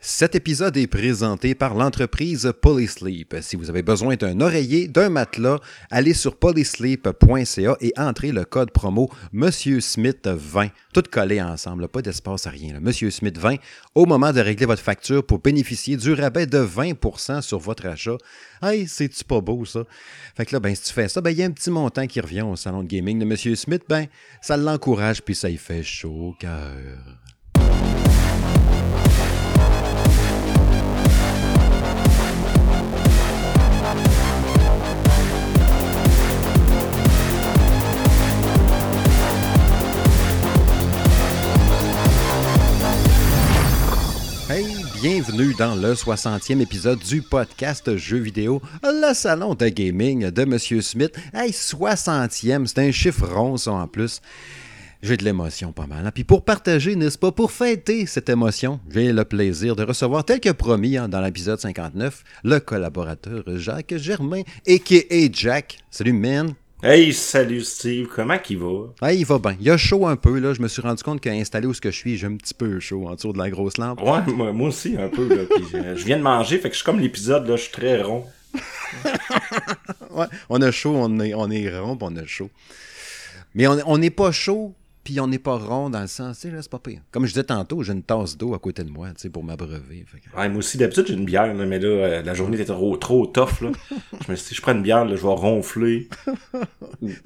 Cet épisode est présenté par l'entreprise Polysleep. Si vous avez besoin d'un oreiller, d'un matelas, allez sur polysleep.ca et entrez le code promo Monsieur Smith 20. Tout collé ensemble, pas d'espace à rien. Monsieur Smith 20 au moment de régler votre facture pour bénéficier du rabais de 20% sur votre achat. Hey, c'est-tu pas beau ça? Fait que là, ben, si tu fais ça, ben, il y a un petit montant qui revient au salon de gaming de Monsieur Smith, ben, ça l'encourage puis ça y fait chaud au cœur. Bienvenue dans le 60e épisode du podcast Jeux vidéo, le salon de gaming de Monsieur Smith. Hey, 60e, c'est un chiffre rond ça en plus. J'ai de l'émotion pas mal. hein. Puis pour partager, n'est-ce pas, pour fêter cette émotion, j'ai le plaisir de recevoir, tel que promis hein, dans l'épisode 59, le collaborateur Jacques Germain, a.k.a. Jack. Salut, man. Hey, salut Steve, comment qu'il va? Ah, il va bien. Il a chaud un peu, là. Je me suis rendu compte qu'installé où ce que je suis, j'ai un petit peu chaud en dessous de la grosse lampe. Ouais, moi, moi aussi un peu. Là, puis, euh, je viens de manger, fait que je suis comme l'épisode, là, je suis très rond. Ouais, on a chaud, on est, on est rond, on a chaud. Mais on on n'est pas chaud, puis on n'est pas rond dans le sens, tu sais, là, c'est pas pire. Comme je disais tantôt, j'ai une tasse d'eau à côté de moi, tu sais, pour m'abreuver. Que- Ouais, moi aussi, d'habitude, j'ai une bière, là, mais là, euh, la journée était trop, trop tough, là. je me suis dit, je prends une bière, là, je vais ronfler.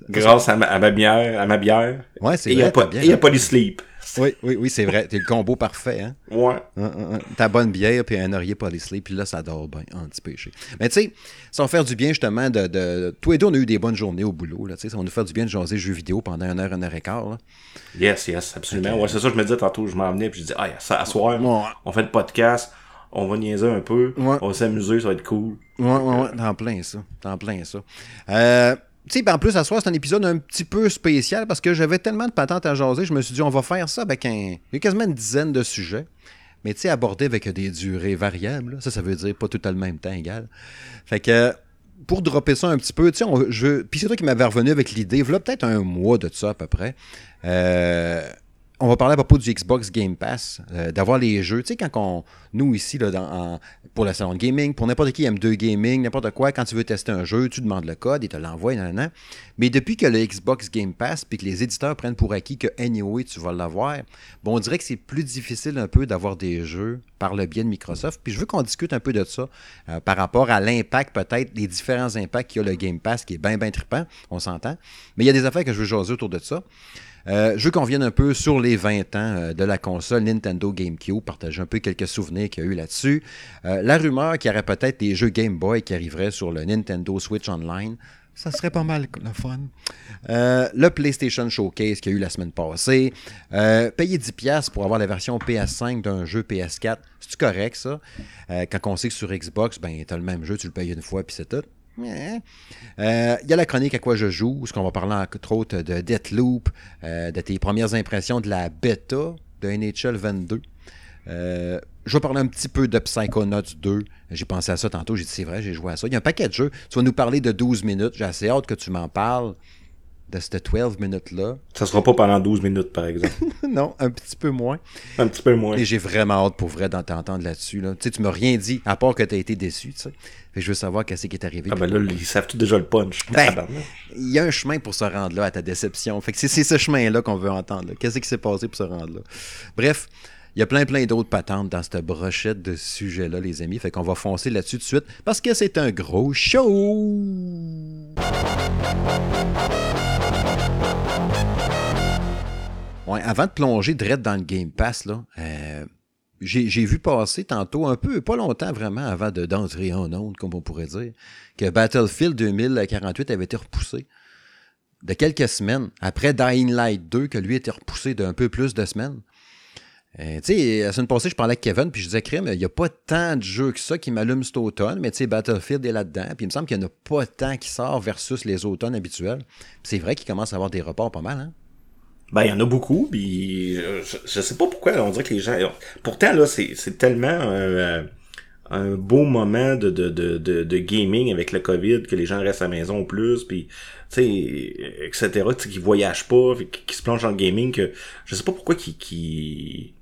grâce à ma, à ma bière, à ma bière. Ouais, c'est a et il y a raison. pas de sleep. Oui, oui, oui, c'est vrai. T'es le combo parfait, hein? Ouais. Hum, hum, hum. Ta bonne bière, puis un oreiller polysleep, puis là, ça dort bien, anti-péché. Mais tu sais, ça va faire du bien, justement, de, de... Tous les deux, on a eu des bonnes journées au boulot, là, tu sais, ça va nous faire du bien de jaser jeux vidéo pendant une heure, une heure et quart, là. Yes, yes, absolument. Ouais, c'est ça, je me disais tantôt, je m'en venais, puis je dis, ah, ça, à soir, Ouais. on fait le podcast, on va niaiser un peu, Ouais. on va s'amuser, ça va être cool. Ouais, ouais, ouais, t'en plein ça. T'en plein ça. Euh, tu sais, en plus, à soir, c'est un épisode un petit peu spécial parce que j'avais tellement de patentes à jaser, je me suis dit, on va faire ça avec un. Il y a quasiment une dizaine de sujets. Mais tu sais, abordés avec des durées variables. Ça, ça veut dire pas tout à le même temps égal. Fait que. Pour dropper ça un petit peu, tu sais, je... puis c'est toi qui m'avais revenu avec l'idée, voilà peut-être un mois de ça à peu près. Euh, on va parler à propos du Xbox Game Pass, euh, d'avoir les jeux. Tu sais, quand on, nous ici, pour le salon de gaming, pour n'importe qui M2 Gaming, n'importe quoi, quand tu veux tester un jeu, tu demandes le code, ils te l'envoient, nanana. Mais depuis que le Xbox Game Pass, puis que les éditeurs prennent pour acquis que anyway, tu vas l'avoir, bon, on dirait que c'est plus difficile un peu d'avoir des jeux par le biais de Microsoft. Puis je veux qu'on discute un peu de ça euh, par rapport à l'impact, peut-être, les différents impacts qu'il y a le Game Pass, qui est bien, bien trippant, on s'entend. Mais il y a des affaires que je veux jaser autour de ça. Euh, je veux qu'on vienne un peu sur les 20 ans euh, de la console Nintendo GameCube, partager un peu quelques souvenirs qu'il y a eu là-dessus. Euh, la rumeur qu'il y aurait peut-être des jeux Game Boy qui arriveraient sur le Nintendo Switch Online. Ça serait pas mal le fun. Le PlayStation Showcase qu'il y a eu la semaine passée. Payer 10$ pour avoir la version PS5 d'un jeu PS4. C'est-tu correct, ça? Quand on sait que sur Xbox, ben, t'as le même jeu, tu le payes une fois, puis c'est tout. Euh, Il y a la chronique à quoi je joue, ce qu'on va parler entre autres de Deathloop, euh, de tes premières impressions de la bêta de NHL 22. Euh, je vais parler un petit peu de Psychonauts 2. J'ai pensé à ça tantôt, j'ai dit c'est vrai, j'ai joué à ça. Il y a un paquet de jeux. Tu vas nous parler de 12 minutes. J'ai assez hâte que tu m'en parles de cette 12 minutes-là. Ça sera pas pendant 12 minutes, par exemple. non, un petit peu moins. un petit peu moins. Et j'ai vraiment hâte pour vrai d'en t'entendre là-dessus. Là. Tu sais, tu m'as rien dit, à part que tu as été déçu. Tu sais. Fait que je veux savoir qu'est-ce qui est arrivé. Ah ben là, ils savent tout déjà le punch. Ben, Tabarnak. il y a un chemin pour se rendre là à ta déception. Fait que c'est ce chemin-là qu'on veut entendre. Qu'est-ce qui s'est passé pour se rendre là? Bref, il y a plein plein d'autres patentes dans cette brochette de sujets-là, les amis. Fait qu'on va foncer là-dessus de suite parce que c'est un gros show! Avant de plonger direct dans le Game Pass, euh, j'ai vu passer tantôt, un peu, pas longtemps vraiment avant de- d'entrer en onde, comme on pourrait dire, que Battlefield 2048 avait été repoussé de quelques semaines, après Dying Light 2, que lui était repoussé d'un peu plus de semaines. Euh, tu sais, la semaine passée, je parlais avec Kevin, puis je disais, crème, il n'y a pas tant de jeux que ça qui m'allument cet automne, mais tu sais, Battlefield est là-dedans, puis il me semble qu'il n'y en a pas tant qui sort versus les automnes habituels. C'est vrai qu'il commence à avoir des reports pas mal, hein? Ben, il y en a beaucoup, puis euh, je, sais pas pourquoi, on dirait que les gens... Pourtant, là, c'est tellement euh, un beau moment de, de, de, de, gaming avec le COVID, que les gens restent à la maison plus, puis, tu sais, etc., qu'ils voyagent pas, qu'ils se plongent dans le gaming, que je sais pas pourquoi tu sais,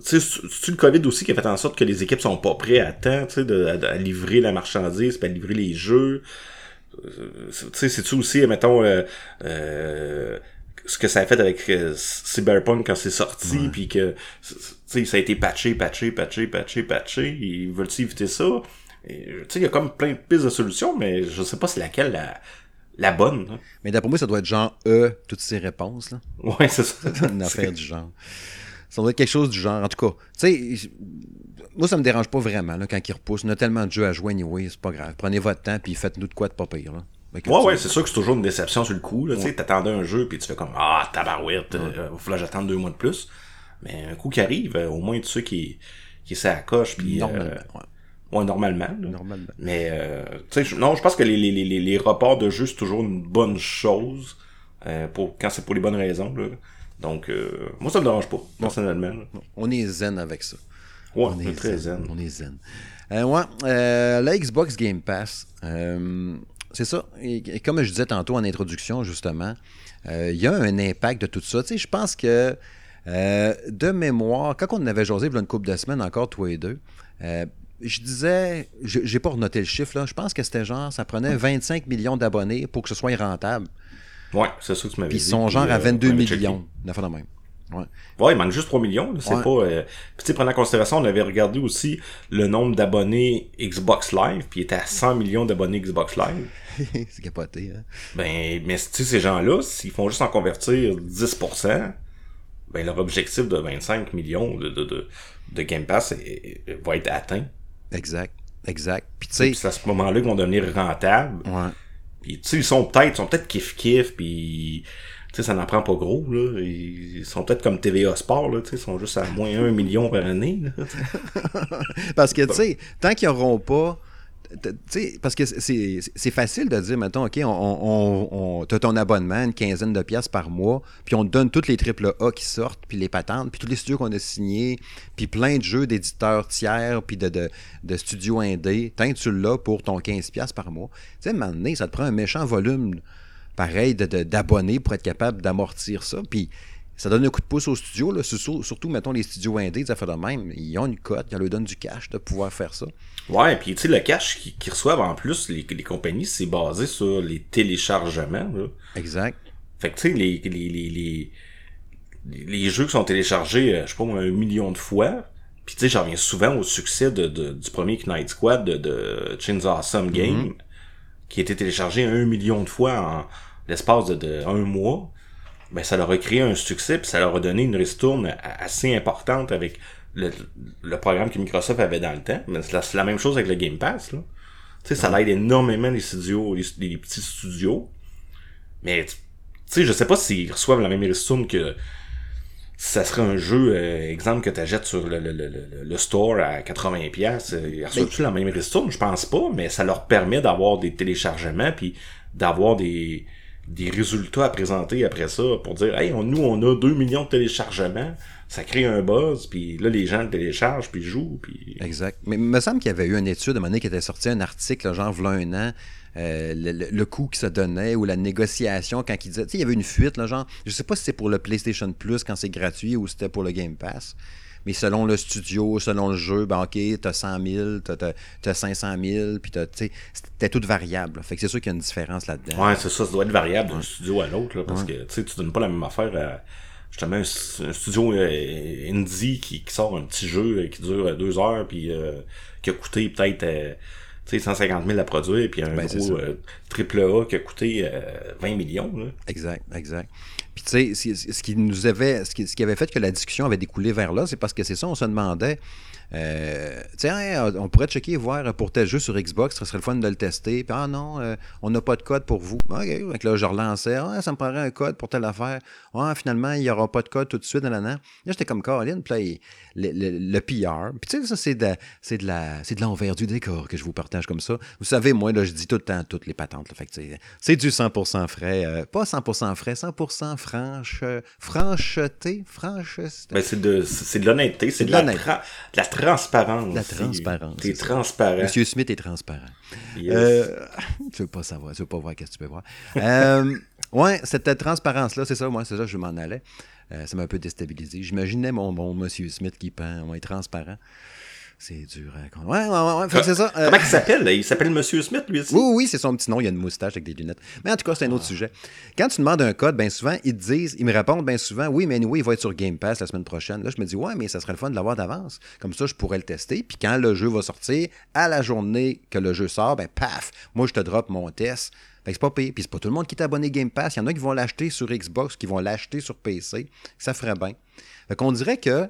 c'est le COVID aussi qui a fait en sorte que les équipes sont pas prêtes à temps, tu sais, à, livrer la marchandise, puis à livrer les jeux? Euh, tu sais, c'est-tu aussi, mettons, euh, euh, ce que ça a fait avec Cyberpunk quand c'est sorti, puis que, tu sais, ça a été patché, patché, patché, patché, patché, ils veulent éviter ça? Tu sais, il y a comme plein de pistes de solutions, mais je sais pas c'est laquelle la, la bonne. Hein. Mais d'après moi, ça doit être genre E, toutes ces réponses, là. Ouais, c'est ça. une affaire du genre. Ça doit être quelque chose du genre. En tout cas, tu sais, moi, ça me dérange pas vraiment là, quand ils repoussent. On a tellement de jeux à jouer, anyway, c'est pas grave. Prenez votre temps, puis faites-nous de quoi de pas pire. Là. Ouais, ouais, c'est sûr que c'est toujours une déception sur le coup. Tu sais, t'attendais un jeu, puis tu fais comme Ah, tabarouette, il euh, va falloir que j'attende deux mois de plus. Mais un coup qui arrive, euh, au moins tu sais qui, qui coche. Puis, normalement, euh, ouais. normalement. Normalement. Mais, euh, tu sais, non, je pense que les, les, les, les reports de jeu, c'est toujours une bonne chose. pour, quand c'est pour les bonnes raisons. Là. Donc, euh, moi, ça me dérange pas, personnellement. On est zen avec ça. Ouais, on, est très zen. On est zen. Euh, ouais, euh, la Xbox Game Pass, c'est ça. Et, comme je disais tantôt en introduction, justement, il y a un impact de tout ça. Tu sais, je pense que, de mémoire, quand on avait jasé une couple de semaines encore, toi et deux, je disais, j'ai pas renoté le chiffre, là, je pense que c'était genre, ça prenait 25 millions d'abonnés pour que ce soit rentable. Ouais, c'est ça que tu m'avais dit. Puis ils sont genre à 22 euh, millions. de même. Ouais. ouais, il manque juste 3 millions. C'est pas. Euh... Puis tu sais, prenant en considération, on avait regardé aussi le nombre d'abonnés Xbox Live, puis il était à 100 millions d'abonnés Xbox Live. c'est capoté, hein. Ben, mais tu sais, ces gens-là, s'ils font juste en convertir 10%, ben leur objectif de 25 millions de, de, de, de Game Pass va être atteint. Exact. Exact. Puis tu sais. C'est à ce moment-là qu'ils vont devenir rentables. Ouais. Puis tu ils sont peut-être, sont peut-être kiff-kiff, puis tu ça n'en prend pas gros, là. Ils sont peut-être comme TVA Sport, là, tu ils sont juste à moins 1 million par année. Parce que, tu sais, tant qu'ils n'auront pas parce que c'est facile de dire, mettons, OK, on, as ton abonnement, une quinzaine de pièces par mois, puis on te donne toutes les triple A qui sortent, puis les patentes, puis tous les studios qu'on a signés, puis plein de jeux d'éditeurs tiers, puis de, studios indés. Tant tu l'as pour ton 15 pièces par mois. Tu sais, à un moment donné, ça te prend un méchant volume pareil d'abonnés pour être capable d'amortir ça. Puis ça donne un coup de pouce aux studios, là, surtout, mettons, les studios indés, ça fait de même. Ils ont une cote, ils leur donnent du cash de pouvoir faire ça. Ouais, puis tu sais, le cash qu'ils reçoivent en plus, les, les compagnies, c'est basé sur les téléchargements. Là. Exact. Fait que tu sais, les, les, les, les, jeux qui sont téléchargés, euh, je sais pas, un million de fois. Puis tu sais, j'en reviens souvent au succès de, du premier Knight Squad de, de Chin's Awesome mm-hmm. Game, qui a été téléchargé un million de fois en l'espace de, de un mois ben ça leur a créé un succès, puis ça leur a donné une ristourne assez importante avec le, le programme que Microsoft avait dans le temps. Mais c'est la, même chose avec le Game Pass. Là. Tu sais, ça aide énormément les studios, les, petits studios. Mais tu sais, je sais pas s'ils reçoivent la même ristourne que ça serait un jeu, euh, exemple, que tu achètes sur le, le, le, le, store à 80$, euh, ils reçoivent-tu la même ristourne? Je pense pas, mais ça leur permet d'avoir des téléchargements puis d'avoir des, des résultats à présenter après ça pour dire Hey, nous, on a 2 millions de téléchargements, ça crée un buzz, puis là, les gens le téléchargent, puis jouent. Puis... Exact. Mais il me semble qu'il y avait eu une étude à un moment qui était sorti, un article, genre, voilà un an, euh, le, le, coût qui se donnait ou la négociation quand il disait. Tu sais, il y avait une fuite, là, genre, je sais pas si c'est pour le PlayStation Plus quand c'est gratuit ou c'était pour le Game Pass mais selon le studio, selon le jeu, ben OK, t'as 100 000, t'as, as 500 000, puis t'as, c'était tout variable. Fait que c'est sûr qu'il y a une différence là-dedans. Ouais, c'est ça, ça doit être variable d'un studio à l'autre, parce que, tu sais, tu donnes pas la même affaire à, justement, un, studio euh, indie qui, qui, sort un petit jeu euh, qui dure deux heures, puis euh, qui a coûté peut-être... 150 000 à produire, puis un ben, gros triple A qui a coûté 20 millions. Là. Exact, exact. Puis tu sais, ce qui nous avait, ce qui, ce qui avait fait que la discussion avait découlé vers là, c'est parce que c'est ça, on se demandait, euh, tiens, on pourrait checker et voir pour tel jeu sur Xbox, ce serait le fun de le tester. Puis, ah non, euh, on n'a pas de code pour vous. OK, donc là, je relançais, ah, ça me prendrait un code pour telle affaire. Ah, finalement, il n'y aura pas de code tout de suite. Là, là, j'étais comme Caroline, puis le, le, PR. Puis, tu sais, ça, c'est de, c'est de, la, c'est de l'envers du décor que je vous partage comme ça. Vous savez, moi, là, je dis tout le temps toutes les patentes. Fait que, c'est du 100% frais. Euh, pas 100% frais, 100% franche, francheté, franche. Ben, c'est de, c'est de l'honnêteté, c'est de, de, la, la transparence. La transparence. T'es transparent. Monsieur Smith est transparent. Euh, tu veux pas savoir, tu veux pas voir qu'est-ce que tu peux voir. euh, ouais, cette transparence-là, c'est ça, moi, c'est ça, je m'en allais. Euh, ça m'a un peu déstabilisé. J'imaginais mon bon Monsieur Smith qui peint, on est transparent. C'est dur à Ouais, ouais, ouais, ouais c'est ça. Euh, Comment il s'appelle? Il s'appelle Monsieur Smith, lui aussi? Oui, oui, c'est son petit nom. Il a une moustache avec des lunettes. Mais en tout cas, c'est un autre ah. sujet. Quand tu demandes un code, bien souvent, ils te disent, ils me répondent bien souvent, oui, mais anyway, il va être sur Game Pass la semaine prochaine. Là, je me dis, ouais, mais ça serait le fun de l'avoir d'avance. Comme ça, je pourrais le tester. Puis quand le jeu va sortir, à la journée que le jeu sort, ben paf, moi, je te drop mon test. Fait que c'est pas payé. Puis c'est pas tout le monde qui est abonné Game Pass. Il y en a qui vont l'acheter sur Xbox, qui vont l'acheter sur PC. Ça ferait bien. Fait qu'on dirait que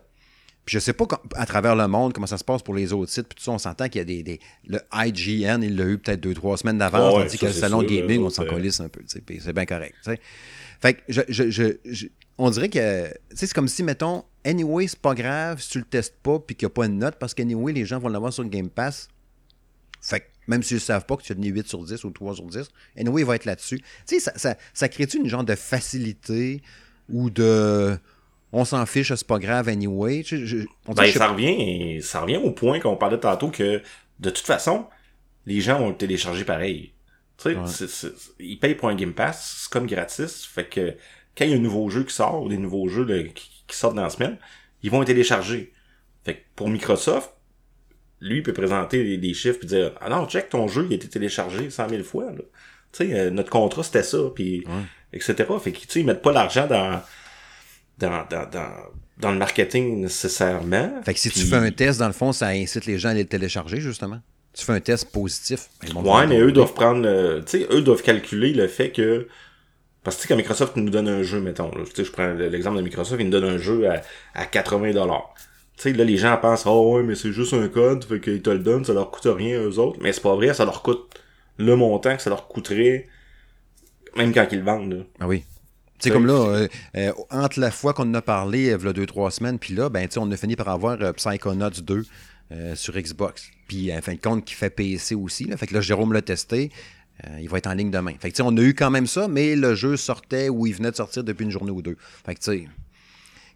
puis je sais pas à travers le monde comment ça se passe pour les autres sites. Puis tout ça, on s'entend qu'il y a des, des, Le IGN, il l'a eu peut-être deux, trois semaines d'avance. on dit que le salon gaming, on s'en colisse un peu. C'est bien correct. Fait que je, je, je, on dirait que. C'est comme si, mettons, anyway, c'est pas grave si tu le testes pas puis qu'il n'y a pas une note parce qu'anyway, les gens vont l'avoir sur le Game Pass. Fait que même s'ils ne savent pas que tu as donné 8 sur 10 ou 3 sur 10, anyway, il va être là-dessus. Tu sais, ça, ça, ça crée-tu une genre de facilité ou de on s'en fiche, c'est pas grave anyway. ben, ça, revient, ça revient au point qu'on parlait tantôt que de toute façon, les gens vont le télécharger pareil. Tu sais, ils payent pour un Game Pass, c'est comme gratis. Fait que quand il y a un nouveau jeu qui sort, ou des nouveaux jeux qui, sortent dans la semaine, ils vont être téléchargés. Fait que pour Microsoft, lui, il peut présenter des, chiffres et dire Ah non, check, ton jeu il a été téléchargé 100 000 fois. Tu sais, euh, notre contrat c'était ça, puis etc. Fait que tu sais, ils mettent pas l'argent dans dans, dans, dans, dans, le marketing nécessairement. Fait que si tu fais un test, dans le fond, ça incite les gens à les télécharger, justement. Tu fais un test positif. Ouais, mais eux doivent prendre, tu sais, eux doivent calculer le fait que, parce que quand Microsoft nous donne un jeu, mettons, là, je prends l'exemple de Microsoft, ils nous donnent un jeu à, à 80 dollars. Tu sais, là, les gens pensent, oh ouais, mais c'est juste un code, fait qu'ils te le donnent, ça leur coûte rien eux autres. Mais c'est pas vrai, ça leur coûte le montant que ça leur coûterait, même quand ils le vendent. Là. Ah oui. C'est comme là, euh, euh, entre la fois qu'on en a parlé, il y a deux, trois semaines, puis là, ben, on a fini par avoir euh, Psychonauts 2 sur Xbox. Puis, en fin de compte, qui fait PC aussi. Là. Fait que là, Jérôme l'a testé. il va être en ligne demain. Fait que, on a eu quand même ça, mais le jeu sortait ou il venait de sortir depuis une journée ou deux. Fait que, tu sais,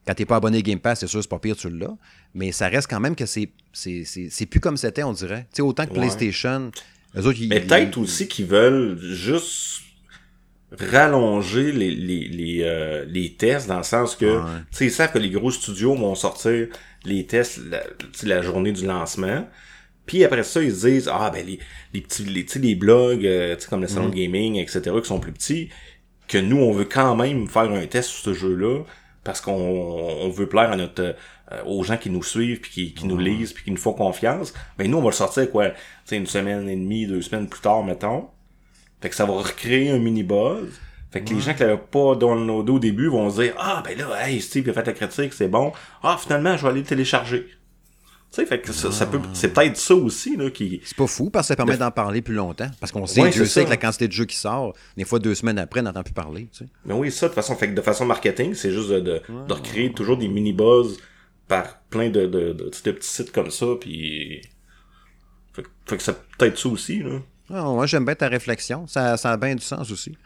quand t'es pas abonné Game Pass, c'est sûr, c'est pas pire, tu l'as. Mais ça reste quand même que c'est, c'est, plus comme c'était, on dirait. Tu sais, autant que PlayStation. Eux autres, mais peut-être aussi qu'ils veulent juste rallonger les, les, les, euh, les tests dans le sens que, tu sais, ils savent que les gros studios vont sortir les tests la, la journée du lancement. Puis après ça, ils se disent, ah, ben, les, les petits, les, les blogs, euh, comme le salon de gaming, etc., qui sont plus petits, que nous, on veut quand même faire un test sur ce jeu-là, parce qu'on on veut plaire à notre, euh, aux gens qui nous suivent, puis qui, qui nous lisent, puis qui nous font confiance. Ben, nous, on va le sortir, quoi, tu sais, une semaine et demie, deux semaines plus tard, mettons. Fait que ça va recréer un mini buzz. Fait que les gens qui l'avaient pas downloadé au début vont se dire Ah ben là, hey, Steve a fait la critique, c'est bon. Ah finalement, je vais aller le télécharger. Tu sais, fait que ça, peut. C'est peut-être ça aussi là, qui. C'est pas fou parce que ça permet d'en parler plus longtemps. Parce qu'on sait, Dieu sait que la quantité de jeux qui sort, des fois deux semaines après, on n'entend plus parler. Tu sais. Mais oui, ça, de façon, fait que de façon marketing, c'est juste de, de, recréer toujours des mini buzz par plein de, de, de, petits sites comme ça. Puis. Fait, fait que ça peut être ça aussi, là. Ah, ouais, j'aime bien ta réflexion. Ça, ça a bien du sens aussi.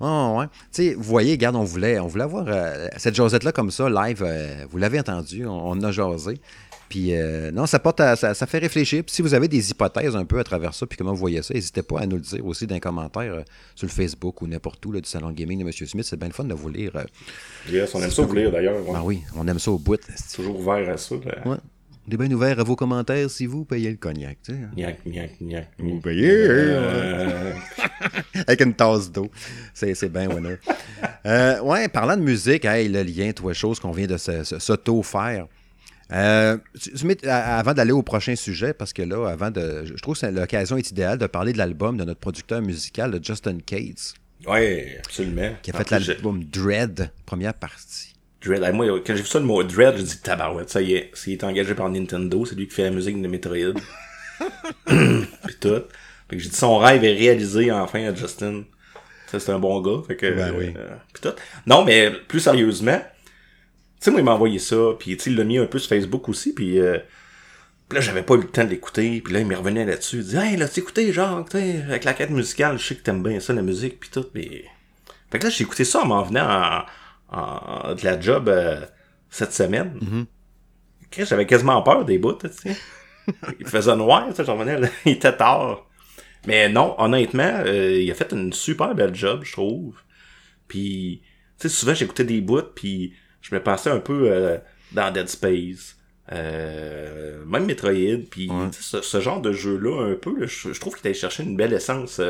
Oh, ouais. Tu sais, vous voyez, regarde, on voulait, on voulait avoir euh, cette Josette-là comme ça, live. Euh, vous l'avez entendu, on, on, a jasé. Puis, euh, non, ça, porte ça, ça, fait réfléchir. Puis, si vous avez des hypothèses un peu à travers ça, puis comment vous voyez ça, n'hésitez pas à nous le dire aussi dans les commentaires sur le Facebook ou n'importe où là, du Salon Gaming de M. Smith. C'est bien le fun de vous lire. yes, on aime ça vous lire d'ailleurs. Ah oui, on aime ça au bout. Toujours ouvert à ça. Ouais. On est bien ouvert à vos commentaires si vous payez le cognac. Tu sais. Hein. Vous payez. Euh. Avec une tasse d'eau. C'est, c'est bien winner. euh, ouais, parlant de musique, hey, le lien, toi, chose qu'on vient de s'auto-faire. Euh, avant d'aller au prochain sujet, parce que là, avant de. Je trouve que l'occasion est idéale de parler de l'album de notre producteur musical, Justin Cates. Oui, absolument. Qui a fait l'album Dread, première partie. Dread. moi, quand j'ai vu ça le mot Dread, j'ai dit tabarouette, ça y est, s'il est engagé par Nintendo, c'est lui qui fait la musique de Metroid. Puis tout. Fait que j'ai dit son rêve est réalisé enfin à Justin. Ça, c'est un bon gars. Fait que, ben oui. Euh, tout. Non, mais plus sérieusement, tu sais, moi, il m'a envoyé ça, puis il l'a mis un peu sur Facebook aussi, puis euh, là, j'avais pas eu le temps de l'écouter, puis là, il m'est revenu là-dessus. Il dit, hey, là, tu écouté, genre, tu avec la quête musicale, je sais que t'aimes bien ça, la musique, puis tout, mais... Fait que là, j'ai écouté ça en m'en venant en de la job euh, cette semaine. Mm-hmm. J'avais quasiment peur des bouts, tu sais. il faisait noir, tu sais, il était tard. Mais non, honnêtement, euh, il a fait une super belle job, je trouve. Puis, tu sais, souvent j'écoutais des bouts, puis je me pensais un peu euh, dans Dead Space. Euh, même Metroid, puis ce, ce, genre de jeu-là, un peu, je, trouve qu'il allait chercher une belle essence.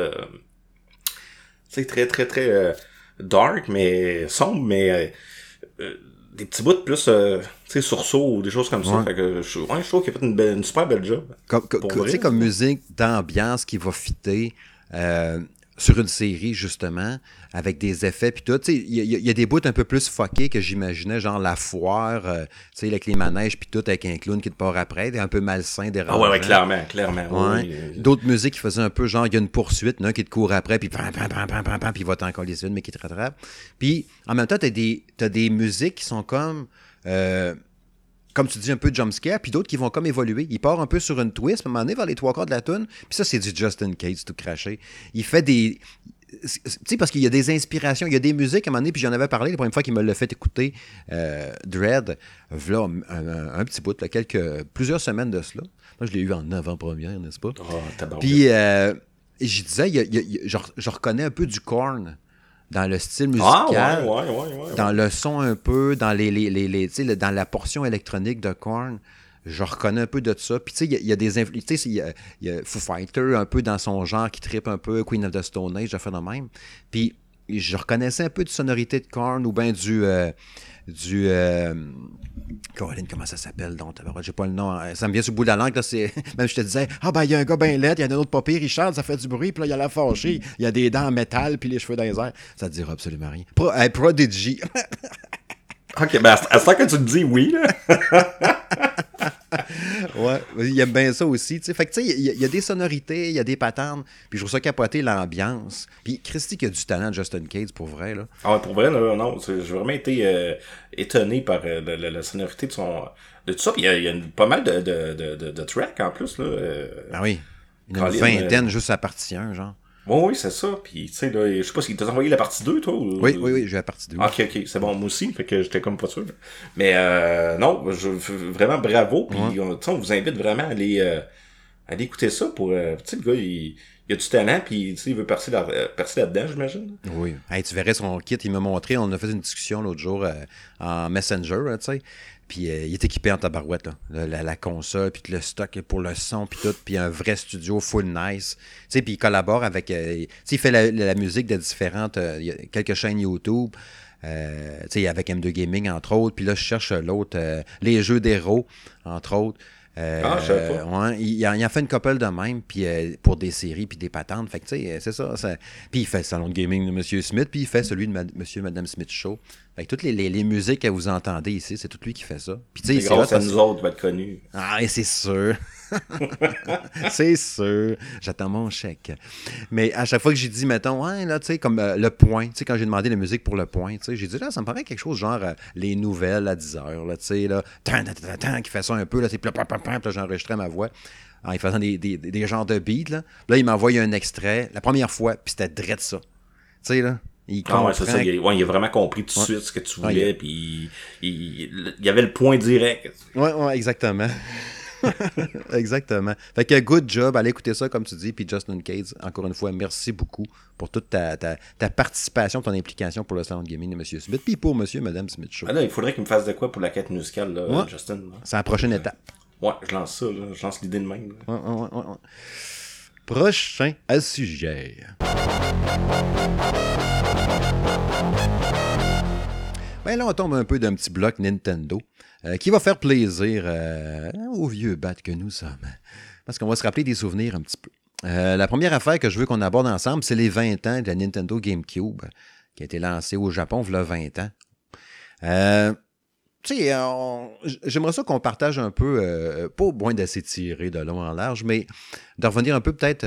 C'est très, très, très dark, mais sombre, mais des petits bouts de plus, tu sais, sursaut ou des choses comme ça. Fait que je, ouais, je trouve qu'il a fait une, belle, une super belle job. Comme, tu sais, comme musique d'ambiance qui va fitter sur une série, justement, avec des effets puis tout. Il y, a des bouts un peu plus fuckés que j'imaginais, genre la foire, euh, tu sais, avec les manèges puis tout, avec un clown qui te part après, un peu malsain, des Ah ouais, ouais, clairement, clairement. D'autres musiques qui faisaient un peu genre, il y a une poursuite, un qui te court après, puis pam, pam, pam, pam, pam, puis il va t'en coller une, mais qui te rattrape. Puis, en même temps, t'as des, as des musiques qui sont comme... Euh, comme tu dis, un peu de jumpscare, puis d'autres qui vont comme évoluer. Il part un peu sur une twist, à un moment donné, vers les trois quarts de la tune, puis ça, c'est du Justin Cates tout craché. Il fait des... Tu sais, parce qu'il y a des inspirations, il y a des musiques à un moment donné, puis j'en avais parlé la première fois qu'il me l'a fait écouter, euh, Dread, voilà, un, petit bout, là, quelques, plusieurs semaines de cela. Moi, je l'ai eu en avant-première, n'est-ce pas? Oh, puis, euh, je disais, je, reconnais un peu du corn dans le style ah, musical, dans le son un peu, dans les, les, les, dans la portion électronique de Korn. Je reconnais un peu de ça. Puis, tu sais, il y, a des influences. Il y, y, a Foo Fighter un peu dans son genre qui tripe un peu, Queen of the Stone Age, j'ai fait de même. Puis, je reconnaissais un peu de sonorité de Korn ou bien du. Euh, du euh, Caroline, comment ça s'appelle donc? J'ai pas le nom. Hein. Ça me vient sur le bout de la langue. Là, Même je te disais, ah ben il y a un gars bien laid, il y a un autre papier, Richard, ça fait du bruit, puis là, il y a la fâchée, il y a des dents en métal, puis les cheveux dans les airs. Ça te dira absolument rien. Pro, Prodigy. ok, ben à ce que tu te dis oui, là. ouais, il aime bien ça aussi. T'sais. Fait que tu sais, il y, a des sonorités, il y a des patterns, puis je trouve ça capoter l'ambiance. Puis Christy qui a du talent, Justin Cage, pour vrai. Là. Ah ouais, pour vrai, là, non, j'ai vraiment été euh, étonné par euh, la, sonorité de son de tout ça. Puis il y a, pas mal de, de, de, de, tracks en plus. Là, euh, ah oui. Une vingtaine juste à partie 1, genre. Oui, oui, c'est ça. Puis, tu sais, là, je sais pas si t'as envoyé la partie 2, toi? Ou... Oui, oui, oui, j'ai la partie 2. Ah, ok, ok, c'est bon, moi aussi, fait que j'étais comme pas sûr. Mais, euh, non, je, vraiment bravo. Puis, on, on, vous invite vraiment à aller, euh, aller écouter ça pour, euh, tu sais, le gars, il, il a du talent, puis, tu sais, il veut percer, là, euh, percer là-dedans, j'imagine. Oui. Hey, tu verrais son kit, il m'a montré, on a fait une discussion l'autre jour euh, en Messenger, tu sais. Puis euh, il est équipé en tabarouette. La, console, puis le stock pour le son, puis tout, puis un vrai studio full nice. Tu sais, puis il collabore avec... Euh, il fait la, musique de différentes... Euh, quelques chaînes YouTube. avec M2 Gaming, entre autres. Puis là, je cherche l'autre, les jeux d'héros, entre autres. Euh, ah, ouais, il, a, il, a, fait une couple de même puis euh, pour des séries puis des patentes. Fait que, tu sais, c'est ça, Puis il fait le salon de gaming de M. Smith, puis il fait celui de M. et Mme Smith Show. Fait que toutes les, les, les, musiques que vous entendez ici, c'est tout lui qui fait ça. Puis, tu sais, c'est grâce à nous autres, va être connu. Ah, et c'est sûr. c'est sûr. J'attends mon chèque. Mais à chaque fois que j'ai dit, mettons, ouais, là, tu sais, comme euh, le point, tu sais, quand j'ai demandé la musique pour le point, tu sais, j'ai dit, là, ça me paraît quelque chose genre euh, les nouvelles à 10 heures, là, tu sais, là, tan, tan, tan, qui fait ça un peu, là, puis là, j'enregistrais ma voix en faisant des, des, des, genres de beats, là. Là, il m'a envoyé un extrait la première fois, puis c'était de ça. Tu sais, là. Il ah ouais, c'est ça. Il, ouais, il, a vraiment compris tout de suite ce que tu voulais, puis il, il, y avait le point direct. Ouais, ouais, exactement. Exactement. Fait que good job, allez écouter ça comme tu dis. Puis Justin Cage, encore une fois, merci beaucoup pour toute ta, ta, ta participation, ton implication pour le salon de gaming de M. Smith, puis pour M. et Mme Smith Show. Ah là, il faudrait qu'il me fasse de quoi pour la quête musicale, là, Justin. C'est la prochaine étape. Ouais, je lance ça, là. je lance l'idée de même. Ouais, ouais, ouais, Prochain à sujet. Ben là, on tombe un peu d'un petit bloc Nintendo. Euh, qui va faire plaisir euh, aux vieux bats que nous sommes. Parce qu'on va se rappeler des souvenirs un petit peu. Euh, la première affaire que je veux qu'on aborde ensemble, c'est les 20 ans de la Nintendo GameCube, qui a été lancée au Japon il y a 20 ans. Tu sais, j'aimerais ça qu'on partage un peu, pas au point de s'étirer de long en large, mais de revenir un peu peut-être,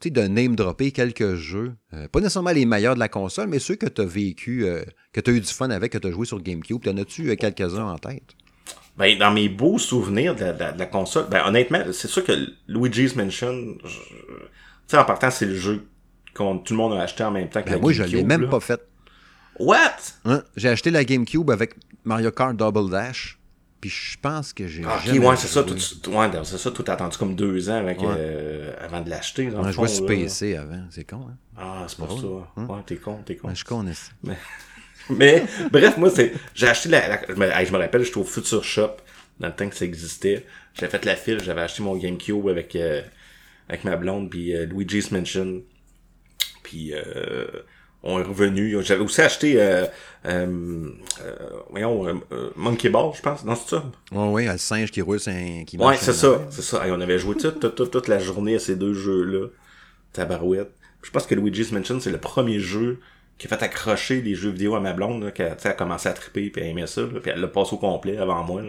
tu sais, de name-dropper quelques jeux. pas nécessairement les meilleurs de la console, mais ceux que tu as vécu, que tu as eu du fun avec, que tu as joué sur GameCube. T'en as-tu quelques-uns en tête? Ben, dans mes beaux souvenirs de la, console, ben, honnêtement, c'est sûr que Luigi's Mansion, tu sais, en partant, c'est le jeu que tout le monde a acheté en même temps que ben, la moi, je l'ai même pas fait. What? Hein? J'ai acheté la GameCube avec Mario Kart Double Dash. Puis je pense que j'ai. Ah, ok, ouais, c'est ça. Tout, ouais, c'est ça. Tout attendu comme deux ans avec, euh, avant de l'acheter. On joué sur PC avant. C'est con, hein? Ah, c'est pour ça. Hein? Ouais, t'es con, t'es con. je suis con, Mais... Mais, bref, moi, c'est, j'ai acheté la, la- je, me, hey, je me rappelle, j'étais au Future Shop, dans le temps que ça existait. J'avais fait la file, j'avais acheté mon GameCube avec, euh, avec ma blonde, puis euh, Luigi's Mansion. Puis, euh, on est revenu. J'avais aussi acheté, euh, euh, euh, voyons, euh, euh, Monkey Ball, je pense. Non, c'est ça? Ouais, ouais, le singe qui roule, un- qui Ouais, c'est ça, c'est ça. Hey, on avait joué toute, toute, toute, la journée à ces deux jeux-là. Tabarouette. Je pense que Luigi's Mansion, c'est le premier jeu qui a fait accrocher les jeux vidéo à ma blonde, là, qui a, tu sais, elle a commencé à triper, puis elle aimait ça, là, puis elle l'a passé au complet avant moi.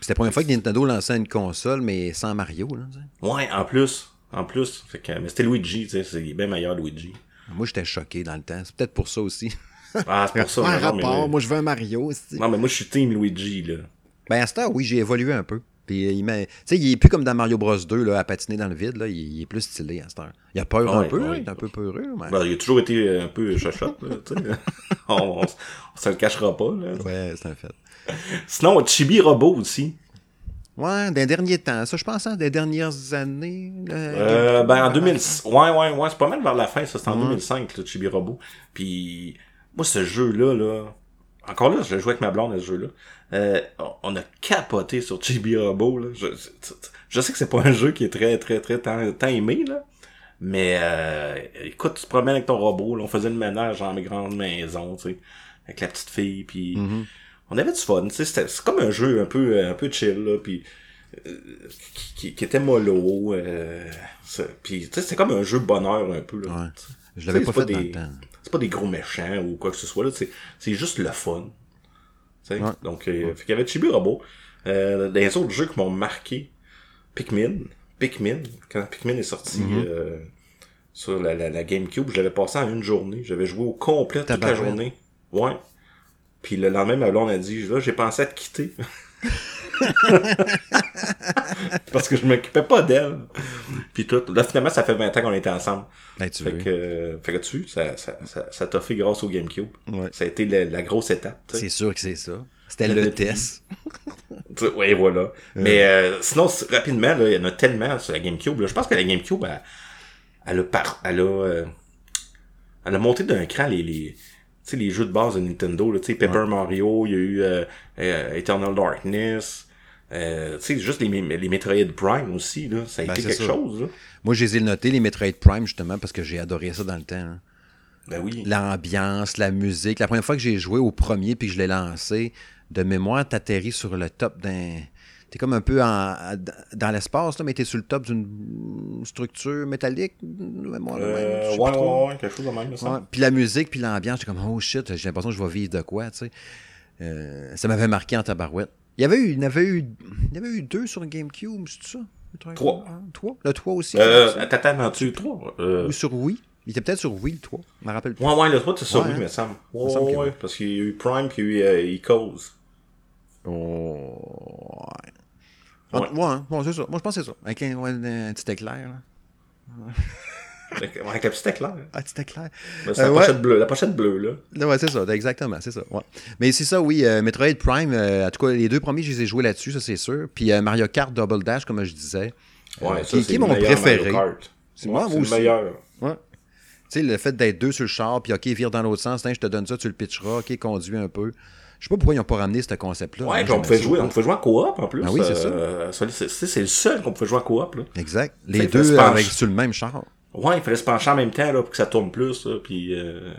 C'était la première fois que Nintendo lançait une console, mais sans Mario. Là. Ouais, en plus. En plus. Fait que, mais c'était Luigi, c'est bien meilleur Luigi. Moi, j'étais choqué dans le temps. C'est peut-être pour ça aussi. Ah, c'est pour ça. un mais- rapport. Moi, je veux un Mario. c'est- Non, mais moi, je suis team Luigi, là. Ben, à cette heure, oui, j'ai évolué un peu. Puis, euh, il tu sais, il est plus comme dans Mario Bros 2, là, à patiner dans le vide. Là. Il, il est plus stylé à cette heure. Il a peur un peu, ouais. hein, il est un peu peureux. Mais... Ben, il a toujours été un peu chachotte, là, tu sais. on, on, on se le cachera pas, là. Ouais, c'est un fait. Sinon, Chibi Robot aussi. Ouais, des derniers temps. Ça, je pense, hein, des dernières années. là, Euh, ben, en 2000, ouais, ouais, ouais, c'est pas mal vers la fin, ça, c'était en Ouais. 2005, le Chibi Robot. Puis, moi, ce jeu-là, là, encore là, je joué avec ma blonde à ce jeu-là. Euh, on a capoté sur Chibi Robot, là. Je, je sais que c'est pas un jeu qui est très, très, très tant, tant aimé, là. Mais, euh, écoute, tu te promènes avec ton robot, là, on faisait le ménage dans mes grandes maisons, tu sais, avec la petite fille, puis Mhm. On avait du fun, c'était- c'est comme un jeu un peu, un peu chill, là, puis euh, qui, qui- était mollo, euh, puis c'était comme un jeu bonheur un peu, là. Ouais. Je l'avais pas fait dans des- le temps. C'est pas des gros méchants ou quoi que ce soit, là, c'est c'est juste le fun. Ouais. Donc, euh, fait qu'il y avait Chibi Robot. Euh, des autres jeux qui m'ont marqué, Pikmin. Pikmin, quand Pikmin est sorti Mhm. euh, sur la, la, la GameCube, je l'avais passé en une journée. J'avais joué au complet toute la journée. Ouais. Puis le lendemain, ma blonde a dit, là, j'ai pensé à te quitter. Parce que je m'occupais pas d'elle. Puis tout. Là, finalement, ça fait 20 ans qu'on était ensemble. Ben, tu Fait veux. que, fait que tu ça, ça, ça, ça t'a fait grâce au GameCube. Ouais. Ça a été la, la grosse étape. C'est sûr que c'est ça. C'était Le test. Tu sais, Ouais, voilà. Mais euh, sinon, rapidement, là, il y en a tellement sur la GameCube. là. Je pense que la GameCube, elle, elle a, par, elle a, euh, elle a monté d'un cran les, les, sais, les jeux de base de Nintendo. Tu sais, Paper Mario, il y a eu euh, euh, Eternal Darkness. Euh, tu sais, juste les, les Metroid Prime aussi, là, ça a Ben, été quelque ça. chose. Là. Moi, je les ai notés, les Metroid Prime, justement, parce que j'ai adoré ça dans le temps. hein. Ben oui. L'ambiance, la musique. La première fois que j'ai joué au premier puis que je l'ai lancé, de mémoire, t'atterris sur le top d'un. T'es comme un peu en, dans l'espace, là, mais t'es sur le top d'une structure métallique. même, Euh, ouais, ouais, ouais, quelque chose de même, ça. Ouais, Puis la musique, puis l'ambiance, j'étais comme, oh shit, j'ai l'impression que je vais vivre de quoi, tu sais. Euh, ça m'avait marqué en tabarouette. Il y avait eu, il y avait eu, il y avait eu deux sur GameCube, c'est ça? Trois. Prime? Trois? Le 3 aussi? Euh, c'est ça? attends, attends, tu trois? Euh, Ou sur Wii? Il était peut-être sur Wii, le 3. Je me rappelle plus. Ouais, ouais, le 3, c'est Ouais, oui, hein. mais ça me Il me Ouais, semble que ouais, parce qu'il y a eu Prime puis il y a eu euh, Echoes. Oh, ouais. Ouais. Ouais, hein. bon, c'est ça. Moi, je pense que c'est ça. Avec un, ouais, un petit éclair, là. Avec, la petite éclair. Un petit éclair. Ben, C'est la Euh, ouais. pochette bleue, la pochette bleue, là. Ouais, c'est ça, exactement, c'est ça. ouais. Mais c'est ça, oui, euh, Metroid Prime, euh, en tout cas, les deux premiers, je les ai joués là-dessus, ça c'est sûr. Puis Mario Kart Double Dash, comme je disais. Ouais, ça, qui, c'est qui est le mon meilleur préféré. C'est Ouais, moi le aussi. meilleur. Ouais. Tu sais, le fait d'être deux sur le char, puis OK, vire dans l'autre sens, je te donne ça, tu le pitcheras, OK, conduis un peu. Je sais pas pourquoi ils n'ont pas ramené ce concept-là. Ouais, puis on pouvait jouer, on pouvait jouer en coop en plus. Ah oui, c'est ça. Euh, ça, c'est- le seul qu'on pouvait jouer en coop, là. Exact. Les deux avec sur le même char. Ouais, il fallait se pencher en même temps, là, pour que ça tourne plus, là, puis euh...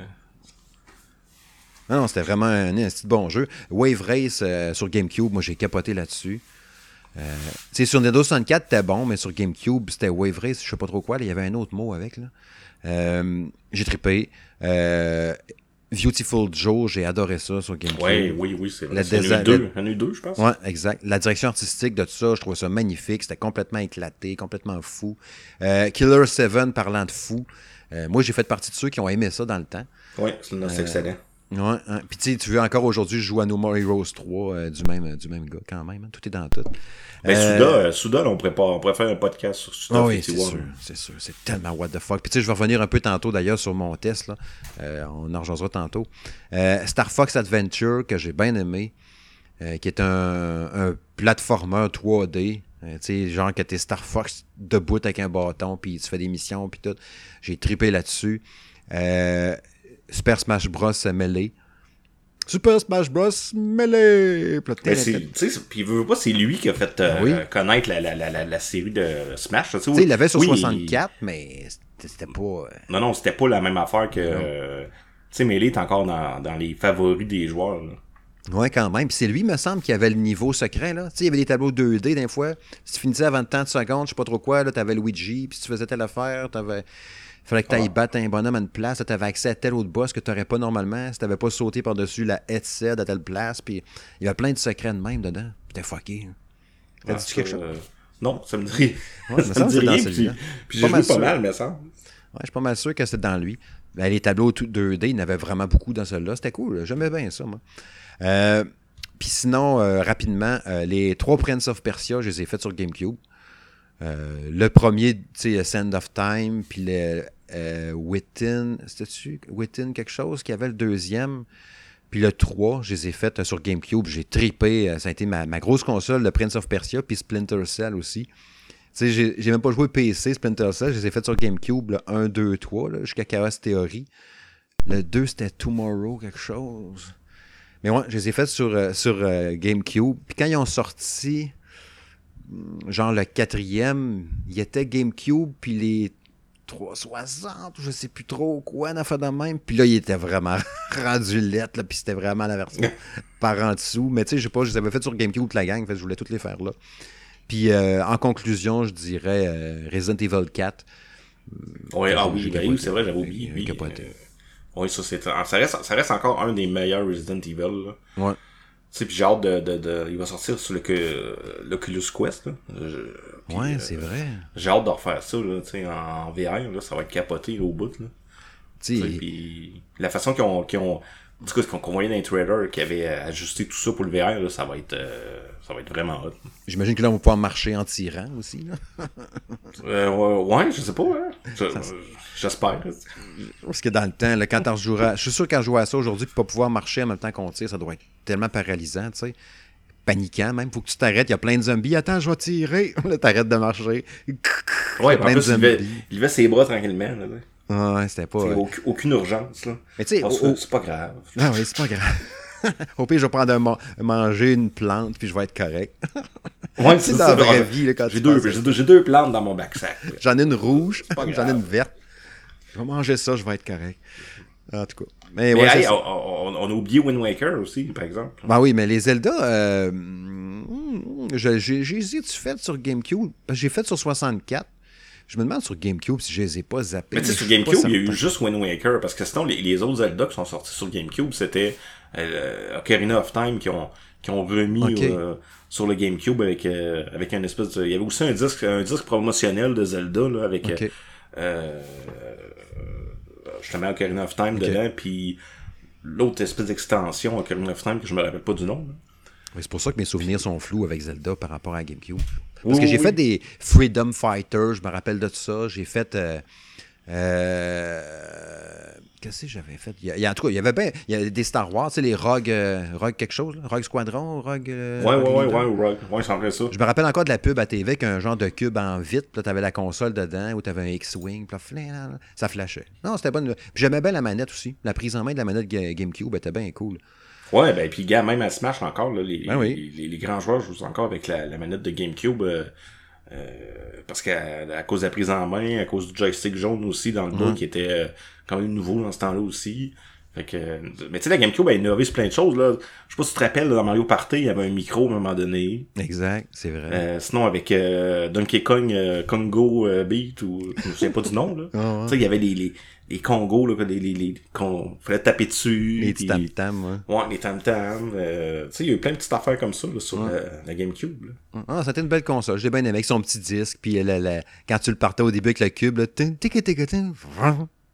Non, non, c'était vraiment un, un petit bon jeu. Wave Race euh, sur GameCube, moi j'ai capoté là-dessus. Euh, tu sais, sur Nintendo 64, c'était bon, mais sur GameCube, c'était Wave Race, je sais pas trop quoi. il y avait un autre mot avec. là. Euh, j'ai trippé. Euh, Beautiful Joe, j'ai adoré ça sur GameCube. Ouais, oui, oui, c'est La vrai. Il y en a desa- eu deux, il y en a eu deux, je pense. Ouais, exact. La direction artistique de tout ça, je trouvais ça magnifique. C'était complètement éclaté, complètement fou. Euh, Killer 7, parlant de fou. euh, moi, j'ai fait partie de ceux qui ont aimé ça dans le temps. Ouais, c'est Euh, c'est excellent. Ouais, hein. Puis tu sais, tu veux encore aujourd'hui, je joue à No More Heroes 3 euh, du, même, du même gars quand même. hein. Tout est dans tout. Mais Euh, Souda, euh, Souda, là, on pas, on pourrait faire un podcast sur Souda Ah oui, c'est 51. sûr, c'est sûr. C'est tellement what the fuck. Puis tu sais, je vais revenir un peu tantôt d'ailleurs sur mon test. Là. Euh, on en rejoindra tantôt. Euh, Star Fox Adventure, que j'ai bien aimé, euh, qui est un, un platformer 3D. Euh, tu sais, genre que t'es Star Fox debout avec un bâton, puis tu fais des missions, puis tout. J'ai trippé là-dessus. Euh, Super Smash Bros. Melee. Super Smash Bros. Melee! Puis tu il veut pas, c'est lui qui a fait euh, Oui. connaître la, la, la, la, la série de Smash. Tu sais, Tu sais, il l'avait sur oui, 64, mais c'était pas. euh, Non, non, c'était pas la même affaire que. euh, tu sais, Melee est encore dans, dans les favoris des joueurs. Là. Ouais, quand même. Puis c'est lui, me semble, qui avait le niveau secret. Là. Tu sais, il y avait des tableaux 2D des fois. Si tu finissais avant tant de secondes, je sais pas trop quoi, là, t'avais Luigi. Puis si tu faisais telle affaire, t'avais. Fallait que tu ailles Ah. battre un bonhomme à une place, tu avais accès à tel autre boss que tu n'aurais pas normalement si tu pas sauté par-dessus la headset à telle place. Puis il y avait plein de secrets de même dedans. Puis t'es fucké. hein. T'as Ah, dit quelque chose? euh, Non, ça me dit, Ouais, me ça me semble dit rien. Puis, celui-là. puis Pas j'ai joué pas sûr. mal, mais ça. Ouais, je suis pas mal sûr que c'était dans lui. Ben, les tableaux tout 2D, il y en avait vraiment beaucoup dans celui-là. C'était cool. J'aimais bien ça, moi. Euh, Puis sinon, euh, rapidement, euh, les trois Prince of Persia, je les ai faits sur GameCube. Euh, le premier, tu sais, Sand of Time, puis le euh, Within, c'était-tu Within quelque chose qui avait le deuxième? Puis le 3, je les ai faits euh, sur GameCube. J'ai tripé. euh, Ça a été ma, grosse console, le Prince of Persia, puis Splinter Cell aussi. Tu sais, j'ai même pas joué PC, Splinter Cell. Je les ai fait sur GameCube, le 1, 2, 3, là, jusqu'à Chaos Theory. Le 2, c'était Tomorrow, quelque chose. Mais ouais, je les ai fait sur, GameCube. Puis quand ils ont sorti, genre le quatrième, il était GameCube, puis les 360, ou je sais plus trop quoi, fait de même. Puis là, il était vraiment rendu lettre, là, puis c'était vraiment la version par en dessous. Mais tu sais, je sais pas, je les avais fait sur GameCube toute la gang, en fait, je voulais toutes les faire là. Puis euh, en conclusion, je dirais euh, Resident Evil 4. Ouais, ah J'ai oui, ben oui, c'est vrai, j'avais oublié. Oui, euh, ça, c'est, ça reste, ça reste encore un des meilleurs Resident Evil, là. Ouais. Sais, puis j'ai hâte de, de, de, il va sortir sur le, que, l'Oculus Quest, là. Je- Ouais, euh, c'est vrai. J'ai hâte de refaire ça, là, tu sais, en VR, là, ça va être capoté, là, au bout, là. Tu Tu sais, sais, Puis la façon qu'ils ont, qu'ils ont, tout cas, qu'on voyait dans les trailers qui avait ajusté tout ça pour le VR, là, ça va être, euh, ça va être vraiment hot. J'imagine que là, on va pouvoir marcher en tirant aussi. Là. Euh, ouais, ouais, je sais pas, hein. Je- J'espère. là. Parce que dans le temps, là, quand on rejouera, je suis sûr qu'en jouant à ça aujourd'hui, puis pas pouvoir marcher en même temps qu'on tire, ça doit être tellement paralysant, tu sais. Paniquant même. Faut que tu t'arrêtes. Il y a plein de zombies. Attends, je vais tirer. Là, t'arrêtes de marcher. Ouais, en de plus, il levait, zombies. il levait ses bras tranquillement, là. Ah, ouais, c'était pas. Aucune, urgence, là. Mais tu sais, c'est pas grave. Ah oui, c'est pas grave. Au pire, je vais prendre un manger une plante, puis je vais être correct. Ouais, c'est dans la vraie vie, J'ai deux, j'ai deux, plantes dans mon backsack. J'en ai une rouge, j'en ai une verte. Je vais manger ça, je vais être correct. En tout cas. Mais, Mais ouais, hey, on, on- on a oublié Wind Waker aussi, par exemple. Ben oui, mais les Zelda, euh, mm, j'ai hésité, tu fait sur GameCube? Que J'ai fait sur 64. Je me demande sur GameCube si je les ai pas zappés. Mais tu sais, sur GameCube, il y a eu juste Wind Waker, parce que sinon, les, les autres Zelda qui sont sortis sur GameCube, c'était euh, Ocarina of Time qui ont, qui ont remis euh, sur le GameCube avec, euh, avec un espèce de... Il y avait aussi un disque, un disque promotionnel de Zelda, là, avec Ok. euh, justement Ocarina of Time Ok. dedans, puis l'autre espèce d'extension Ocarina of Time que je me rappelle pas du nom. là. C'est pour ça que mes souvenirs sont flous avec Zelda par rapport à GameCube. Parce Oui, que j'ai oui. fait des Freedom Fighters, je me rappelle de tout ça. J'ai fait. Euh, euh, Qu'est-ce que j'avais fait? Il y a, en tout cas, il y avait bien il y a des Star Wars, tu sais, les Rogue, euh, Rogue quelque chose, là, Rogue Squadron, Rogue. euh, Ouais, ouais, Rogue ouais, Leader? ouais, ouais, ouais, c'est en vrai ça. Je me rappelle encore de la pub à TV avec un genre de cube en vite, puis là, t'avais la console dedans, ou t'avais un X-Wing, puis là, ça flashait. Non, c'était bonne. Puis j'aimais bien la manette aussi. La prise en main de la manette Ga- GameCube était bien cool. Ouais, ben puis gars, même à Smash encore, là, les, Ben oui. les, les grands joueurs jouent encore avec la, la manette de GameCube euh, parce qu'à à cause de la prise en main, à cause du joystick jaune aussi dans le Mm-hmm. dos qui était euh, quand même nouveau dans ce temps-là aussi. Fait que, euh, mais tu sais, la GameCube a innové sur plein de choses. Là. Je sais pas si tu te rappelles, là, dans Mario Party, il y avait un micro à un moment donné. Exact, c'est vrai. Euh, sinon, avec euh, Donkey Kong euh, Congo Beat, ou je souviens pas du nom, là. Ah ouais. Tu sais, il y avait les, les, les Congos, là, les, les, les, qu'on fallait taper dessus. Les puis- tam-tams, ouais. Ouais, les tam-tams. euh, tu sais, il y a eu plein de petites affaires comme ça là, sur la, la GameCube. Là. Ah, c'était une belle console. J'ai bien aimé avec son petit disque. Puis la- la- quand tu le partais au début avec le cube, là, tin, tic, tic, tin,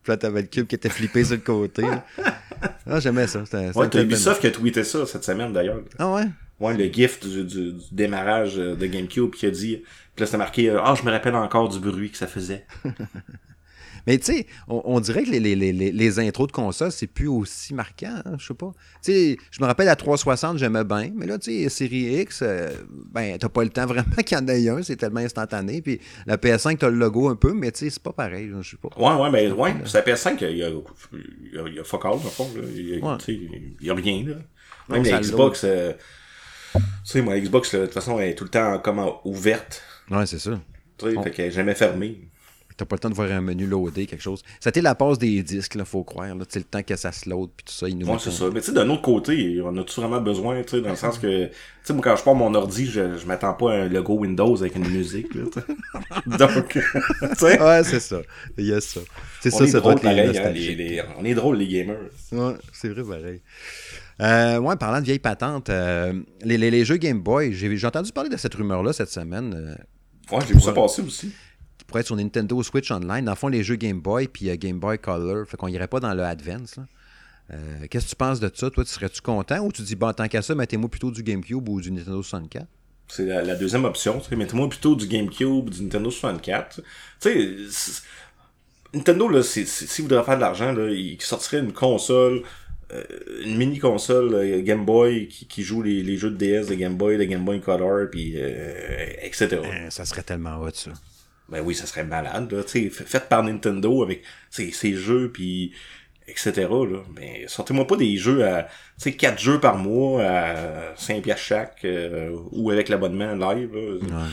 puis là, t'avais le cube qui était flippé sur le côté. Ah, j'aimais ça. C'était, c'était Ouais, t'as Ubisoft qui a tweeté ça cette semaine d'ailleurs. Ah ouais? Ouais, le gif du, du, du démarrage euh, de GameCube qui a dit. Puis là, c'était marqué euh, Ah, je me rappelle encore du bruit que ça faisait. Mais tu sais, on, on dirait que les, les, les, les intros de console, c'est plus aussi marquant, hein, je sais pas. Tu sais, je me rappelle la 360, j'aimais bien, mais là, tu sais, série X, euh, ben, t'as pas le temps vraiment qu'il y en ait un, c'est tellement instantané. Puis la PS5, t'as le logo un peu, mais tu sais, c'est pas pareil, je sais pas. Ouais, ouais, mais ouais, c'est la PS5, il y a, y a, il y a fuck all, dans fond. Il y a, Ouais. y rien, là. Même Non, la Xbox, euh, tu sais, moi, Xbox, là, de toute façon, elle est tout le temps comme ouverte. Ouais, c'est ça. Tu sais, Bon. fait qu'elle est jamais fermée. T'as pas le temps de voir un menu loadé, quelque chose. C'était la passe des disques, là, faut croire. Là. Le temps que ça se load, puis tout ça, il nous Ouais, c'est ça. Mais tu sais, d'un autre côté, on a-tu vraiment besoin, tu sais, dans le sens que, tu sais, moi, quand je prends mon ordi, je, je m'attends pas à un logo Windows avec une musique, là. Donc, tu sais, Ouais, c'est ça. Il y a ça. C'est ça, ça doit les hein, les- les- on est drôle, les gamers. Ouais, c'est vrai, pareil. Euh, ouais, parlant de vieilles patentes, euh, les, les- les jeux Game Boy, j'ai j'ai entendu parler de cette rumeur-là cette semaine, euh, Ouais, j'ai vu ça passer aussi. Pourrait être sur Nintendo Switch Online. Dans le fond, les jeux Game Boy puis euh, Game Boy Color, fait qu'on irait pas dans le Advance. Euh, Qu'est-ce que tu penses de ça? Toi, tu serais-tu content ou tu dis, bon, tant qu'à ça, mettez-moi plutôt du GameCube ou du Nintendo 64? C'est la, la deuxième option. Mettez-moi plutôt du GameCube, du Nintendo 64. Tu sais, Nintendo, là, s'il voudrait faire de l'argent, il sortirait une console, euh, une mini-console euh, Game Boy qui, qui joue les, les jeux de DS de Game Boy, de Game Boy Color, puis euh, etc. Ça serait tellement hot, ça. Ben oui, ça serait malade, là, tu sais, fait par Nintendo avec ses, ses jeux, puis etc. Là. Ben, sortez-moi pas des jeux à, tu sais, 4 jeux par mois à 5 piastres chaque, euh, ou avec l'abonnement live, là. Ouais.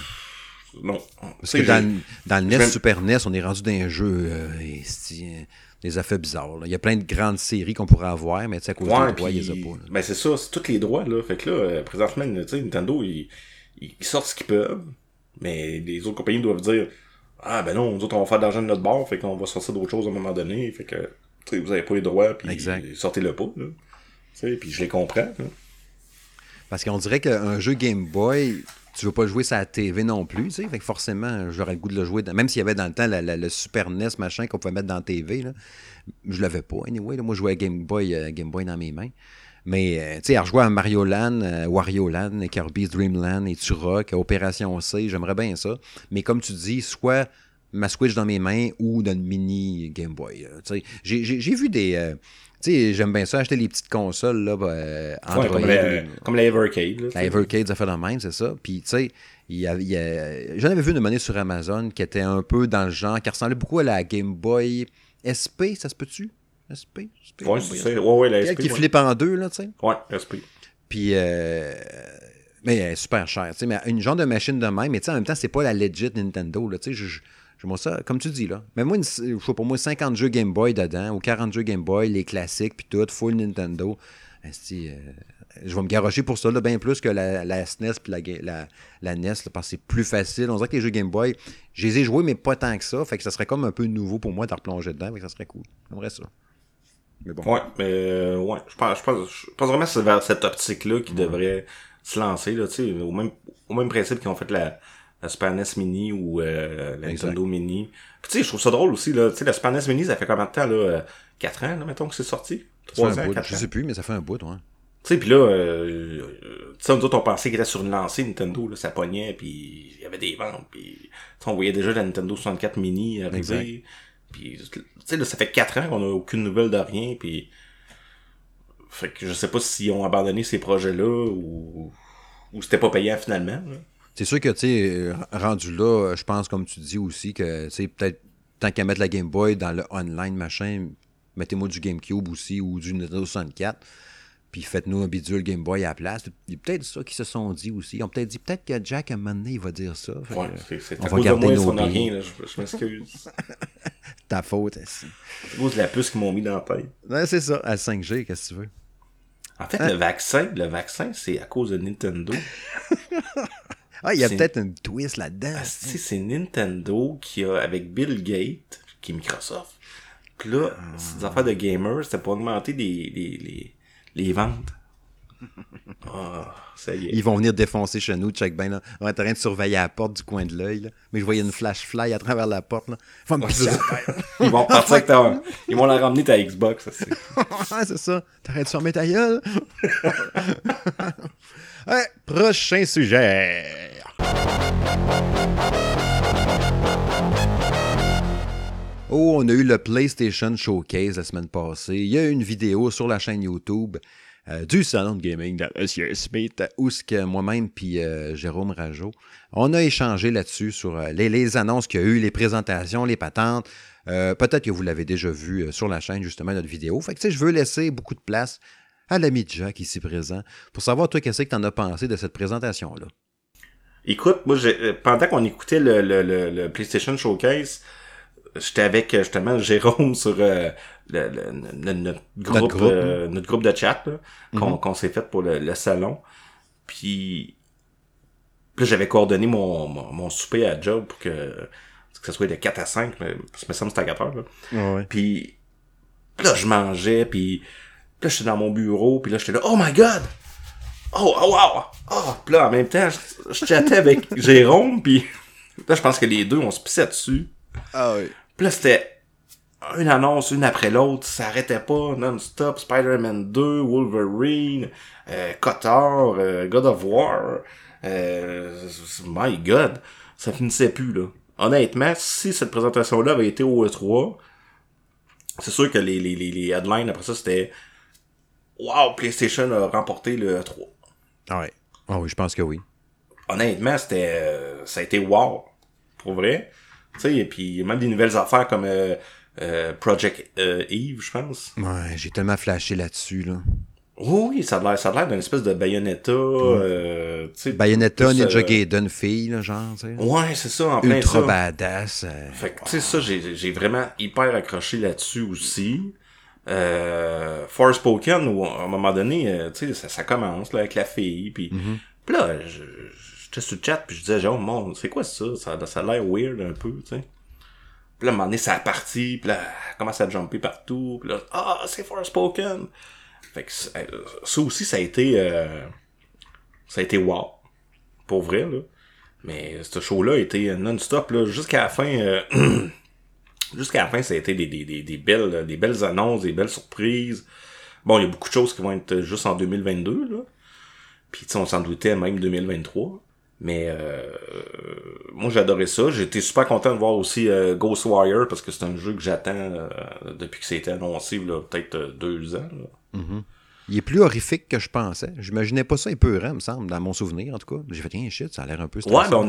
Non. Parce que dans, le- dans le NES, Super NES, on est rendu dans un jeu euh, euh, des affaires bizarres. là. Il y a plein de grandes séries qu'on pourrait avoir, mais tu sais, à cause Ouais, des droits, ils les ont pas. Ben c'est ça, c'est tous les droits, là. Fait que là, euh, présentement, Nintendo, ils, ils sortent ce qu'ils peuvent, mais les autres compagnies doivent dire Ah ben non, nous autres, on va faire de l'argent de notre bord, fait qu'on va sortir d'autres choses à un moment donné, fait que, vous avez pas les droits, puis sortez-le pas, puis je les comprends, là. Parce qu'on dirait qu'un jeu Game Boy, tu veux pas jouer sur la TV non plus, tu sais. Fait que forcément, j'aurais le goût de le jouer. dans- Même s'il y avait dans le temps la- la- le Super NES, machin, qu'on pouvait mettre dans la TV, là. Je l'avais pas, anyway. là. Moi, je jouais à Game Boy, euh, Game Boy dans mes mains. Mais, euh, tu sais, à rejouer à Mario Land, euh, Wario Land, Kirby's Dream Land et Turok, Opération C, j'aimerais bien ça. Mais comme tu dis, soit ma Switch dans mes mains ou dans une mini Game Boy. là. Tu sais, J'ai vu des... euh, tu sais, j'aime bien ça, acheter les petites consoles, là, bah, euh, Ouais, comme, la, la Evercade, là. la. Evercade, ça fait de même, c'est ça. Puis, tu sais, il y j'en avais vu une monnaie sur Amazon qui était un peu dans le genre, qui ressemblait beaucoup à la Game Boy SP, ça se peut-tu? SP? SP? Ouais, c'est. Ouais, ouais, la SP. qui ouais. flippe en deux, là, tu sais. Ouais, SP. Puis, euh, mais elle est super chère, tu sais. Mais une genre de machine de même, mais tu sais, en même temps, c'est pas la legit Nintendo, là, tu sais. Je, je- moi, ça, comme tu dis, là. Mais moi, une- je sais pour moi, 50 jeux Game Boy dedans, ou 40 jeux Game Boy, les classiques, puis tout, full Nintendo. Euh, je vais me garocher pour ça, là, bien plus que la, la SNES puis la, la, la NES, là, parce que c'est plus facile. On dirait que les jeux Game Boy, je les ai joués, mais pas tant que ça. Fait que ça serait comme un peu nouveau pour moi de replonger dedans, fait que ça serait cool. J'aimerais ça. Mais bon. Ouais, mais euh, ouais, je pense, je pense, je pense vraiment que c'est vers cette optique-là qui devrait se lancer, là, tu sais, au même, au même principe qu'ils ont fait la, la Super NES Mini ou euh, la Exact. Nintendo Mini. Puis tu sais, je trouve ça drôle aussi, là, tu sais, la Super NES Mini, ça fait combien de temps, là, euh, 4 ans, là, mettons que c'est sorti? Ça fait 3 un ans, bout, 4 je ans? sais plus, mais ça fait un bout, ouais. Tu sais, puis là, euh, euh, tu sais, nous autres, on pensait qu'il était sur une lancée, Nintendo, là, ça pognait, puis il y avait des ventes, puis on voyait déjà la Nintendo 64 Mini arriver. Puis tu sais, ça fait 4 ans qu'on a aucune nouvelle de rien, puis fait que je sais pas s'ils ont abandonné ces projets-là, ou, ou c'était pas payant finalement. C'est sûr que, tu rendu là, je pense, comme tu dis aussi, que, tu peut-être, tant qu'à mettre la Game Boy dans le online, machin, mettez-moi du GameCube aussi ou du Nintendo 64, puis faites-nous un bidule Game Boy à la place. Il y a peut-être ça qu'ils se sont dit aussi. Ils ont peut-être dit, peut-être que Jack, à un moment donné, il va dire ça. Ouais, c'est, c'est va cause de garder moi, nos a rien, là, je, je m'excuse. Ta faute, c'est à cause de la puce qu'ils m'ont mis dans la tête. Ouais, c'est ça, à 5G, qu'est-ce que tu veux? En fait, Hein? le vaccin, le vaccin, c'est à cause de Nintendo. Ah, il y a C'est- peut-être une twist là-dedans. Ah, c'est Nintendo qui a, avec Bill Gates, qui est Microsoft, pis là, c'est des affaires de gamers, c'était pour augmenter les, les, les, les ventes. Ah, ça y est. Ils vont venir défoncer chez nous, check ben là. On est en train de surveiller la porte du coin de l'œil. Mais je voyais une flash fly à travers la porte, là. Faut me. Ils vont partir avec ta... Ils vont la ramener ta Xbox, c'est... Ça. T'arrêtes de fermer ta gueule. ouais, prochain sujet. Oh, on a eu le PlayStation Showcase la semaine passée. Il y a une vidéo sur la chaîne YouTube euh, du salon de gaming de M. Smith, où ce que moi-même puis euh, Jérôme Rajot, on a échangé là-dessus sur euh, les, annonces qu'il y a eu, les présentations, les patentes. Peut-être que vous l'avez déjà vu sur la chaîne, justement, notre vidéo. Fait que, je veux laisser beaucoup de place à l'ami Jack ici présent pour savoir, toi, qu'est-ce que tu en as pensé de cette présentation-là? Écoute, moi, pendant qu'on écoutait le, PlayStation Showcase, j'étais avec justement Jérôme sur notre, groupe, euh, notre, groupe, de chat mm-hmm. qu'on s'est fait pour le, salon. Puis là, j'avais coordonné mon, mon, souper à job pour que, que ça soit de 4 à 5, mais ça me semble c'était à 4 heures. Là. Puis là, je mangeais, puis là, j'étais dans mon bureau, puis là, j'étais là, oh my god! Oh, oh wow! Oh! Puis là, en même temps, je, je chattais avec Jérôme, puis là, je pense que les deux, on se pissait dessus. Ah oui. Puis là, c'était une annonce une après l'autre, ça arrêtait pas, non-stop, Spider-Man 2, Wolverine, euh, Cotard, euh, God of War, euh, my god, ça finissait plus là. Honnêtement, si cette présentation-là avait été au E3, c'est sûr que les, les, les, headlines après ça c'était Wow, PlayStation a remporté le E3. Ah ouais. Ah oui, je pense que oui. Honnêtement, c'était euh, ça a été wow. Pour vrai. Tu sais, et puis même des nouvelles affaires comme euh, euh, Project euh, Eve, je pense. Ouais, j'ai tellement flashé là-dessus, là. Oui, ça a l'air, ça a l'air d'une espèce de Bayonetta, euh, Bayonetta, Ninja Gaiden fille, là, genre, tu sais. Ouais, c'est ça, en plein Ultra badass. Fait que, tu sais, ça, j'ai, j'ai vraiment hyper accroché là-dessus aussi. Euh, Forspoken, où, à un moment donné, tu sais, ça, ça, commence, là, avec la fille, puis mm-hmm. là, j'étais sur le chat, puis je disais, genre, mon, c'est quoi ça? Ça, ça a l'air weird un peu, tu sais. Puis là, à un moment donné, ça a parti, puis là, commence à jumper partout, puis là, ah, c'est Forspoken! Fait que euh, ça aussi, ça a été, euh, ça a été wow. Pour vrai, là. Mais ce show-là a été non-stop, là, jusqu'à la fin, euh, jusqu'à la fin, ça a été des, des, des, des, belles, des belles annonces, des belles surprises. Bon, il y a beaucoup de choses qui vont être juste en 2022, là. Puis, on s'en doutait même 2023. Mais euh, moi adoré ça. J'étais super content de voir aussi euh, Ghostwire parce que c'est un jeu que j'attends euh, depuis que c'était annoncé peut-être euh, deux ans. Mm-hmm. Il est plus horrifique que je pensais. J'imaginais pas ça épeurant, me semble, dans mon souvenir en tout cas. J'ai fait rien shit, ça a l'air un peu Ouais, ben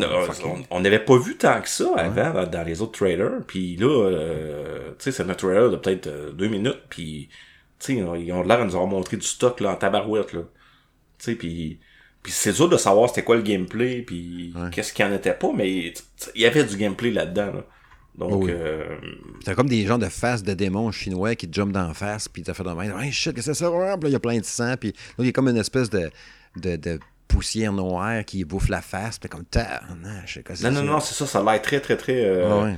on n'avait pas vu tant que ça avant dans, les autres trailers. Puis là, tu sais, c'est un trailer de peut-être deux minutes. Puis, tu sais, ils ont l'air de nous avoir montré du stock là, en tabarouette. Là. Tu sais, puis puis c'est dur de savoir c'était quoi le gameplay, puis qu'est-ce qu'il en était pas, mais il y avait du gameplay là-dedans. Donc, euh... C'était comme des gens de face de démons chinois qui te jumpent d'en face, puis t'as fait de même, hey shit, qu'est-ce que c'est ça? il y a plein de sang, puis il y a comme une espèce de, de, de poussière noire qui bouffe la face, puis comme, non, non, non, c'est ça, ça a l'air très, très, très. Euh...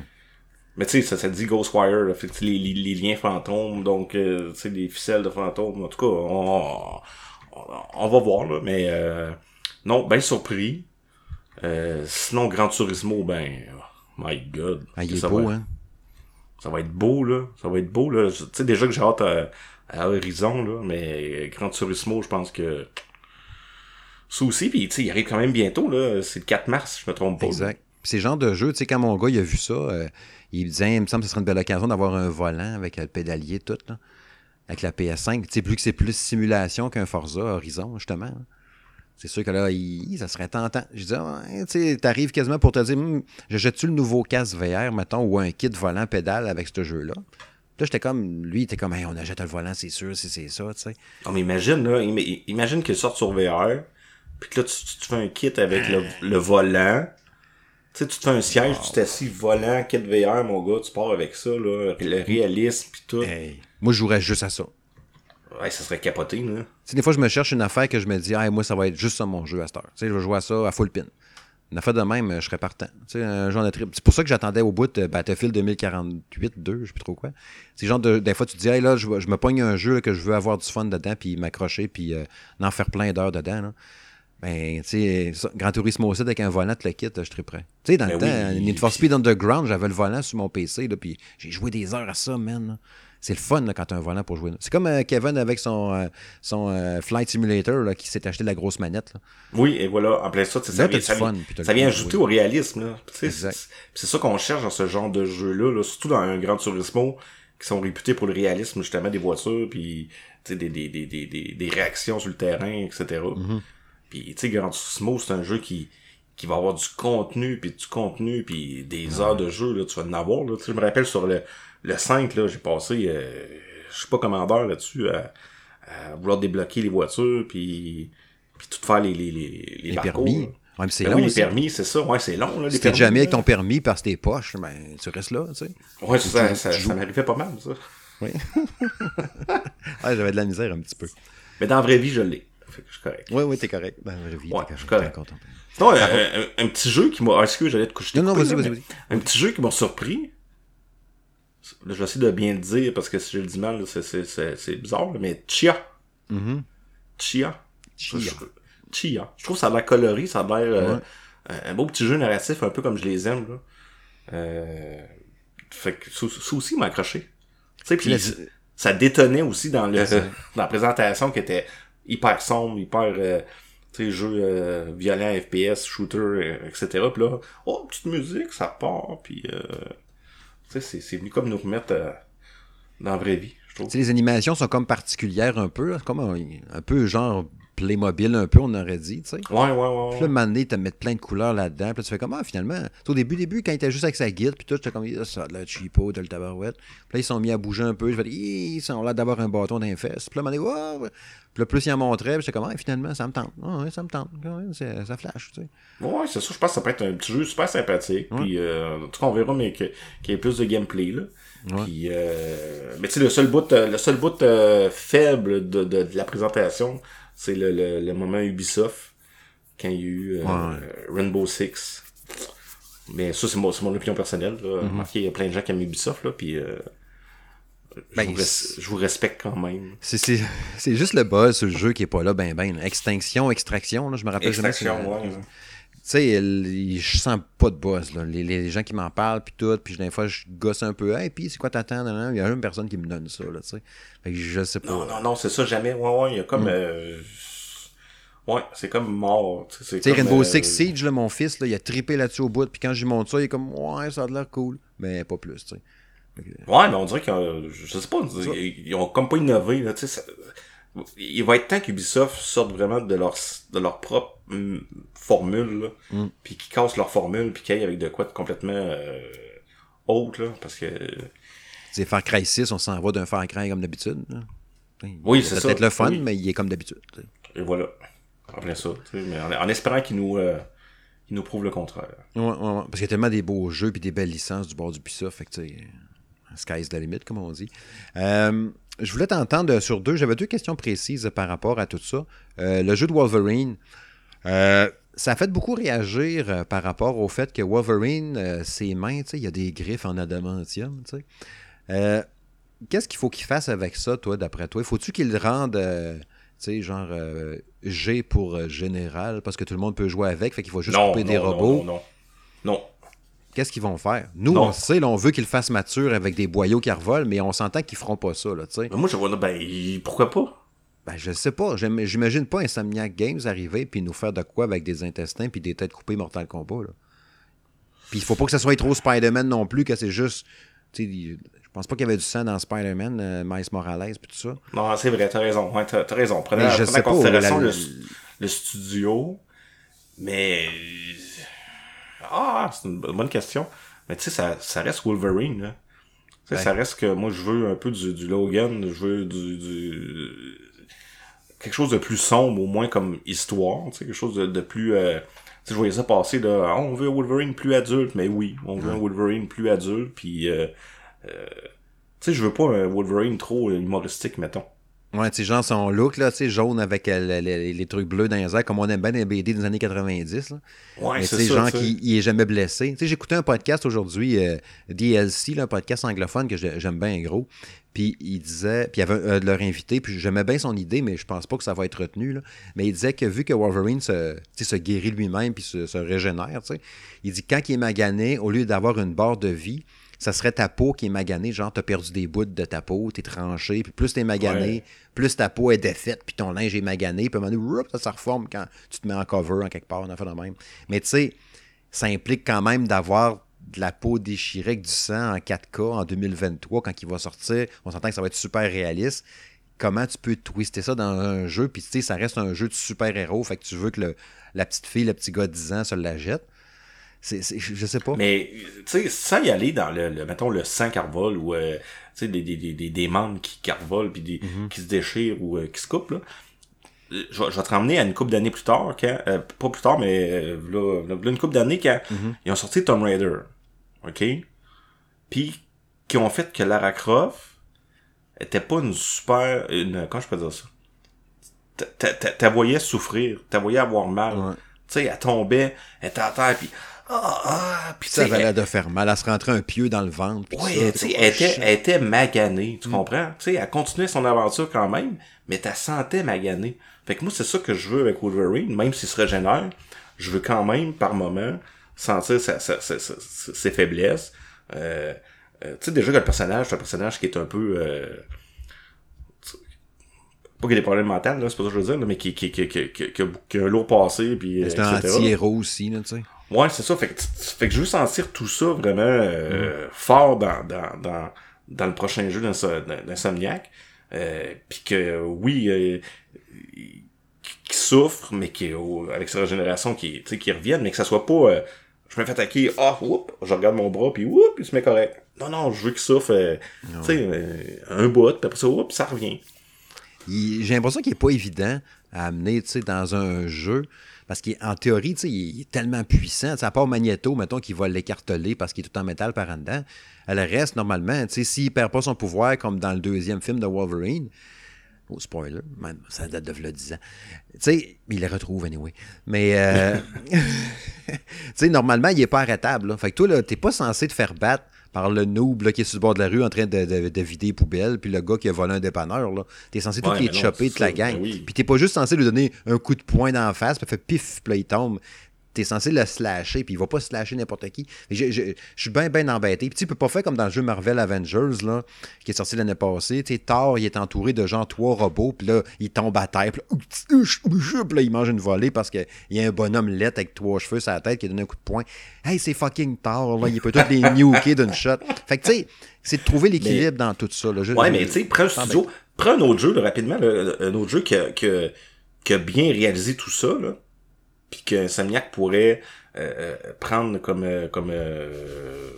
Mais tu sais, ça, ça dit Ghostwire, là, fait, les, les, les, liens fantômes, donc, euh, tu sais, les ficelles de fantômes, en tout cas, on on va voir, là, mais euh, non, bien surpris. Euh, sinon, Grand Turismo, ben, my God. Ah, il est beau, va, hein? Ça va être beau, là. Ça va être beau, là. Tu sais, déjà que j'ai hâte à, Horizon, là, mais Grand Turismo, je pense que... Ça aussi, puis tu sais, il arrive quand même bientôt, là. C'est le 4 mars, je me trompe pas. Exact. C'est le genre de jeu, tu sais, quand mon gars, il a vu ça, euh, il disait, il me semble que ce serait une belle occasion d'avoir un volant avec le pédalier, tout, là avec la PS5. Tu sais, plus que c'est plus simulation qu'un Forza Horizon, justement. C'est sûr que là, ça serait tentant. Je dis, tu sais, t'arrives quasiment pour te dire, hm, je jette-tu le nouveau casque VR, mettons, ou un kit volant-pédale avec ce jeu-là? Là, j'étais comme, lui, il était comme, on achète le volant, c'est sûr, c'est ça, tu sais. Non, mais imagine, là, imagine qu'il sorte sur VR, puis que là, tu, fais un kit avec le, volant. Tu sais, tu te fais un siège, tu t'assis volant, kit VR, mon gars, tu pars avec ça, là, le réalisme, puis tout. Moi, je jouerais juste à ça. Ouais, ça serait capoté, là. Tu des fois, je me cherche une affaire que je me dis, ah, moi, ça va être juste ça mon jeu à cette heure. Tu sais, je vais jouer à ça à full pin. Une affaire de même, je serais partant. Tu sais, un genre de trip. C'est pour ça que j'attendais au bout de Battlefield 2048, 2, je sais plus trop quoi. C'est genre de, des fois, tu te dis, hey, là, je, me pogne un jeu que je veux avoir du fun dedans, puis m'accrocher, puis euh, en faire plein d'heures dedans. Là. Ben, tu sais, Grand Turismo aussi avec un volant, le kit, je suis prêt. Tu sais, dans le ben temps, Need for Speed Underground, j'avais le volant sur mon PC, là, puis j'ai joué des heures à ça, man. C'est le fun là, quand tu as un volant pour jouer. C'est comme euh, Kevin avec son, euh, son euh, Flight Simulator là, qui s'est acheté la grosse manette. là. Oui, et voilà, en plein ça, ça Là, vient, ça fun, ça vient de ajouter au réalisme. C'est ça qu'on cherche dans ce genre de jeu-là, là, surtout dans un Grand Turismo, qui sont réputés pour le réalisme justement des voitures, puis des, des, des, des, des, réactions sur le terrain, etc. Mm-hmm. Puis tu sais, Grand Turismo, c'est un jeu qui qui va avoir du contenu, puis du contenu, puis des heures de jeu, là, tu vas en avoir. Là. Tu sais, je me rappelle sur le, le 5, là, j'ai passé, euh, je suis pas commandeur là-dessus, à, à vouloir débloquer les voitures, puis, puis tout faire les, les, les, permis. Ouais, mais c'est Ben long oui, les permis, c'est ça. Ouais, c'est long, là, Si t'es jamais avec ton permis parce que t'es poche, ben, tu restes là, tu sais. Ouais, ça, ça, tu ça m'arrivait pas mal, ça. Oui. ah, j'avais de la misère un petit peu. Mais dans la vraie vie, je l'ai. Fait que je suis correct. Oui, oui, t'es correct. Ben, la vie, Ouais, je suis correct. Non, un, un- un petit jeu qui m'a... Ah, excuse, j'allais te coucher. Non, non, vas-y, vas-y, mais Un petit jeu qui m'a surpris. Là, je vais essayer de bien le dire, parce que si je le dis mal, c'est- bizarre, mais Chia. Mhm. Chia. Chia. Je- Chia. Je trouve que ça a l'air coloré, ça a l'air euh, Ouais. un, beau petit jeu narratif, un peu comme je les aime. Là. Euh, fait que ça, ça aussi m'a accroché. Tu sais, ça- ça détonnait aussi dans le dans la présentation qui était hyper sombre, hyper euh, tu sais, jeu euh, violent, FPS, shooter, euh, etc. Puis là, oh, petite musique, ça part, puis euh, tu sais, c'est- venu comme nous remettre euh, dans la vraie vie, je trouve. Les animations sont comme particulières un peu, là, comme un, un peu genre Playmobil un peu, on aurait dit, tu sais. Ouais, ouais, ouais. Puis là, un moment donné, t'as mettre plein de couleurs là-dedans. Puis là, tu fais comme, ah, finalement, au début, début, quand il était juste avec sa guide, puis tout, j'étais comme, Ah, ça a l'air cheapo, t'as le tabarouette. Puis là, ils sont mis à bouger un peu. Je fais, Ih, ils ont l'air d'avoir un bâton dans les fesses. Puis là, un moment donné, Wow! Puis là, plus ils en montraient, puis j'étais comme, ah, finalement, ça me tente. Ah, ouais, ça me tente. Ouais, c'est- ça flash, tu sais. Ouais, c'est ça, je pense que ça peut être un petit jeu super sympathique. Puis, euh, en tout cas, on verra, mais qu'il y ait plus de gameplay, là. Ouais. Puis, euh, mais tu sais, le seul bout, euh, le seul bout euh, faible de, de, de la présentation, c'est le, le, le moment Ubisoft, quand il y a eu euh, Rainbow Six. Mais ça, c'est mon, c'est mon opinion personnelle. Là. Remarquez, il y a plein de gens qui aiment Ubisoft, là, puis euh, je, Ben, vous res- je vous respecte quand même. C'est- C'est c'est juste le buzz sur le jeu qui est pas là, ben, ben. Extinction, extraction, là, je me rappelle. Extraction, ouais. Tu sais, je sens pas de buzz, là. Les, les gens qui m'en parlent, puis tout, puis des fois, je gosse un peu. Hey, puis c'est quoi t'attends? Il y a une personne qui me donne ça, là, tu sais. Fait que je sais pas. Non, non, non, c'est ça, jamais. Ouais, ouais, il y a comme... Mm. euh, Ouais, c'est comme mort. Tu sais, Rainbow euh, Six Siege, là, mon fils, là, il a trippé là-dessus au bout, puis quand je lui montre ça, il est comme, ouais, ça a l'air cool. Mais pas plus, tu sais. Ouais, mais on dirait qu'ils ont, je sais pas, ils, ont comme pas innové, là, tu sais, il va être temps qu'Ubisoft sorte vraiment de leur, de leur propre hum, formule, Mm. puis qu'ils cassent leur formule, puis qu'ils aillent avec de quoi de complètement euh, autre, là, parce que... Sais, Far Cry 6, on s'en va d'un Far Cry comme d'habitude. Oui, c'est ça. peut-être le fun, Oui. mais il est comme d'habitude. Et voilà, plein ça, mais en, en espérant qu'ils nous, euh, nous prouvent le contraire. Ouais, ouais, ouais. Parce qu'il y a tellement des beaux jeux puis des belles licences du bord du Ubisoft. Fait que, tu sais, sky's the limit, comme on dit. Euh, je voulais t'entendre sur deux. J'avais deux questions précises par rapport à tout ça. Euh, le jeu de Wolverine, euh, ça a fait beaucoup réagir euh, par rapport au fait que Wolverine, euh, ses mains, il y a des griffes en adamantium, tu sais. Qu'est-ce qu'il faut qu'il fasse avec ça, toi, d'après toi? Faut-tu qu'il le rende, tu sais, genre G pour général, parce que tout le monde peut jouer avec, fait qu'il faut juste non, couper non, des robots? Non, non, non. Qu'est-ce qu'ils vont faire? Nous, Non. on sait, là, on veut qu'ils le fassent mature avec des boyaux qui revolent, mais on s'entend qu'ils feront pas ça, là, tu sais. Moi, je vois, ben, pourquoi pas? Ben, je sais pas. J'imagine pas Insomniac Games arriver puis nous faire de quoi avec des intestins puis des têtes coupées Mortal Kombat, là. Puis il faut pas que ça soit trop Spider-Man non plus, que c'est juste... Je pense pas qu'il y avait du sang dans Spider-Man, euh, Miles Morales puis tout ça. Non, c'est vrai, t'as raison. Ouais, t'as, raison. Prenez, en pas, considération la- le, le studio. Mais. Ah, c'est une bonne question. Mais tu sais, ça, ça reste Wolverine, là. Tu sais, Ouais. ça reste que moi, je veux un peu du, du Logan, je veux du, du- quelque chose de plus sombre, au moins comme histoire, tu sais, quelque chose de, de plus... euh, Tu sais, je voyais ça passer, là, Ah, on veut un Wolverine plus adulte, mais oui, on veut un Wolverine plus adulte, puis... euh, euh, tu sais, je veux pas un Wolverine trop humoristique, mettons. Ouais, tu genre son look, là, tu sais, jaune avec euh, les, trucs bleus dans les airs, comme on aime bien les BD des années 90, là. Ouais, Mais c'est ça, genre qui il est jamais blessé. Tu sais, j'écoutais un podcast aujourd'hui, euh, DLC, là, un podcast anglophone que j'ai- j'aime bien gros. Puis il disait, puis il y avait un, euh, de leur invité, puis j'aimais bien son idée, mais je pense pas que ça va être retenu. Là. Mais il disait que vu que Wolverine se, se guérit lui-même puis se, se régénère, tu sais, il dit quand il est magané, au lieu d'avoir une barre de vie, ça serait ta peau qui est maganée, genre t'as perdu des bouts de ta peau, t'es tranché, puis plus t'es magané, Ouais. plus ta peau est défaite, puis ton linge est magané, puis à un moment donné, ça se reforme quand tu te mets en cover en quelque part, on a fait de même. Mais tu sais, ça implique quand même d'avoir de la peau déchirée avec du sang en 4K en 2023 quand il va sortir. On s'entend que ça va être super réaliste. Comment tu peux twister ça dans un jeu, puis tu sais, ça reste un jeu de super-héros, fait que tu veux que le- la petite fille, le petit gars de 10 ans se la jette. C'est, c'est- je je sais pas. Mais, tu sais, sans y aller dans le, le mettons, le sang qui revole ou, euh, tu sais, des, des, des, des, membres qui, revolent puis des, Mhm. qui se déchirent ou euh, qui se coupent, là. Euh, Je vais, je vais te ramener à une couple d'années plus tard, quand, euh, pas plus tard, mais euh, là, là, une couple d'années quand Mhm. ils ont sorti Tomb Raider. OK? Puis, qui ont fait que Lara Croft était pas une super, une, comment je peux dire ça? T'a- t'a- t'a- T'as voyais souffrir, t'as voyais avoir mal. Ouais. Tu sais, elle tombait, elle était à terre, puis ah, ah, puis ça avait l'air de faire mal. Elle se rentrait un pieu dans le ventre. puis Ouais, tu sais, elle était, elle était maganée, tu comprends? Tu sais, elle continuait son aventure quand même, mais t'as sentais maganée. Fait que moi, c'est ça que je veux avec Wolverine, même s'il se régénère, je veux quand même, par moment, sentir sa- sa- sa- ses faiblesses. Euh, euh, tu sais, déjà que le personnage, c'est un personnage qui est un peu... Euh, pas qu'il ait des problèmes mentaux, là, c'est pas ça que je veux dire, là, mais qui, qui, qui, qui, a, a un lourd passé, puis C'est un etc. anti-héros aussi, là, tu sais. Ouais, c'est ça. Fait que, fait que je veux sentir tout ça vraiment euh, fort dans, dans, dans, dans le prochain jeu d'Inso- d'Insomniac. Euh, Puis que oui, euh, qui souffre, mais qui avec sa régénération qui, qui revienne, mais que ça soit pas euh, je me fais attaquer, ah, oups, je regarde mon bras, puis oups, il se met correct. Non, non, je veux qu'il souffre, euh, tu sais, euh, un bout, puis après ça, oups, ça revient. J'ai l'impression qu'il n'est pas évident à amener tu sais, dans un jeu. Parce qu'en théorie, tu il est tellement puissant. Tu à part Magneto, mettons, qui va l'écarteler parce qu'il est tout en métal par en dedans. Elle reste normalement, tu s'il perd pas son pouvoir, comme dans le deuxième film de Wolverine. Oh, spoiler, man, ça date de v'là 10 ans. Tu il les retrouve anyway. Mais, euh, tu normalement, il est pas arrêtable. Fait que toi, là, t'es pas censé te faire battre par le noob là, qui est sur le bord de la rue en train de, de- de vider les poubelles, puis le gars qui a volé un dépanneur. Là. T'es censé tout Ouais, les mais non, chopper de la gang. oui. Puis t'es pas juste censé lui donner un coup de poing dans la face, puis fait pif, puis là, il tombe. T'es censé le slasher, puis il va pas slasher n'importe qui. Je, je- je suis bien, bien embêté. Puis tu peut pas faire comme dans le jeu Marvel Avengers, là, qui est sorti l'année passée. Tu sais, Thor, il est entouré de genre trois robots, puis là, il tombe à terre, puis là, il mange une volée parce qu'il y a un bonhomme laid avec trois cheveux sur la tête qui donne un coup de poing. Hey, c'est fucking Thor, là, il peut tous les nuker d'une shot. Fait que tu sais, c'est de trouver l'équilibre dans tout ça. Là. Je- Ouais, mais tu sais, prends un studio, prends un autre jeu, là, rapidement, là, un autre jeu qui a, qui a- qui a bien réalisé tout ça, là, puis que Insomniac pourrait euh, euh, prendre comme, euh, comme euh,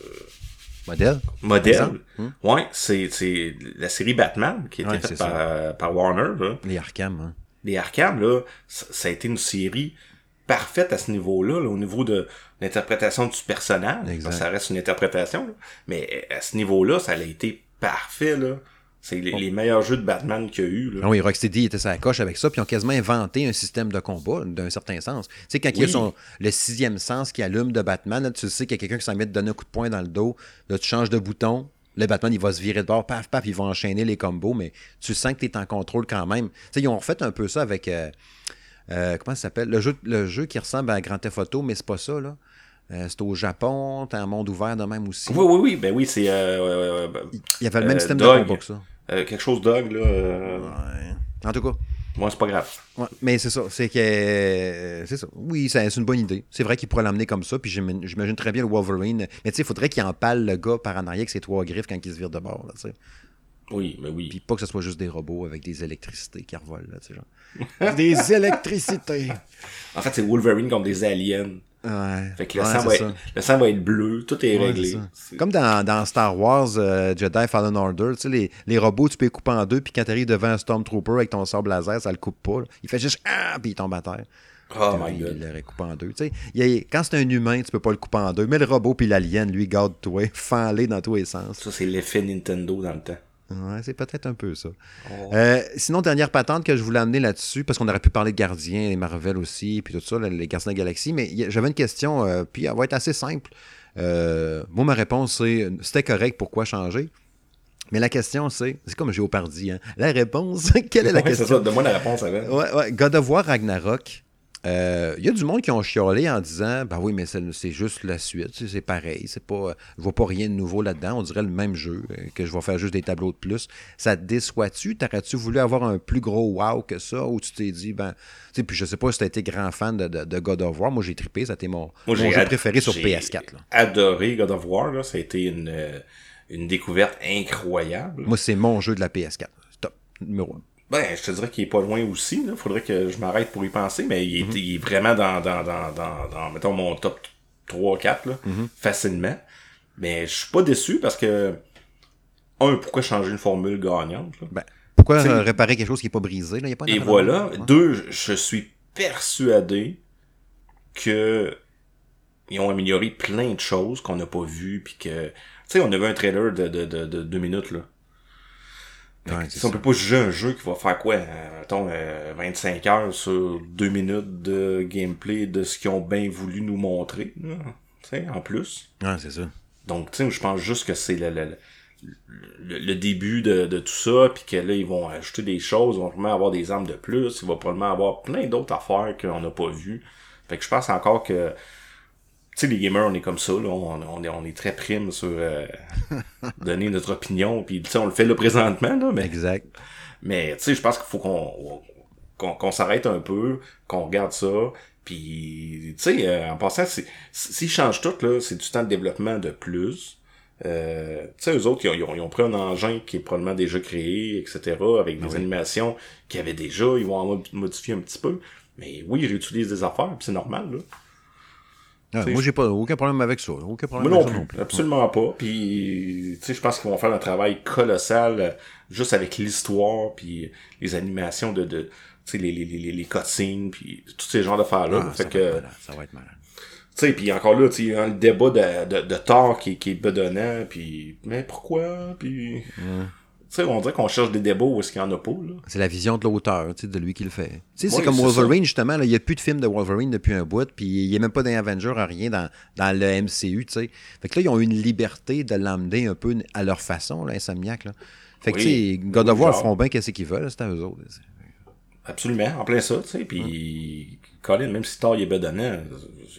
Modèle. modèle. Hmm. Ouais, c'est, c'est la série Batman, qui été Ouais, faite par, euh, par Warner, là. Les Arkham, hein. Les Arkham, là, ça, a été une série parfaite à ce niveau-là, là, au niveau de l'interprétation du personnage. Exact. Parce que ça reste une interprétation, là. mais à ce niveau-là, ça a été parfait, là. C'est les, les meilleurs jeux de Batman qu'il y a eu, là. Ah oui, Rocksteady était sa coche avec ça, puis ils ont quasiment inventé un système de combat d'un certain sens. Tu sais, quand il y a Oui. son, le sixième sens qui allume de Batman, là, tu sais qu'il y a quelqu'un qui s'en met de donner un coup de poing dans le dos, là, tu changes de bouton, le Batman, il va se virer de bord, paf, paf, il va enchaîner les combos, mais tu sens que tu es en contrôle quand même. Tu sais, ils ont refait un peu ça avec, euh, euh, comment ça s'appelle, le jeu, le jeu qui ressemble à Grand Theft Auto, mais c'est pas ça, là. Euh, c'est au Japon, t'as un monde ouvert de même aussi. Oui, oui, oui, ben oui, c'est euh, euh, Il y avait le même Euh, système Dog. de combat que ça. quelque chose dog, là. Ouais. En tout cas, Moi, c'est pas grave. Ouais, mais c'est ça, c'est que c'est ça. Oui, c'est une bonne idée. C'est vrai qu'il pourrait l'amener comme ça, puis j'imagine j'imagine très bien le Wolverine. Mais tu sais, il faudrait qu'il empale le gars par en arrière avec ses trois griffes quand il se vire de bord, là, tu sais. Oui, mais oui. Puis pas que ce soit juste des robots avec des électricités qui revolent, là, tu sais, genre. des électricités. En fait, c'est Wolverine comme des aliens. Ouais. Fait que le, Ouais, sang, va être, le sang va être bleu, tout est Ouais, réglé. Comme dans, dans Star Wars euh, Jedi Fallen Order, tu sais, les, les robots, tu peux les couper en deux, puis quand tu arrives devant un Stormtrooper avec ton sable laser, ça le coupe pas. là. Il fait juste Ah! Puis il tombe à terre. Oh my il god. l'aurait coupé en deux. Tu sais, il a- quand c'est un humain, tu peux pas le couper en deux. Mais le robot puis l'alien, lui, garde-toi, fend-les dans tous les sens. Ça, c'est l'effet Nintendo dans le temps. Ouais, c'est peut-être un peu ça. Oh. Euh, sinon, dernière patente que je voulais amener là-dessus, parce qu'on aurait pu parler de Gardiens, les Marvel aussi, puis tout ça, les Gardiens de la Galaxie, mais j'avais une question, euh, puis elle va être assez simple. Euh, moi, ma réponse, c'est c'était correct, pourquoi changer? Mais la question, c'est, c'est comme Géopardy, hein? La réponse, quelle est la Ouais, c'est question? ça, donne-moi la réponse avant. Ouais, ouais. God of War Ragnarok, Euh, Il y a du monde qui ont chiolé en disant Ben oui, mais c'est juste la suite, c'est- pareil, c'est pas. Je vois pas rien de nouveau là-dedans, on dirait le même jeu, euh, que je vais faire juste des tableaux de plus. Ça te déçoit-tu? T'aurais-tu voulu avoir un plus gros wow que ça? Ou tu t'es dit, ben. Tu sais, puis je sais pas si t'as été grand fan de, de- de God of War. Moi, j'ai trippé, ça a été mon, Moi, mon j'ai jeu préféré sur j'ai PS4. là. adoré God of War. Là. Ça a été une, euh, une découverte incroyable. Moi, c'est mon jeu de la PS4. Top, numéro 1. Ben, je te dirais qu'il est pas loin aussi. Il faudrait que je m'arrête pour y penser, mais il est, Mhm. il est vraiment dans, dans, dans, dans, dans, mettons, mon top 3-4, là, Mhm. facilement. Mais je suis pas déçu parce que, un, pourquoi changer une formule gagnante? là? Ben, pourquoi T'sais- réparer quelque chose qui n'est pas brisé? Là? Y a pas Et voilà. Deux, je- je suis persuadé que ils ont amélioré plein de choses qu'on n'a pas vues, puis que, tu sais, on avait un trailer de, de, de, de deux minutes, là. Ouais, sais, on peut pas juger un jeu qui va faire quoi, euh, mettons, euh, 25 heures sur deux minutes de gameplay de ce qu'ils ont bien voulu nous montrer, tu sais, en plus. Ouais, c'est ça. Donc, tu sais, je pense juste que c'est le, le, le, le début de, de tout ça, puis que là, ils vont ajouter des choses, ils vont probablement avoir des armes de plus, il va probablement avoir plein d'autres affaires qu'on n'a pas vues. Fait que je pense encore que, sais, les gamers, on est comme ça, là, on, on, est, on est très prime sur euh, donner notre opinion, puis tu sais, on le fait là présentement, là, mais, Exact. mais tu sais, je pense qu'il faut qu'on qu'on s'arrête un peu, qu'on regarde ça, puis tu sais, euh, en passant, s'ils changent tout, là, c'est du temps de développement de plus. Euh, tu sais, eux autres, ils ont, ils ont- ils ont pris un engin qui est probablement déjà créé, etc., avec des animations qu'ils avaient déjà, ils vont en mod- modifier un petit peu. Mais oui, ils réutilisent des affaires, puis c'est normal, là. Ouais, T'sais, moi, j'ai pas aucun problème avec ça. Aucun problème Moi non avec ça plus, absolument pas. Puis, tu sais, je pense qu'ils vont faire un travail colossal euh, juste avec l'histoire, puis les animations de, de tu sais, les, les, les, les cutscenes, puis tous ces genres d'affaires-là. Ah, ça, que, va être malade, ça va être malade. tu sais, puis encore là, tu sais, hein, le débat de, de, de Thor qui, qui est bedonnant, puis mais pourquoi, puis... Tu sais, on dirait qu'on cherche des débats où est-ce qu'il y en a pas, là. C'est la vision de l'auteur, tu sais, de lui qui le fait. Tu sais, c'est comme Wolverine, justement, il n'y a plus de film de Wolverine depuis un bout, puis il n'y a même pas d'Avenger, rien dans, dans le MCU, tu sais. Fait que là, ils ont une liberté de l'emmener un peu à leur façon, là, Insomniac, là. Fait que, Oui. tu sais, God of War feront bien qu'est-ce qu'ils veulent, c'est à eux autres. Absolument, en plein ça, tu sais, puis... Colin, même si Thor il est bedonnant,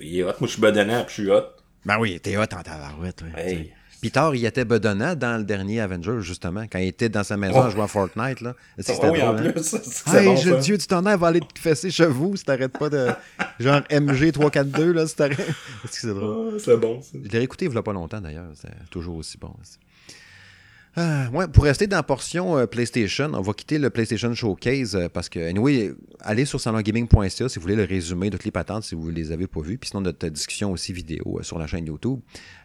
il est hot, moi je suis bedonnant, puis je suis hot. Ben oui, t'es hot en tabarouette, ouais, Hey. Puis tard, il était bedonnant dans le dernier Avenger, justement, quand il était dans sa maison Oh. à jouer à Fortnite, là. C'est Ah oui, en drôle, hein? plus, Hey, bon, je-. Dieu du tonnerre va aller te fesser chez vous si t'arrêtes pas de. Genre MG 342, là, si t'arrêtes. Est-ce que c'est drôle? Ah, c'est bon, ça. Je l'ai réécouté il y a pas longtemps d'ailleurs. C'est toujours aussi bon. aussi. Ouais, pour rester dans la portion euh, PlayStation, on va quitter le PlayStation Showcase euh, parce que, anyway, allez sur salongaming.ca si vous voulez le résumé de toutes les patentes si vous ne les avez pas vues. Puis sinon, notre discussion aussi vidéo euh, sur la chaîne YouTube.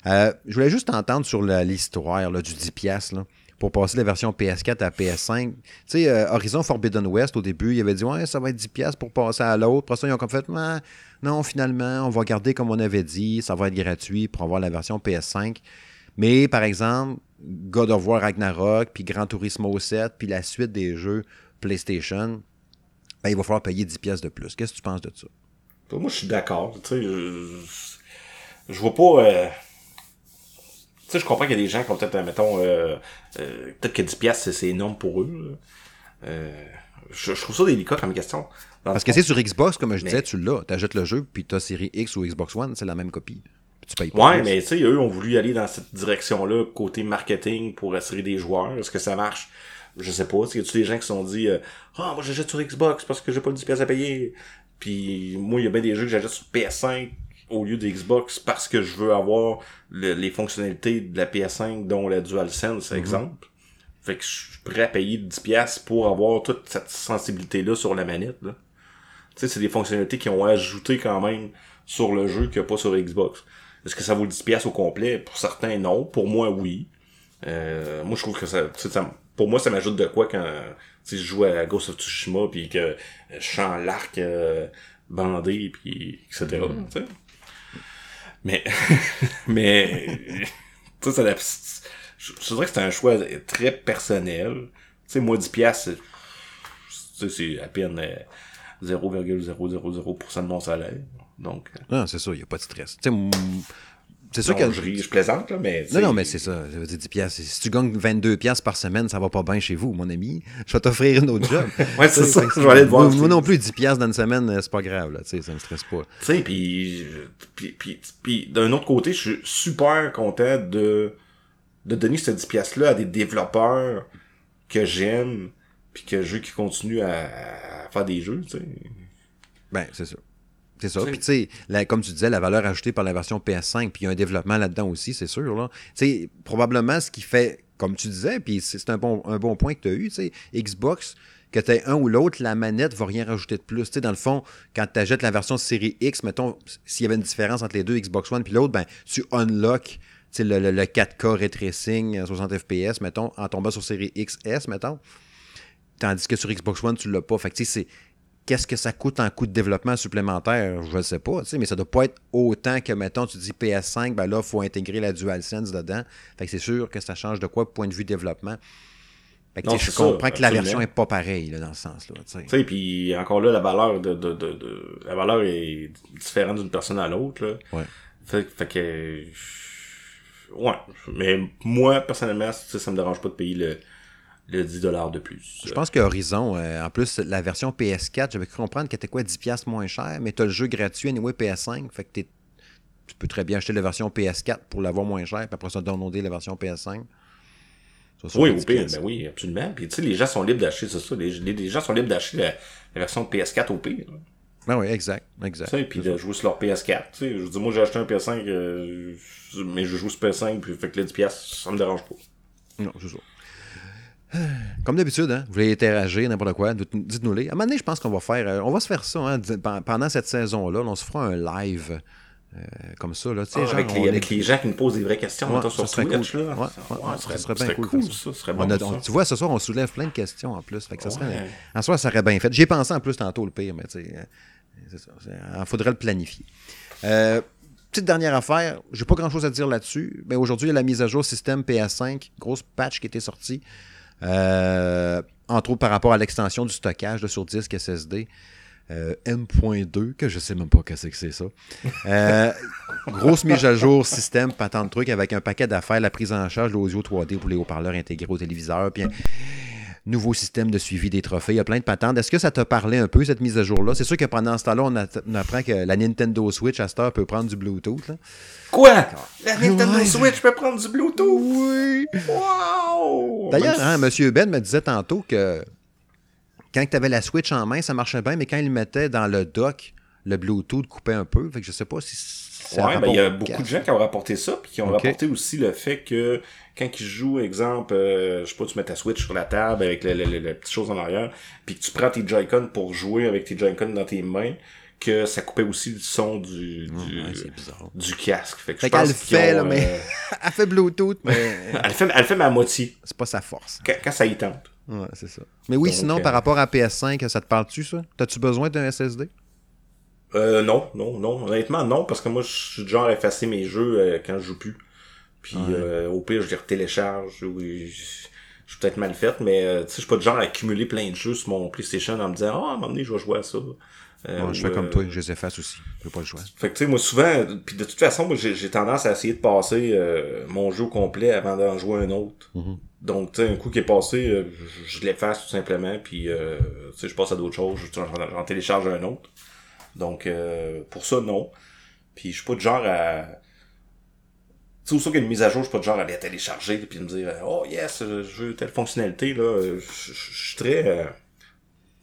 Euh, je voulais juste entendre sur l'histoire du 10$ là, pour passer de la version PS4 à PS5. Tu sais, euh, Horizon Forbidden West, au début, il avait dit Ouais, ça va être 10$ pour passer à l'autre. Après ça, ils ont comme fait Non, finalement, on va garder comme on avait dit, ça va être gratuit pour avoir la version PS5. Mais par exemple, God of War Ragnarok, puis Gran Turismo 7, puis la suite des jeux PlayStation, ben, il va falloir payer 10 pièces de plus. Qu'est-ce que tu penses de ça? Moi, je suis d'accord. Tu sais, je, je vois pas. euh, Tu sais, je comprends qu'il y a des gens qui ont peut-être, euh, mettons, euh, euh, peut-être que 10 pièces c'est énorme pour eux. je, je trouve ça délicat comme question. Parce que c'est sur Xbox, comme je Mais- disais, tu l'as. Tu achètes le jeu, puis tu as série X ou Xbox One, c'est la même copie. Tu payes pas Ouais, plus. mais tu sais, eux ont voulu aller dans cette direction-là, côté marketing, pour attirer des joueurs. Est-ce que ça marche? Je sais pas. Y a-tu des gens qui se sont dit euh, Ah, moi j'achète sur Xbox parce que j'ai pas 10 pièces à payer. Puis moi, il y a bien des jeux que j'achète sur PS5 au lieu de Xbox parce que je veux avoir le- les fonctionnalités de la PS5, dont la DualSense, exemple. Fait que je suis prêt à payer 10 pièces pour avoir toute cette sensibilité-là sur la manette. Là. Tu sais, c'est des fonctionnalités qui ont ajouté quand même sur le jeu qu'il n'y a pas sur Xbox. Est-ce que ça vaut 10 pièces au complet? Pour certains, non. Pour moi, oui. Euh, moi, je trouve que ça, ça pour moi, ça m'ajoute de quoi quand tu sais, je joue à Ghost of Tsushima puis que euh, je chante l'arc euh, bandé puis etc. Mais, mais, tu sais, je, je dirais que c'est un choix très personnel. Tu sais, moi, 10 pièces, c'est c'est à peine euh, 0,000% de mon salaire. Donc, euh, Non, c'est ça, il n'y a pas de stress. Tu sais, m- C'est sûr que. je, ris, je plaisante, là, mais. Non, non, mais c'est ça. Ça veut dire 10 piastres. Si tu gagnes 22 piastres par semaine, ça va pas bien chez vous, mon ami. Je vais t'offrir une autre job. Ouais, c'est ça. Je vais aller te voir. Moi, non plus, 10 piastres dans une semaine, euh, c'est pas grave, là. Tu sais, ça me stresse pas. Tu sais, puis, puis, puis, d'un autre côté, je suis super content de, de donner cette 10 pièces-là à des développeurs que j'aime, puis que je veux qu'ils continuent à, à faire des jeux, tu sais. Ben, c'est ça. C'est ça. Puis, tu sais, comme tu disais, la valeur ajoutée par la version PS5, puis il y a un développement là-dedans aussi, c'est sûr. Là. Tu sais, probablement ce qui fait, comme tu disais, puis c'est un bon, un bon point que tu as eu, tu sais, Xbox, que tu un ou l'autre, la manette va rien rajouter de plus. Tu sais, dans le fond, quand tu achètes la version série X, mettons, s'il y avait une différence entre les deux, Xbox One puis l'autre, ben, tu unlock le, le- le 4K ray tracing, euh, 60 FPS, mettons, en tombant sur série XS, mettons. Tandis que sur Xbox One, tu l'as pas. Fait que, tu sais, c'est qu'est-ce que ça coûte en coût de développement supplémentaire, je ne sais pas, tu sais, mais ça doit pas être autant que, mettons, tu dis PS5, ben là, il faut intégrer la DualSense dedans. Fait que c'est sûr que ça change de quoi, point de vue développement. Fait que, Non, je ça, comprends que la version est pas pareille, là, dans ce sens-là, tu sais. Puis encore là, la valeur de, de, de, de- la valeur est différente d'une personne à l'autre. Ouais. Fait, fait que, ouais. Mais moi, personnellement, ça me dérange pas de payer le, le 10$ de plus. Je pense que Horizon, euh, en plus, la version PS4, j'avais cru comprendre qu'elle était quoi, 10$ moins cher, mais tu as le jeu gratuit anyway PS5, fait que t'es- tu peux très bien acheter la version PS4 pour l'avoir moins cher, puis après ça, downloader la version PS5. Ça, ça Oui, au 10 pire, ben oui, absolument. Puis tu sais, les gens sont libres d'acheter, c'est ça. Les, gens sont libres d'acheter la, la version PS4 au pire. là. Ben oui, exact, exact. Sais, puis de jouer sur leur PS4. Tu sais, je dire, moi j'ai acheté un PS5, euh, mais je joue sur PS5, puis fait que le 10$, piastres, ça me dérange pas. Non, c'est ça. Comme d'habitude, hein, vous voulez interagir, n'importe quoi, dites- dites-nous-les. À un moment donné, je pense qu'on va faire, euh, on va se faire ça, hein, pendant cette saison-là, là, on se fera un live euh, comme ça, là, tu sais, Ah, avec, les, est- avec les gens qui nous posent des vraies questions, Ouais, sur serait Twitch, cool. là. Ouais, ouais, ça serait bien cool, cool, ça. ça. serait on bon, a- ça. on- tu vois, ce soir, on soulève plein de questions en plus. Fait que ça serait, Ouais. En soi, ça serait bien fait. J'y ai pensé en plus tantôt, le pire, mais tu sais, euh. Il faudrait le planifier. Euh, petite dernière affaire, j'ai pas grand chose à dire là-dessus, mais aujourd'hui, il y a la mise à jour système PS5, grosse patch qui était sortie. Euh, entre autres par rapport à l'extension du stockage là, sur disque SSD. Euh, M.2, que je sais même pas qu'est-ce que c'est ça. Euh, grosse mise à jour système, pas tant de trucs, avec un paquet d'affaires, la prise en charge de l'audio 3D pour les haut-parleurs intégrés au téléviseur, puis nouveau système de suivi des trophées. Il y a plein de patentes. Est-ce que ça t'a parlé un peu, cette mise à jour-là? C'est sûr que pendant ce temps-là, on, apprend que la Nintendo Switch, à cette heure, peut prendre du Bluetooth. là. Quoi? La Nintendo Ouais. Switch peut prendre du Bluetooth? Oui! Wow! D'ailleurs, hein, M. Ben me disait tantôt que quand tu avais la Switch en main, ça marchait bien, mais quand il le mettait dans le dock, le Bluetooth coupait un peu. Fait que je sais pas si ça Ouais, ben, il y a beaucoup de gens qui ont rapporté ça, puis qui ont rapporté aussi le fait que quand ils jouent, exemple, euh, je sais pas, tu mets ta Switch sur la table avec le, le- le- la petite chose en arrière, puis que tu prends tes Joy-Con pour jouer avec tes Joy-Con dans tes mains, que ça coupait aussi le son du, du, Ouais, du casque. Fait que Fait je pense qu'elle le qu'ils fait, ont, là, mais- euh, Elle fait Bluetooth, mais elle, fait, elle fait ma moitié, c'est pas sa force. quand, quand ça y tente. Ouais, c'est ça. Mais oui, Donc, sinon, euh, par rapport à PS5, ça te parle-tu, ça? T'as-tu besoin d'un SSD? Euh, non, non, non. Honnêtement, non, parce que moi, je suis du genre à effacer mes jeux euh, quand je joue plus. Puis euh, au pire, je les télécharge ou je, je suis peut-être mal faite, mais euh, tu sais, je suis pas du genre à accumuler plein de jeux sur mon PlayStation en me disant Ah, à un moment donné, je vais jouer à ça. Euh, Moi, je fais comme euh, toi, je les efface aussi. J'ai pas le choix. Fait que tu sais, moi souvent, puis de toute façon, moi j'ai tendance à essayer de passer euh, mon jeu complet avant d'en jouer un autre. Mhm. Donc tu sais, un coup qui est passé, euh, je, je l'efface tout simplement, puis euh, tu sais, je passe à d'autres choses, je- j'en télécharge un autre. Donc euh, pour ça, non. Puis je suis pas du genre à. Tu sais, aussitôt qu'il y a une mise à jour, je suis pas du genre à aller télécharger puis me dire Oh yes, je veux telle fonctionnalité là. Je je- suis très. euh,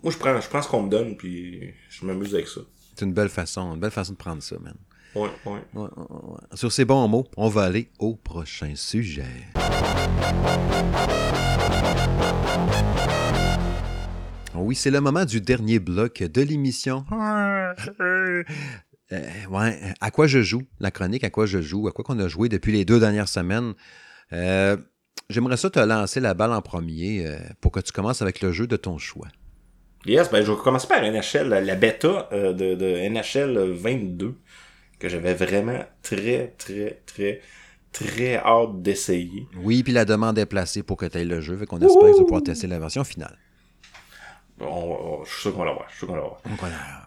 Moi je prends je prends ce qu'on me donne puis je m'amuse avec ça. C'est une belle façon, une belle façon de prendre ça, man. Ouais, ouais, ouais. Sur ces bons mots, on va aller au prochain sujet. Oui, c'est le moment du dernier bloc de l'émission. Euh, ouais, à quoi je joue, la chronique, à quoi je joue, à quoi qu'on a joué depuis les deux dernières semaines? Euh, J'aimerais ça te lancer la balle en premier euh, pour que tu commences avec le jeu de ton choix. Yes, ben je vais commencer par NHL, la, la bêta euh, de, de NHL 22, que j'avais vraiment très, très, très, très hâte d'essayer. Oui, puis la demande est placée pour que tu aies le jeu, fait qu'on espère que tu vas pouvoir tester la version finale. On, je suis sûr qu'on va l'avoir. Je suis sûr qu'on va l'avoir.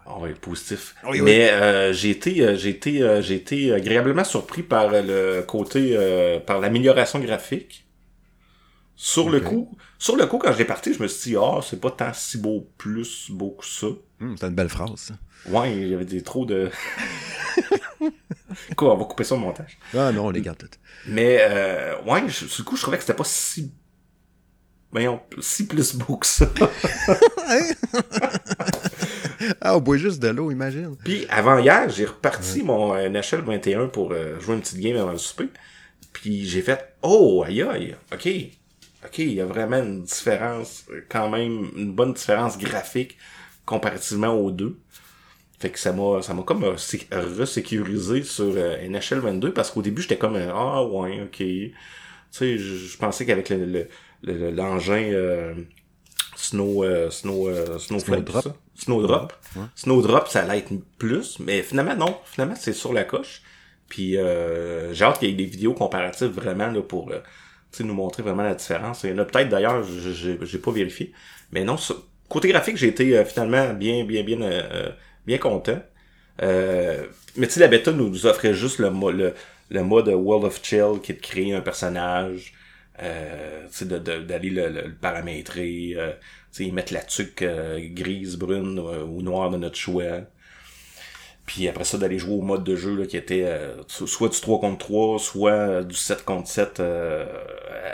On va être positif. Oui, oui. Mais euh, j'ai été, euh, j'ai été, euh, j'ai été agréablement surpris par le côté, par l'amélioration graphique. Sur le coup, sur le coup, quand je l'ai parti, je me suis dit, ah, c'est pas tant si beau, plus beau que ça. Hum, c'est une belle phrase, ça. Ouais, il y avait des trop de. Quoi, on va couper ça au montage. Ah non, on les garde toutes. Mais euh, ouais, je, sur le coup, je trouvais que c'était pas si. Voyons, si plus beau que ça. Ah, on boit juste de l'eau, imagine. Puis avant hier, j'ai reparti mon euh, NHL 21 pour euh, jouer une petite game avant le souper. Puis j'ai fait Oh aïe aïe, ok. Ok, il y a vraiment une différence, euh, quand même, une bonne différence graphique comparativement aux deux. Fait que ça m'a ça m'a comme sé- resécurisé sur euh, NHL 22 parce qu'au début j'étais comme Ah ouais, ok. Tu sais, je, je pensais qu'avec le- l'engin euh, Snow euh, Snow euh, Snowflake, Snowdrop. ça? Snowdrop. Snowdrop, ça allait être plus, mais finalement non, finalement c'est sur la coche. Puis euh, j'ai hâte qu'il y ait des vidéos comparatives vraiment là, pour euh, nous montrer vraiment la différence. Il y en a peut-être d'ailleurs, j'ai pas vérifié. Mais non, ça- côté graphique, j'ai été euh, finalement bien, bien, bien, bien content. Euh, mais tu sais, la bêta nous, nous offrait juste le, le, le mode World of Chill qui est de créer un personnage, euh, d'aller le, le- le paramétrer, euh, mettre la tuque euh, grise, brune euh, ou noire de notre choix. Puis après ça, d'aller jouer au mode de jeu là, qui était euh, so- soit du 3 contre 3, soit euh, du 7 contre 7 euh,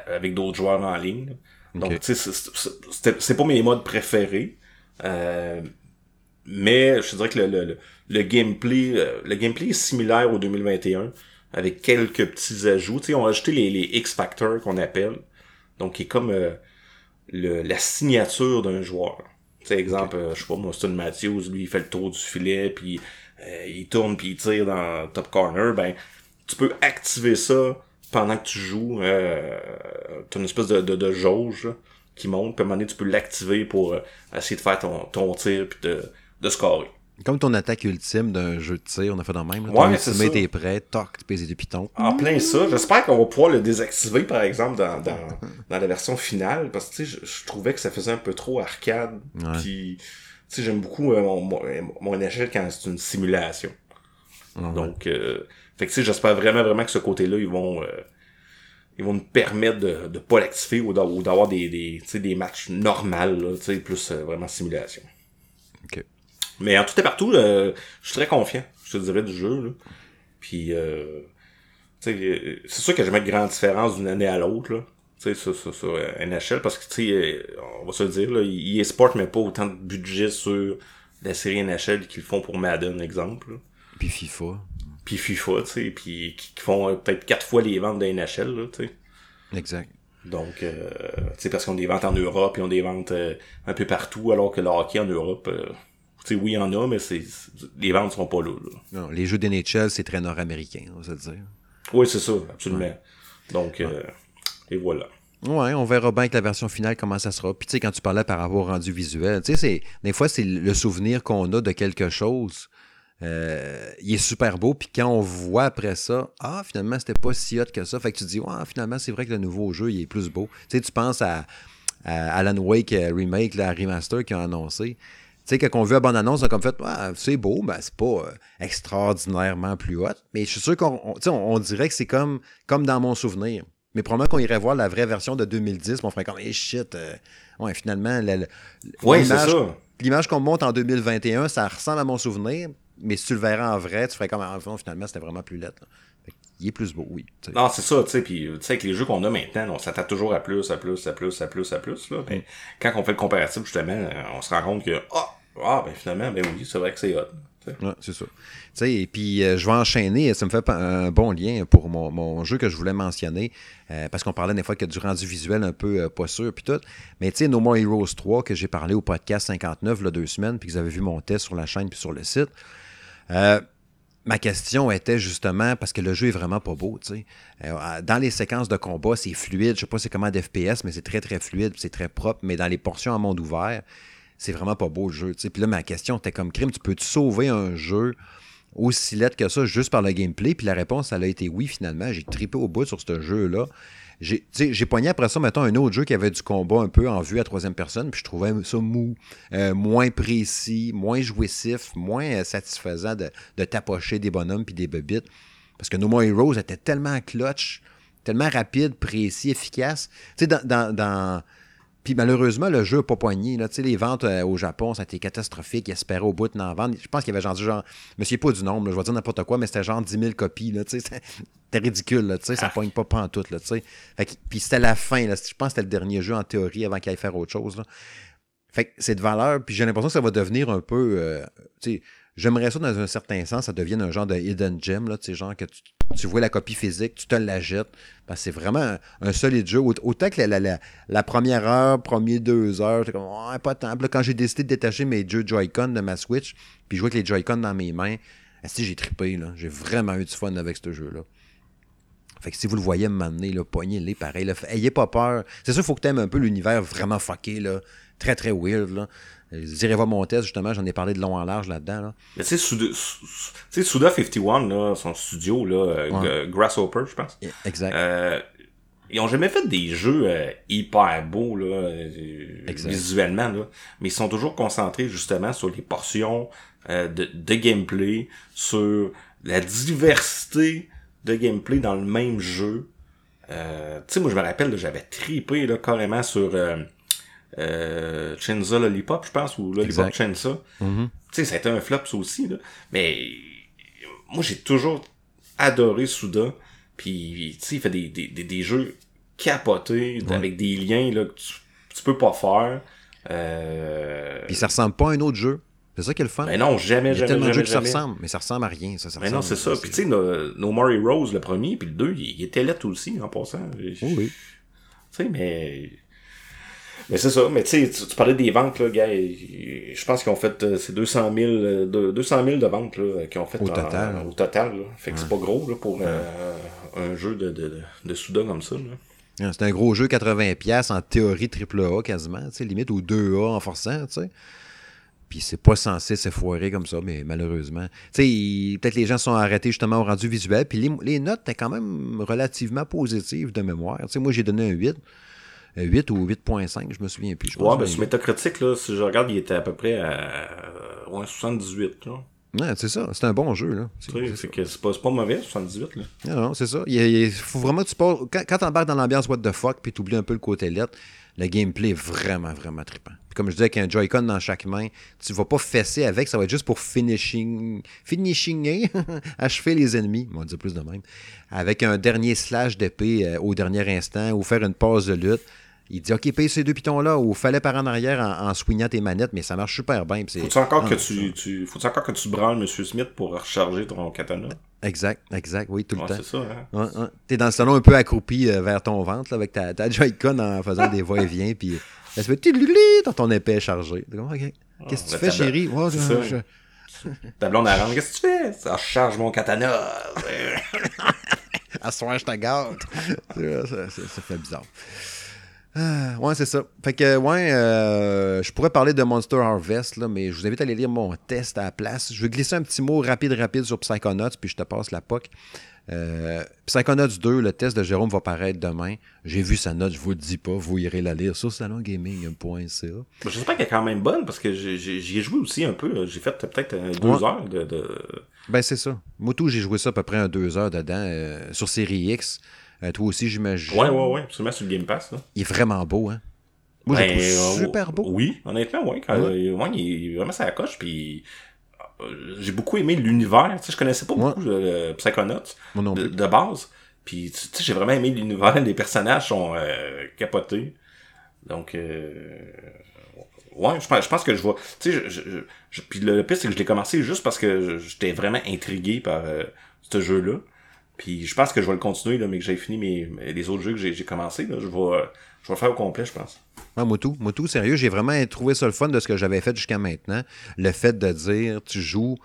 avec d'autres joueurs en ligne. Donc, Ok. tu sais, c'est- pas mes modes préférés. Euh, mais je dirais que le, le, gameplay le gameplay est similaire au 2021 avec quelques petits ajouts. Tu sais, on a ajouté les, les X-Factors qu'on appelle. Donc, qui est comme euh, le, la signature d'un joueur. Tu sais, exemple, euh, je sais pas, moi, Austin Matthews, lui, il fait le tour du filet, puis euh, il tourne, puis il tire dans top corner. Ben, tu peux activer ça pendant que tu joues. Euh, t'as une espèce de, de, de jauge là, qui monte, puis à un moment donné, tu peux l'activer pour euh, essayer de faire ton, ton tir, puis de, de scorer. Comme ton attaque ultime d'un jeu de tir, on a fait dans le même. Là. Ouais, ton ultimate est prêt, toc, tu pèses des pitons. En plein ça. J'espère qu'on va pouvoir le désactiver, par exemple, dans, dans, dans la version finale, parce que, tu sais, je, je trouvais que ça faisait un peu trop arcade. Ouais. Puis, tu sais, j'aime beaucoup euh, mon, mon, mon échelle quand c'est une simulation. Ouais. Donc, euh, fait que, tu sais, j'espère vraiment, vraiment que ce côté-là, ils vont... euh, ils vont nous permettre de, de pas l'activer ou d'a- ou d'avoir des, des, tu sais, des matchs sais, plus euh, vraiment simulation. Mais en tout et partout, euh, je suis très confiant, je te dirais, du jeu. Là. Puis, euh, tu sais, euh, c'est sûr qu'il y a jamais de grande différence d'une année à l'autre, là. Tu sais, sur, sur, sur euh, NHL, parce que, tu sais, euh, on va se le dire, là, EA Sport met pas autant de budget sur la série NHL qu'ils font pour Madden, exemple. là. Puis FIFA. Puis FIFA, tu sais, puis qui, font peut-être quatre fois les ventes de NHL, là, tu sais. Exact. Donc, euh, tu sais, parce qu'on des ventes en Europe, et on des ventes euh, un peu partout, alors que le hockey en Europe, euh, oui, il y en a, mais c'est les ventes sont pas là. là. Non, les jeux d'NHL, c'est très nord-américain, on va se dire. Oui, c'est ça, absolument. Donc, euh, et voilà. Ouais, on verra bien avec la version finale comment ça sera. Puis tu sais, quand tu parlais par rapport au rendu visuel, tu sais, des fois c'est le souvenir qu'on a de quelque chose. euh, il est super beau, puis quand on voit après ça, ah, finalement, c'était pas si hot que ça. Fait que tu te dis, ouais, finalement, c'est vrai que le nouveau jeu, il est plus beau. Tu sais, tu penses à, à Alan Wake euh, Remake, la remaster qu'ils ont annoncé. Sais, quand on veut la bonne annonce, on a comme fait, ah, c'est beau, ben, c'est pas euh, extraordinairement plus hot. Mais je suis sûr qu'on on, dirait que c'est comme, comme dans mon souvenir. Mais probablement qu'on irait voir la vraie version de 2010, puis on ferait comme, hey shit, euh, ouais, finalement, la- la- l'image- qu'on me montre en 2021, ça ressemble à mon souvenir, mais si tu le verrais en vrai, tu ferais comme, ah, finalement, c'était vraiment plus lettre. Il est plus beau, oui. Non, c'est ça, tu sais, puis tu sais, avec les jeux qu'on a maintenant, on s'attend toujours à plus, à plus, à plus, à plus, à plus, là. Mm. Quand on fait le comparatif, justement, euh, on se rend compte que, ah, ah, ben finalement, ben oui, c'est vrai que c'est hot. Ouais, c'est ça. Tu sais, et puis euh, je vais enchaîner, ça me fait un bon lien pour mon, mon jeu que je voulais mentionner, euh, parce qu'on parlait des fois qu'il y a du rendu visuel un peu euh, pas sûr, puis tout. Mais tu sais, No More Heroes 3, que j'ai parlé au podcast 59, là, deux semaines, puis que vous avez vu mon test sur la chaîne puis sur le site. Ma question était justement parce que le jeu est vraiment pas beau, tu sais. Dans les séquences de combat, c'est fluide. Je sais pas c'est comment d'FPS, mais c'est très très fluide, c'est très propre. Mais dans les portions en monde ouvert, c'est vraiment pas beau le jeu. Puis là, ma question était comme crime, tu peux-tu sauver un jeu aussi lettre que ça juste par le gameplay? Puis la réponse, elle a été oui finalement. J'ai trippé au bout sur ce jeu-là. j'ai pogné après ça, mettons, un autre jeu qui avait du combat un peu en vue à troisième personne, puis je trouvais ça mou, euh, moins précis, moins jouissif, moins euh, satisfaisant de, de tapocher des bonhommes puis des bebites. Parce que No More Heroes était tellement clutch, tellement rapide, précis, efficace. Tu sais, dans puis malheureusement, le jeu n'a pas poigné. Là. Les ventes euh, au Japon, ça a été catastrophique. Ils espéraient au bout d'en vendre. Je pense qu'il y avait genre, genre souviens pas du nombre, je vais dire n'importe quoi, mais c'était genre 10 000 copies. C'était ridicule. Là, ça ne poigne pas pantoute. Là, fait que, puis c'était la fin. Là. Je pense que c'était le dernier jeu en théorie avant qu'il aille faire autre chose. Là. Fait que c'est de valeur. Puis j'ai l'impression que ça va devenir un peu. Euh, J'aimerais ça, dans un certain sens, ça devienne un genre de hidden gem, là, genre que tu, vois la copie physique, tu te la jettes. c'est vraiment un, solide jeu. Autant que la, la, première heure, premier deux heures, c'est comme, oh, pas tant. quand j'ai décidé de détacher mes jeux Joy-Con de ma Switch, puis jouer avec les Joy-Con dans mes mains, si j'ai trippé, là. J'ai vraiment eu du fun avec ce jeu-là. Fait que si vous le voyez m'amener, poignez-les pareil. Là, ayez pas peur. C'est sûr, il faut que tu aimes un peu l'univers vraiment fucké, là. Très, très weird, là. Direz voir mon test, justement, j'en ai parlé de long en large là-dedans. Là. Mais tu sais, Suda, 51, là, son studio, là, euh, Grasshopper, je pense. Exact. Euh, ils ont jamais fait des jeux euh, hyper beaux là, visuellement, là, mais ils sont toujours concentrés justement sur les portions de, de gameplay, sur la diversité de gameplay dans le même jeu. tu sais, moi je me rappelle, j'avais tripé là, carrément sur euh, Chenza Lollipop, je pense, ou Lollipop Chenza. Mm-hmm. Tu sais, ça a été un flop, ça aussi, là. Mais moi, j'ai toujours adoré Souda. Puis, tu sais, il fait des, des, des, jeux capotés, avec des liens là, que tu, tu peux pas faire. Euh... Puis ça ressemble pas à un autre jeu. C'est ça qui est le fun. Mais non, jamais, jamais, Il y a tellement de jeux que ça ressemble, mais ça ressemble à rien. Ça, ça mais non, c'est ça. Puis tu sais, No, no More Rose, le premier, puis le deux, il, était lettre aussi, en passant. Oui, oui. Tu sais, mais mais c'est ça, mais tu sais, tu parlais des ventes, là, gars, je pense qu'ils ont fait, euh, c'est 200 000, de, 200 000 de ventes, là, qu'ils ont fait au total. au total, là. Fait que c'est pas gros, là, pour euh, un jeu de, de, de Souda comme ça, là. C'est un gros jeu 80$ en théorie AAA quasiment, tu sais, limite, ou 2A en forçant, tu sais. Puis c'est pas censé se foirer comme ça, mais malheureusement. Tu sais, peut-être les gens sont arrêtés justement au rendu visuel. Puis les, les notes étaient quand même relativement positives de mémoire. Tu sais, moi, j'ai donné un 8. 8 ou 8.5, je me souviens plus. Je ouais, ben, sur Metacritic, là, si je regarde, il était à peu près à ouais, 78. Là. Ouais, c'est ça. C'est un bon jeu. là. C'est pas, pas mauvais, 78. Là. Non, non, c'est ça. Il, faut vraiment tu Quand, quand tu embarques dans l'ambiance what the fuck, puis tu oublies un peu le côté lettre, le gameplay est vraiment, vraiment trippant. Puis comme je disais, avec un Joy-Con dans chaque main, tu vas pas fesser avec, ça va être juste pour finishing, finishinger, achever les ennemis, on va dire plus de même, avec un dernier slash d'épée euh, au dernier instant ou faire une pause de lutte. Il dit OK, paye ces deux pitons-là, ou fallait par en arrière en, en swingant tes manettes, mais ça marche super bien. Faut-tu encore, que tu, tu, faut encore que tu branles M. Smith pour recharger ton katana? Exact, exact, oui, tout le temps. c'est ça, hein? T'es dans le salon un peu accroupi euh, vers ton ventre, là, avec ta, ta Joy-Con en faisant des va-et-vient, puis elle se fait dans ton épée chargée. Qu'est-ce que tu fais, chérie? Oh, je... Ta blonde arrange, qu'est-ce que tu fais? Ça charge mon katana. à soir, je te garde. ça, ça fait bizarre. Ah, ouais, c'est ça. Fait que, ouais, euh, je pourrais parler de Monster Harvest, là, mais je vous invite à aller lire mon test à la place. Je vais glisser un petit mot rapide, rapide sur Psychonauts, puis je te passe la POC. Euh, Psychonauts 2, le test de Jérôme va paraître demain. J'ai vu sa note, je vous le dis pas, vous irez la lire sur salongaming.ca. J'espère qu'elle est quand même bonne parce que j'y ai joué aussi un peu. J'ai fait peut-être deux heures de, Ben c'est ça. Moi tout, j'ai joué ça à peu près un deux heures dedans euh, sur série X. Euh, toi aussi, j'imagine. Ouais, ouais, ouais. Absolument sur le Game Pass. Là. Il est vraiment beau, hein? Moi, j'ai ben, euh, super beau. Oui, honnêtement, ouais. Quand, ouais. il est vraiment ça la coche, puis euh, j'ai beaucoup aimé l'univers. Tu sais, je connaissais pas beaucoup de Psychonauts de, de, base. Puis, tu sais, j'ai vraiment aimé l'univers. Les personnages sont capotés. Donc, ouais, je pense, je pense que je vois. Tu sais, je, je, puis le pire, c'est que je l'ai commencé juste parce que j'étais vraiment intrigué par ce jeu-là. Puis je pense que je vais le continuer, là, mais que j'ai fini mes, les autres jeux que j'ai commencé. Je, vais, je vais le faire au complet, je pense. Ah, Moutou, Moutou, sérieux, j'ai vraiment trouvé ça le fun de ce que j'avais fait jusqu'à maintenant. Le fait de dire, tu joues.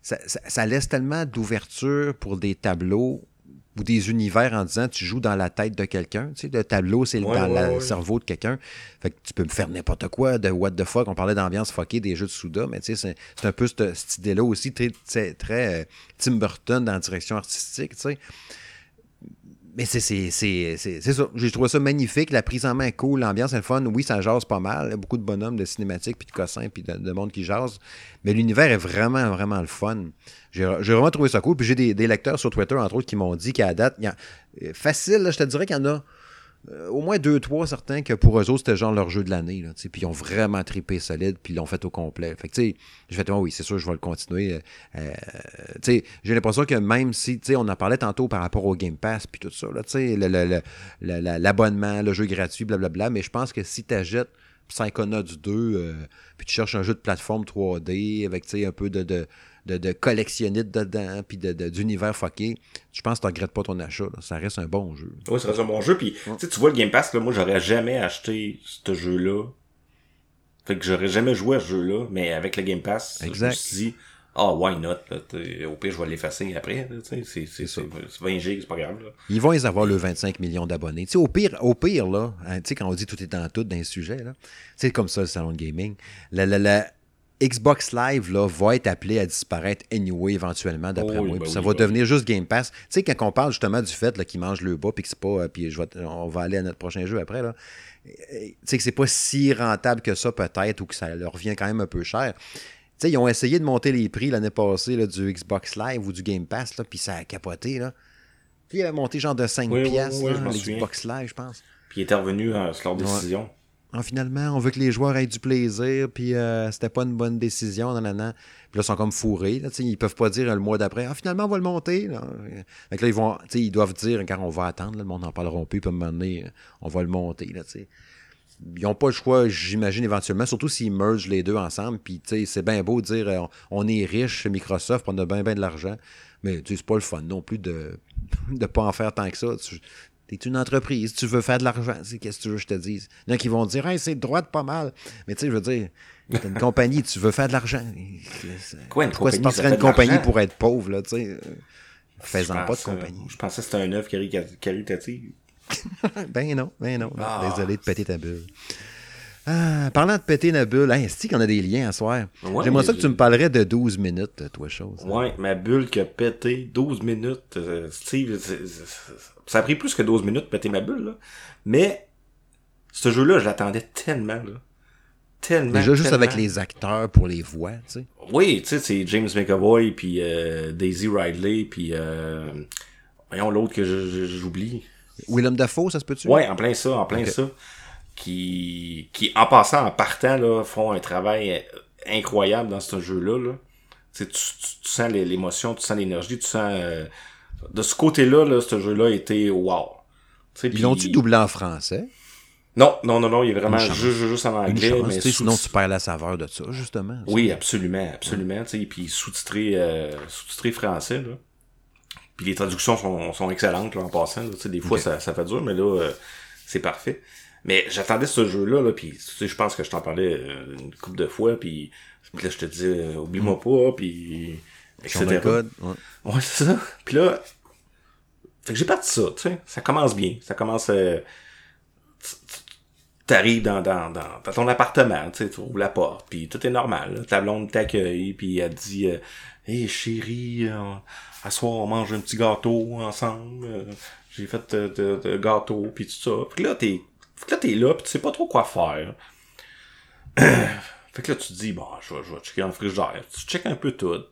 Ça, laisse tellement d'ouverture pour des tableaux ou des univers en disant tu joues dans la tête de quelqu'un. Tu sais, le tableau, c'est dans le cerveau de quelqu'un. Fait que tu peux me faire n'importe quoi de what the fuck. On parlait d'ambiance fuckée des jeux de Souda, mais tu sais, c'est un peu cette, idée-là aussi, très, très, très euh, Tim Burton dans la direction artistique, tu sais. Mais c'est ça. J'ai trouvé ça magnifique. La prise en main est cool. L'ambiance est le fun. Oui, ça jase pas mal. Beaucoup de bonhommes, de cinématiques, puis de cossins, puis de, de monde qui jase. Mais l'univers est vraiment, vraiment le fun. J'ai vraiment trouvé ça cool. Puis j'ai des, lecteurs sur Twitter, entre autres, qui m'ont dit qu'à date, y a- euh, facile, je te dirais qu'il y en a euh, au moins deux, trois certains que pour eux autres, c'était genre leur jeu de l'année. Puis ils ont vraiment trippé solide, puis ils l'ont fait au complet. Fait que, tu sais, j'ai fait, oh oui, c'est sûr, je vais le continuer. Euh, euh, tu sais, j'ai l'impression que même si, tu sais, on en parlait tantôt par rapport au Game Pass, puis tout ça, tu sais, le- le- le- le- l'abonnement, jeu gratuit, blablabla, mais je pense que si tu achètes Psychonauts 2, euh, puis tu cherches un jeu de plateforme 3D avec, tu sais, un peu de, de, de collectionnite dedans, puis de- de- d'univers fucké, je pense que tu regrettes pas ton achat. là. Ça reste un bon jeu. Oui, ça reste un bon jeu. Puis, tu sais, tu vois le Game Pass, là, moi, j'aurais jamais acheté ce jeu-là. Fait que j'aurais jamais joué à ce jeu-là, mais avec le Game Pass, je me Exact. suis dit, ah, why not? là, au pire, je vais l'effacer après. C'est c'est- c'est- c'est 20 gigs, c'est pas grave. Là. Ils vont les avoir le 25 millions d'abonnés. Tu sais, au pire, au pire, là, hein, tu sais, quand on dit tout est dans tout dans les sujets, là, c'est comme ça le salon de gaming. La, la- la Xbox Live, là, va être appelé à disparaître anyway, éventuellement, d'après Oh moi. ben Puis ça oui, va ben devenir juste Game Pass. Tu sais, quand on parle justement du fait qu'ils mangent le bas, puis que c'est pas. euh, puis je vais, on va aller à notre prochain jeu après, là. euh, Tu sais, que c'est pas si rentable que ça, peut-être, ou que ça leur revient quand même un peu cher. Tu sais, ils ont essayé de monter les prix l'année passée là, du Xbox Live ou du Game Pass, là, puis ça a capoté. Là. Puis il avait monté genre de 5 Oui, piastres, l'Xbox Live, je pense. Puis, il était revenu euh, sur leur décision. Ah, finalement, on veut que les joueurs aient du plaisir, puis euh, c'était pas une bonne décision, nan, nan. Puis là, ils sont comme fourrés. Là, ils peuvent pas dire euh, le mois d'après, ah, finalement, on va le monter. Là. Fait là, ils, vont, ils doivent dire, quand on va attendre, le monde n'en parlera plus, puis à un moment donné, on va le monter. Là, ils n'ont pas le choix, j'imagine, éventuellement, surtout s'ils mergent les deux ensemble. Puis, c'est bien beau de dire, euh, on est riche chez Microsoft, on a bien, bien de l'argent. Mais, c'est pas le fun non plus de ne pas en faire tant que ça. Tu es une entreprise, tu veux faire de l'argent. c'est Qu'est-ce que tu veux que je te dise? Il y en a qui vont dire, hey, c'est droit de pas mal. Mais, tu sais, je veux dire, t'es une compagnie, tu veux faire de l'argent. Quoi, une Pourquoi compagnie, une compagnie pour être pauvre, là, tu sais? Je pas de euh, compagnie. Je pensais que c'était un œuvre caritative. Ben non, ben non. non. Ah. Désolé de péter ta bulle. Ah, parlant de péter la bulle, hein, est-ce qu'on a des liens à soir? Ouais, J'aimerais ça que tu me parlerais de 12 minutes, toi, chose. Ouais, ma bulle qui a pété 12 minutes. euh, Steve, c'est- c'est- ça a pris plus que 12 minutes de péter ma bulle, là. Mais, ce jeu-là, je l'attendais tellement, là. Tellement. Déjà, juste tellement. avec les acteurs pour les voix, tu sais. Oui, tu sais, c'est James McAvoy, puis euh, Daisy Ridley, puis euh, voyons l'autre que j'oublie. Willem Dafoe, ça se peut-tu? Ouais, en plein ça, en plein ça. Qui, qui, en passant, en partant, là, font un travail euh, incroyable dans ce jeu-là. Là. Tu, tu, tu- sens l'émotion, tu sens l'énergie, tu sens... euh, de ce côté-là, là, ce jeu-là a été wow. Tu sais, Ils puis- l'ont-tu doublé en français? Non, non, non, non, il est vraiment juste, juste en anglais. chance, mais sinon tu perds la saveur de ça, justement. Oui, absolument, absolument. tu sais, Puis sous-titré euh, sous-titré français. Là. Puis les traductions sont, sont excellentes là, en passant. Là, Tu sais, des fois, ça, ça fait dur, mais là, euh, c'est parfait. Mais j'attendais ce jeu-là, là, puis tu sais, je pense que je t'en parlais euh, une couple de fois, puis, puis là, je te disais, euh, oublie-moi pas, puis etc. code. ouais. Ouais, c'est ça. Puis là, fait que j'ai parti ça, tu sais. Ça commence bien. Ça commence... euh, T'arrives dans, dans, dans, dans ton appartement, tu sais, tu ouvres la porte, puis tout est normal. là. Ta blonde t'accueille, puis elle te dit euh, Hey chérie, euh, à soir on mange un petit gâteau ensemble. euh, J'ai fait de, de, de gâteau, puis tout ça. Que là, t'es fait que là, t'es là, puis tu sais pas trop quoi faire. fait que là, tu te dis, bon, je vais, je vais checker le frigidaire. Tu checkes un peu tout.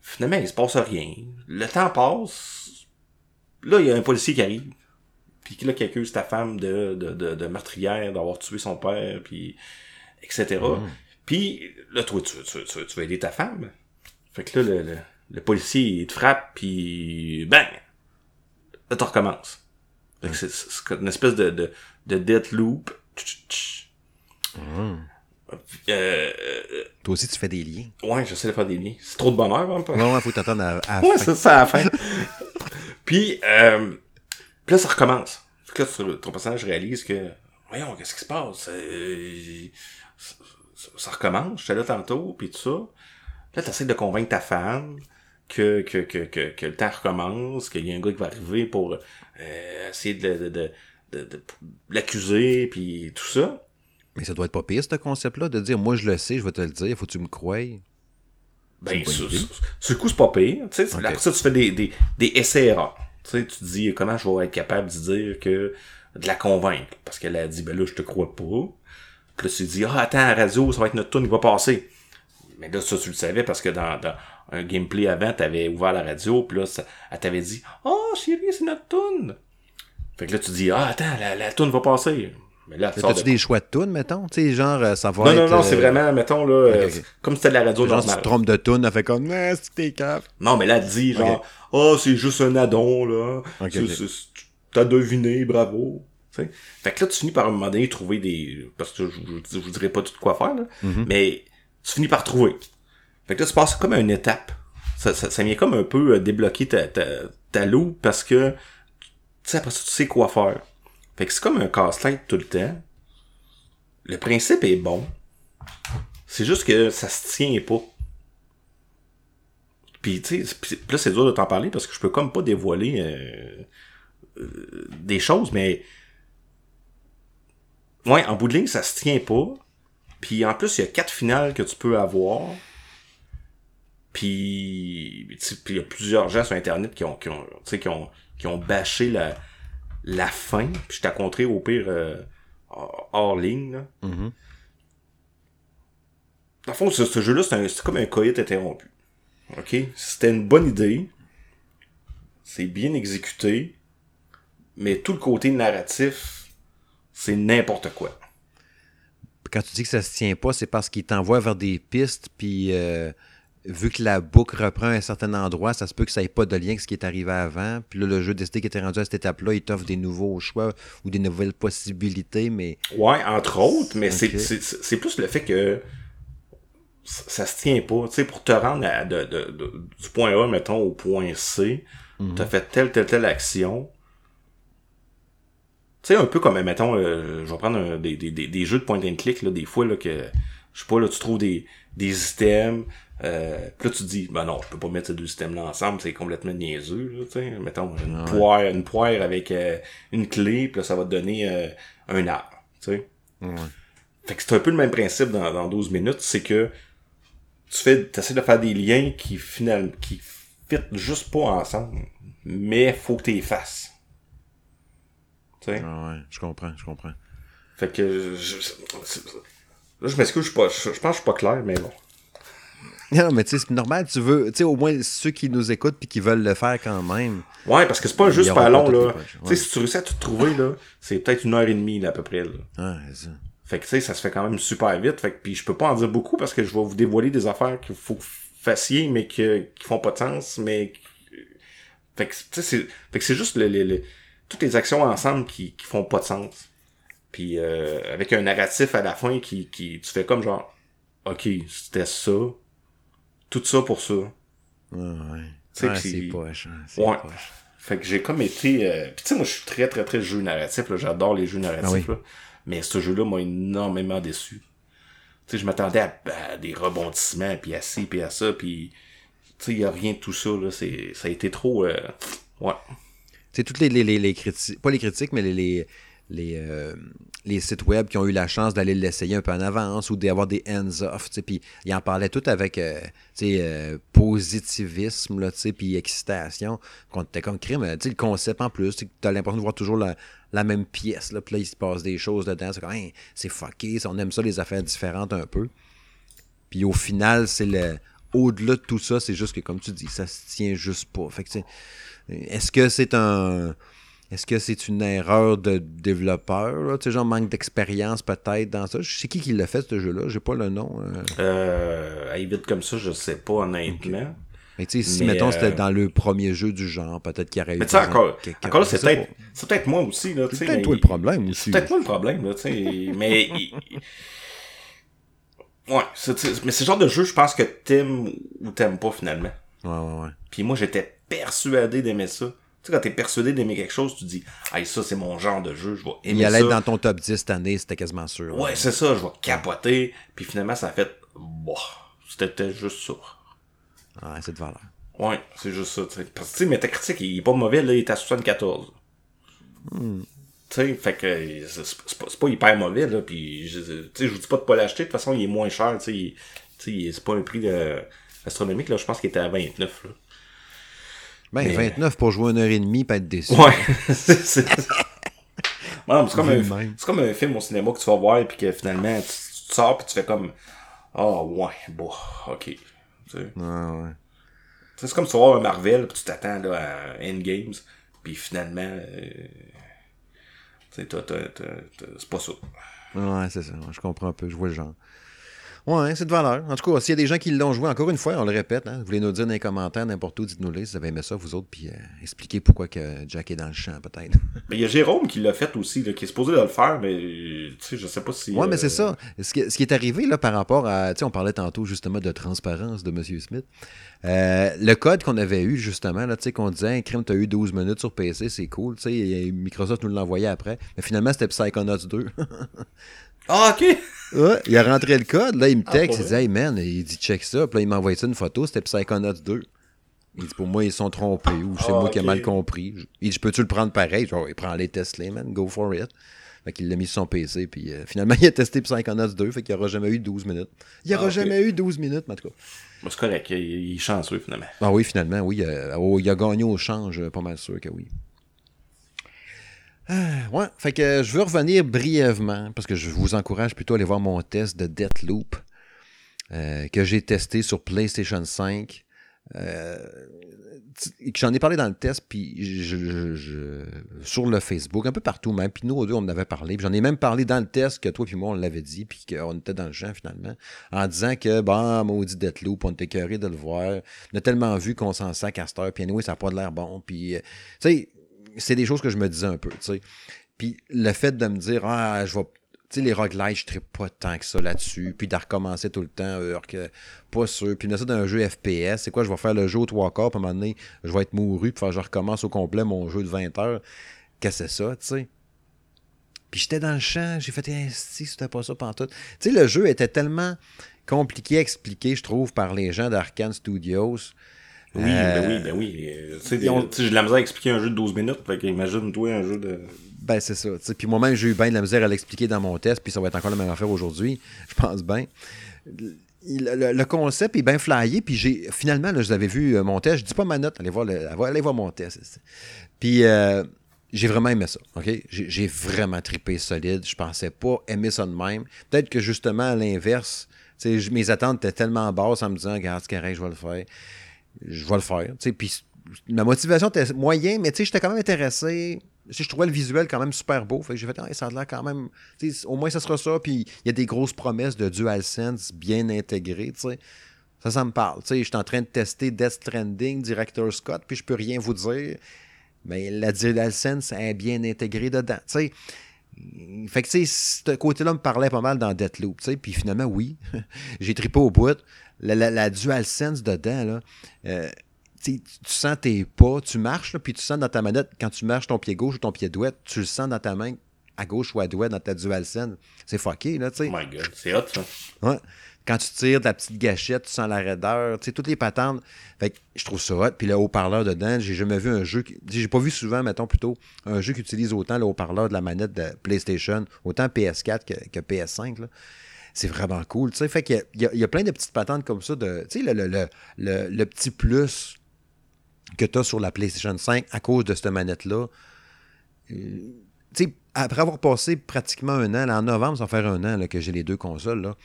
Finalement, il se passe rien. Le temps passe. Là, il y a un policier qui arrive. Puis là, qui accuse ta femme de, de, de, de meurtrière, d'avoir tué son père, puis etc. Puis là, toi, tu, tu, tu, tu vas aider ta femme. Fait que là, le, le, le policier, il te frappe, puis bang! Là, tu recommences. C'est- c'est une espèce de, de, de death loop. Tch, tch. Euh, euh, Toi aussi, tu fais des liens. ouais, j'essaie de faire des liens. C'est trop de bonheur, hein, pas? Ouais, ouais, faut t'attendre à, à la Ouais, c'est ça à la fin. puis, euh, puis là, ça recommence. Fait que là, ton personnage réalise que, voyons, qu'est-ce qui se passe? Euh, ça, ça- ça recommence, j'étais là tantôt, puis tout ça. Là, t'essaies de convaincre ta femme que, que, que, que, que le temps recommence, qu'il y a un gars qui va arriver pour euh, essayer de, de, de, de, de l'accuser, puis tout ça. Mais ça doit être pas pire, ce concept-là, de dire, moi, je le sais, je vais te le dire, faut que tu me croies. Ben, le coup, c'est pas pire. Tu sais, Ok. Après ça, tu fais des, des, des essais. Tu sais, tu te dis, comment je vais être capable de dire que, de la convaincre? Parce qu'elle a dit, ben là, je te crois pas. Puis là, tu te dis, ah, attends, la radio, ça va être notre tune, il va passer. Mais là, ça, tu le savais parce que dans, dans un gameplay avant, t'avais ouvert la radio, puis là, ça, elle t'avait dit, oh, chérie, c'est notre tune. Fait que là, tu dis, ah, attends, la, la tune va passer. Mais là, tu T'as-tu des choix de tunes, mettons? Tu sais, genre, euh, ça va Non, être... non, non, c'est euh, vraiment, mettons, là, comme c'était de la radio Genre, tu te trompes de tune, elle fait comme, ah, c'est que t'es cave. Non, mais là, elle dit, genre, oh, c'est juste un addon, là. C'est- c'est- T'as deviné, bravo. Fait que là, tu finis par un moment donné trouver des. Parce que je, je, je vous dirai pas tout quoi faire, là. Mhm. Mais tu finis par trouver. Fait que là, tu passes comme une étape. Ça, ça, ça vient comme un peu euh, débloquer ta, ta, ta loupe parce que, tu sais, après ça, tu sais quoi faire. Fait que c'est comme un casse-tête tout le temps. Le principe est bon. C'est juste que ça se tient pas. Puis, tu sais, là, c'est dur de t'en parler parce que je peux comme pas dévoiler euh, euh, des choses, mais. Ouais, en bout de ligne, ça se tient pas. Puis en plus, il y a quatre finales que tu peux avoir. Puis, il y a plusieurs gens sur Internet qui ont, qui ont, tu sais, qui ont, qui ont bâché la, la fin. Puis je t'ai au pire euh, hors ligne. Là. Mhm. Dans le fond, ce, ce jeu-là, c'est comme un coït interrompu. OK? C'était une bonne idée. C'est bien exécuté. Mais tout le côté narratif, c'est n'importe quoi. Quand tu dis que ça se tient pas, c'est parce qu'il t'envoie vers des pistes, puis euh, vu que la boucle reprend à un certain endroit, ça se peut que ça ait pas de lien avec ce qui est arrivé avant. Puis là, le jeu décidé qu'il était rendu à cette étape-là, il t'offre des nouveaux choix ou des nouvelles possibilités, mais Ouais, entre autres, mais c'est- plus le fait que ça, se tient pas. Tu sais, pour te rendre à- de, de- de- du point A, mettons, au point C, t'as fait telle, telle, telle action. Tu sais, un peu comme, mettons, euh, je vais prendre un- des, des, des jeux de point and click, là, des fois, là, que, je sais pas, là, tu trouves des, des items, euh, puis là, tu te dis, ben non, je peux pas mettre ces deux items-là ensemble, c'est complètement niaiseux, là, tu sais. Mettons, une poire, une poire avec euh, une clé, puis là, ça va te donner euh, un arbre, tu sais. ouais. Fait que c'est un peu le même principe dans, dans 12 minutes, c'est que tu fais, t'essaies de faire des liens qui finalement, qui fit juste pas ensemble, mais faut que t'es fasses. Tu sais? Ah ouais, je comprends, je comprends. Fait que, je, je m'excuse, je suis pas, je, je pense que je suis pas clair, mais bon. Non, mais tu sais, c'est normal, tu veux, tu sais, au moins ceux qui nous écoutent puis qui veulent le faire quand même. Ouais, parce que c'est pas juste pas long, là. Tu sais, si tu réussis à tout trouver, là, c'est peut-être une heure et demie, là, à peu près, là. Ah, ça. Fait que, tu sais, ça se fait quand même super vite. Fait que, puis je peux pas en dire beaucoup parce que je vais vous dévoiler des affaires qu'il faut que vous fassiez, mais que, qui font pas de sens, mais... Fait que, tu sais, c'est, fait que c'est juste le, le- le- toutes les actions ensemble qui, qui font pas de sens. Puis, euh, avec un narratif à la fin qui, qui, tu fais comme genre, OK, c'était ça. Tout ça pour ça. Ouais. Puis- c'est poche, hein, c'est Ouais. poche. Fait que j'ai comme été... Euh... Puis tu sais, moi, je suis très, très, très jeu narratif. là. J'adore les jeux narratifs. Ah oui. là. Mais ce jeu-là m'a énormément déçu. Tu sais, je m'attendais à, à des rebondissements, puis à ci, puis à ça, puis... Tu sais, il y a rien de tout ça, là. Ça a été trop... euh, Ouais. Tu sais, toutes les, les, les, les critiques, pas les critiques, mais les, les, les, euh, les sites web qui ont eu la chance d'aller l'essayer un peu en avance ou d'avoir des hands-off, puis ils en parlaient tout avec, euh, euh, positivisme, là, puis excitation, qu'on était comme crime, euh, le concept en plus, tu as l'impression de voir toujours la, même pièce, là, puis là, il se passe des choses dedans, c'est comme, Hein, c'est fucké, on aime ça, les affaires différentes un peu. Puis au final, c'est le... Au-delà de tout ça, c'est juste que, comme tu dis, ça se tient juste pas. Fait que, est-ce que c'est un. Est-ce que c'est une erreur de développeur? Là? Tu sais, genre manque d'expérience peut-être dans ça? Je sais qui qui l'a fait ce jeu-là, j'ai pas le nom. euh. Euh... Vite comme ça, je sais pas, honnêtement. Mais tu sais, si Mais, mettons euh, c'était dans le premier jeu du genre, peut-être qu'il y aurait eu. Mais tu sais, encore, encore c'est peut-être... C'est peut-être moi aussi, là. C'est peut-être toi le problème aussi. C'est peut-être moi le problème, là, tu sais. mais. il- Ouais, c'est- c'est- mais c'est le genre de jeu, je pense que t'aimes ou t'aimes pas finalement. Ouais, ouais, ouais. Puis moi, j'étais persuadé d'aimer ça. Tu sais, quand t'es persuadé d'aimer quelque chose, tu dis, hey, ça, c'est mon genre de jeu, je vais aimer Il allait ça. être dans ton top 10 cette année, c'était quasiment sûr. Ouais, c'est ça, je vais capoter. Puis finalement, ça a fait, bah, c'était juste ça. Ouais, c'est de valeur. Ouais, c'est juste ça. Parce que, tu sais, Metacritic, il est pas mauvais, là, il est à 74. Hmm. Tu sais, fait que c'est pas, pas hyper mauvais, là, puis je, tu sais, je vous dis pas de pas l'acheter, de toute façon, il est moins cher, tu sais, il- tu sais, c'est pas un prix euh, astronomique, là, je pense qu'il était à 29, là. Ben, Mais- 29 pour jouer une heure et demie, pas être déçu. Ouais, c'est comme, un, comme un film au cinéma que tu vas voir puis que finalement tu, tu sors puis tu fais comme Ah ouais, bon, ok. Tu sais. Ah, ouais. C'est comme si tu vas voir un Marvel puis tu t'attends à Endgames puis finalement euh, c'est pas ça. Ouais, c'est ça. Je comprends un peu. Je vois le genre. Ouais, c'est de valeur. En tout cas, s'il y a des gens qui l'ont joué, encore une fois, on le répète, hein, vous voulez nous dire dans les commentaires, n'importe où, dites-nous-les si vous avez aimé ça, vous autres, puis euh, expliquez pourquoi que Jack est dans le champ, peut-être. Mais il y a Jérôme qui l'a fait aussi, là, qui est supposé de le faire, mais tu sais, je sais pas si. Ouais, mais c'est euh, ça. Ce qui, ce qui est arrivé là, par rapport à. Tu sais, on parlait tantôt justement de transparence de M. Smith. Euh, le code qu'on avait eu, justement, là, tu sais, qu'on disait, crime, tu as eu 12 minutes sur PC, c'est cool. Tu sais, Microsoft nous l'envoyait après. Mais finalement, c'était Psychonauts 2. Ah, ok! ouais, il a rentré le code. Là, il me Ah, texte. pour il dit, hey man, il dit, check ça. Puis là, il m'a envoyé ça une photo. C'était Psychonauts 2. Il dit, pour moi, ils sont trompés ou c'est Ah, moi qui ai mal compris. Il dit, peux-tu le prendre pareil? Genre, il prend les Tesla, man. Go for it. Fait qu'il l'a mis sur son PC. Puis euh, finalement, il a testé Psychonauts 2. Fait qu'il n'y aura jamais eu 12 minutes. Il n'y aura Ah, jamais eu 12 minutes, mais en tout cas. Bon, c'est correct, il, il est chanceux finalement. Ah oui, finalement, oui. euh, oh, il a gagné au change, euh, pas mal sûr que oui. Ah, ouais, fait que je veux revenir brièvement, parce que je vous encourage plutôt à aller voir mon test de Deathloop euh, que j'ai testé sur PlayStation 5. Euh, J'en ai parlé dans le test, puis sur le Facebook, un peu partout même. Puis nous, deux, on en avait parlé. J'en ai même parlé dans le test que toi puis moi, on l'avait dit, puis qu'on était dans le champ finalement, en disant que, bon, maudit Deathloop, on était écœuré de le voir. On a tellement vu qu'on s'en cette heure, puis anyway, ça n'a pas de l'air bon. Puis, euh, tu sais, c'est des choses que je me disais un peu, tu sais. Puis le fait de me dire, ah, je vais. Tu sais, les roguelites, je ne pas tant que ça là-dessus. Puis de recommencer tout le temps, alors que pas sûr. Puis ça d'un jeu FPS, c'est quoi, je vais faire le jeu aux trois quarts, puis à un moment donné, je vais être mouru, puis je recommence au complet mon jeu de 20 heures. Qu'est-ce que c'est ça, tu sais? Puis j'étais dans le champ, j'ai fait, eh, si, c'était pas ça pantoute. Tu sais, le jeu était tellement compliqué à expliquer, je trouve, par les gens d'Arkane Studios. Oui, Euh, ben oui, ben oui. Euh, Tu sais, j'ai de la misère à expliquer un jeu de 12 minutes. Fait qu'imagine-toi un jeu de. Ben, c'est ça. Puis moi-même, j'ai eu bien de la misère à l'expliquer dans mon test, puis ça va être encore la même affaire aujourd'hui, je pense bien. Le, le- le concept est bien flyé, puis j'ai finalement, là, je l'avais vu euh, mon test, je dis pas ma note, allez voir, le- allez voir mon test. Puis euh, j'ai vraiment aimé ça, OK? J'ai vraiment trippé solide, je pensais pas aimer ça de même. Peut-être que justement, à l'inverse, mes attentes étaient tellement basses en me disant, regarde, correct, je vais le faire. Je vais le faire, puis ma motivation était moyen, mais j'étais quand même intéressé. Je trouvais le visuel quand même super beau. Fait que j'ai fait, Ah, ça a l'air quand même. Au moins, ça sera ça. Puis il y a des grosses promesses de DualSense bien intégrées. tu sais. Ça, ça me parle. Je suis en train de tester Death Stranding, Director Scott, puis je peux rien vous dire. Mais la DualSense est bien intégrée dedans. Fait que, tu sais, ce côté-là me parlait pas mal dans Deathloop, tu sais. Puis finalement, oui, j'ai trippé au bout. La, la, la DualSense dedans, là, euh, tu sens tes pas, tu marches, là, puis tu sens dans ta manette, quand tu marches ton pied gauche ou ton pied droit, tu le sens dans ta main à gauche ou à droite dans ta DualSense. C'est fucké, là, tu sais. Oh my god, c'est hot ça. Ouais. Quand tu tires de la petite gâchette, tu sens la raideur, tu sais, toutes les patentes. Fait que je trouve ça hot. Puis le haut-parleur dedans, j'ai jamais vu un jeu. qui- J'ai pas vu souvent, mettons plutôt, un jeu qui utilise autant le haut-parleur de la manette de PlayStation, autant PS4 que, que PS5. là. C'est vraiment cool. tu sais. Fait qu'il y a- plein de petites patentes comme ça. de Tu sais, le, le, le, le- petit plus que tu as sur la PlayStation 5 à cause de cette manette-là. Euh, après avoir passé pratiquement un an, là, en novembre, ça va faire un an que j'ai les deux consoles, là,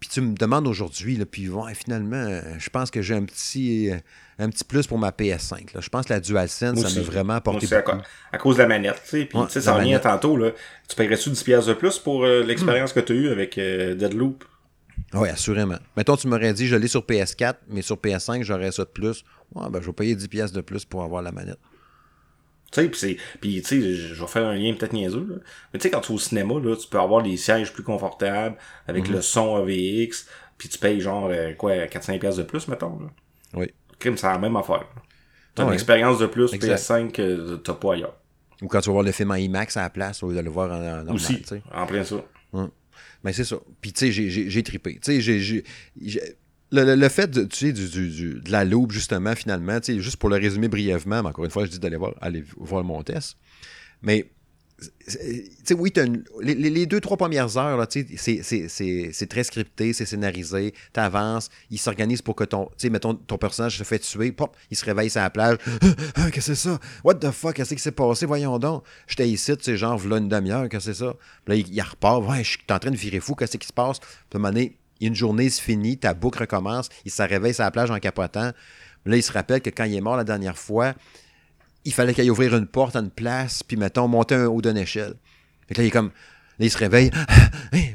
puis tu me demandes aujourd'hui, puis ouais, finalement, euh, je pense que j'ai un petit, euh, un petit plus pour ma PS5. là. Je pense que la DualSense, Moi ça m'a vraiment apporté à, beaucoup. co- à cause de la manette, tu sais. Puis, tu sais, ça revient tantôt, là. Tu paierais-tu 10$ piastres de plus pour euh, l'expérience que tu as eue avec euh, Deadloop? Oui, assurément. Mettons, tu m'aurais dit, je l'ai sur PS4, mais sur PS5, j'aurais ça de plus. Ouais, ben, je vais payer 10 pièces de plus pour avoir la manette. Tu sais, puis c'est, puis tu sais, je vais faire un lien peut-être niaiseux, là. Mais tu sais, quand tu es au cinéma, là, tu peux avoir les sièges plus confortables, avec Mhm. le son AVX, puis tu payes genre, euh, quoi, 400$ piastres de plus, mettons, là. Oui. Crime, c'est la même affaire. T'as une expérience de plus Exact. PS5 que t'as pas ailleurs. Ou quand tu vas voir le film en IMAX à la place, au lieu de le voir en, en normal. Aussi, tu sais. en plein ça. Mais c'est ça. Puis, tu sais, j'ai- trippé. Tu sais, j'ai- le, fait de, tu sais, du, du- de la loupe, justement, finalement, tu sais, juste pour le résumer brièvement, mais encore une fois, je dis d'aller voir, aller voir mon test. Mais sais, oui, les, deux, trois premières heures, c'est très scripté, c'est scénarisé, tu avances, il s'organise pour que ton, tu sais, ton personnage se fait tuer, pop, il se réveille sur la plage, ah, qu'est-ce que c'est ça? What the fuck, qu'est-ce qui s'est passé? Voyons donc. J'étais ici, tu sais, genre, voilà une demi-heure, qu'est-ce que c'est ça? Puis là, il, repart, ouais, je suis en train de virer fou, qu'est-ce qui se passe? Une journée se finit, ta boucle recommence, il se réveille sur la plage en capotant. Là, il se rappelle que quand il est mort la dernière fois, il fallait qu'il aille ouvrir une porte à une place, puis mettons, monter un haut d'une échelle. Fait là, il est comme. Là, il se réveille.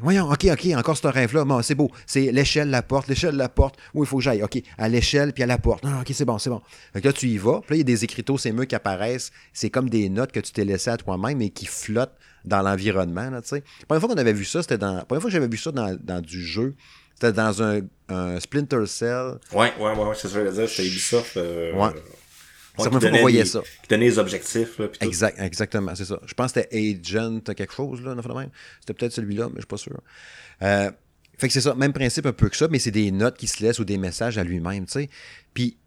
voyons, OK, OK, encore ce rêve-là. Bon, c'est beau. C'est l'échelle, la porte, l'échelle, la porte. Où il faut que j'aille? OK, à l'échelle, puis à la porte. Non, OK, c'est bon, c'est bon. Fait que là, tu y vas. Puis là, il y a des écriteaux meux qui apparaissent. C'est comme des notes que tu t'es laissées à toi-même, mais qui flottent dans l'environnement, tu sais. La première fois qu'on avait vu ça, c'était dans. La première fois que j'avais vu ça dans, dans du jeu, c'était dans un, un, Splinter Cell. Ouais, ouais, ouais, c'est ça que je veux dire. C'était Ubisoft. Euh, ouais. C'est la première fois qu'on voyait ça. Qui donnait les objectifs. Là, exact, exactement, c'est ça. Je pense que c'était Agent quelque chose, là, même. C'était peut-être celui-là, mais je suis pas sûr. Euh, fait que c'est ça, même principe un peu que ça, mais c'est des notes qui se laissent ou des messages à lui-même, tu sais. Puis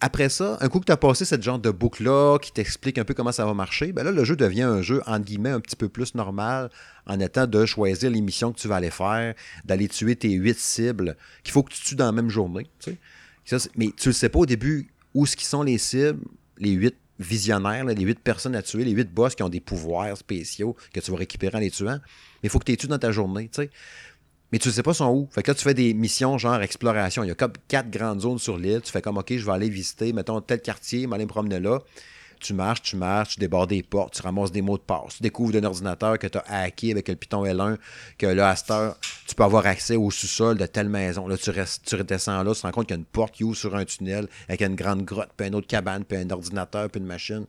après ça, un coup que tu as passé cette genre de boucle-là qui t'explique un peu comment ça va marcher, ben là, le jeu devient un jeu, entre guillemets, un petit peu plus normal en étant de choisir les missions que tu vas aller faire, d'aller tuer tes huit cibles qu'il faut que tu tues dans la même journée, tu sais. mais tu le sais pas au début où ce qui sont les cibles, les huit visionnaires, les huit personnes à tuer, les huit boss qui ont des pouvoirs spéciaux que tu vas récupérer en les tuant. Mais il faut que tu les tues dans ta journée, tu sais. Mais tu ne sais pas sont où. Fait que là, tu fais des missions genre exploration. Il y a comme quatre grandes zones sur l'île. Tu fais comme, OK, je vais aller visiter, mettons, tel quartier, m'aller me promener là. Tu marches, tu marches, tu débordes des portes, tu ramasses des mots de passe. Tu découvres d'un ordinateur que tu as hacké avec le Python L1, que là, à cette heure, tu peux avoir accès au sous-sol de telle maison. Là, tu, restes, tu redescends là, tu te rends compte qu'il y a une porte qui ouvre sur un tunnel avec une grande grotte, puis une autre cabane, puis un ordinateur, puis une machine.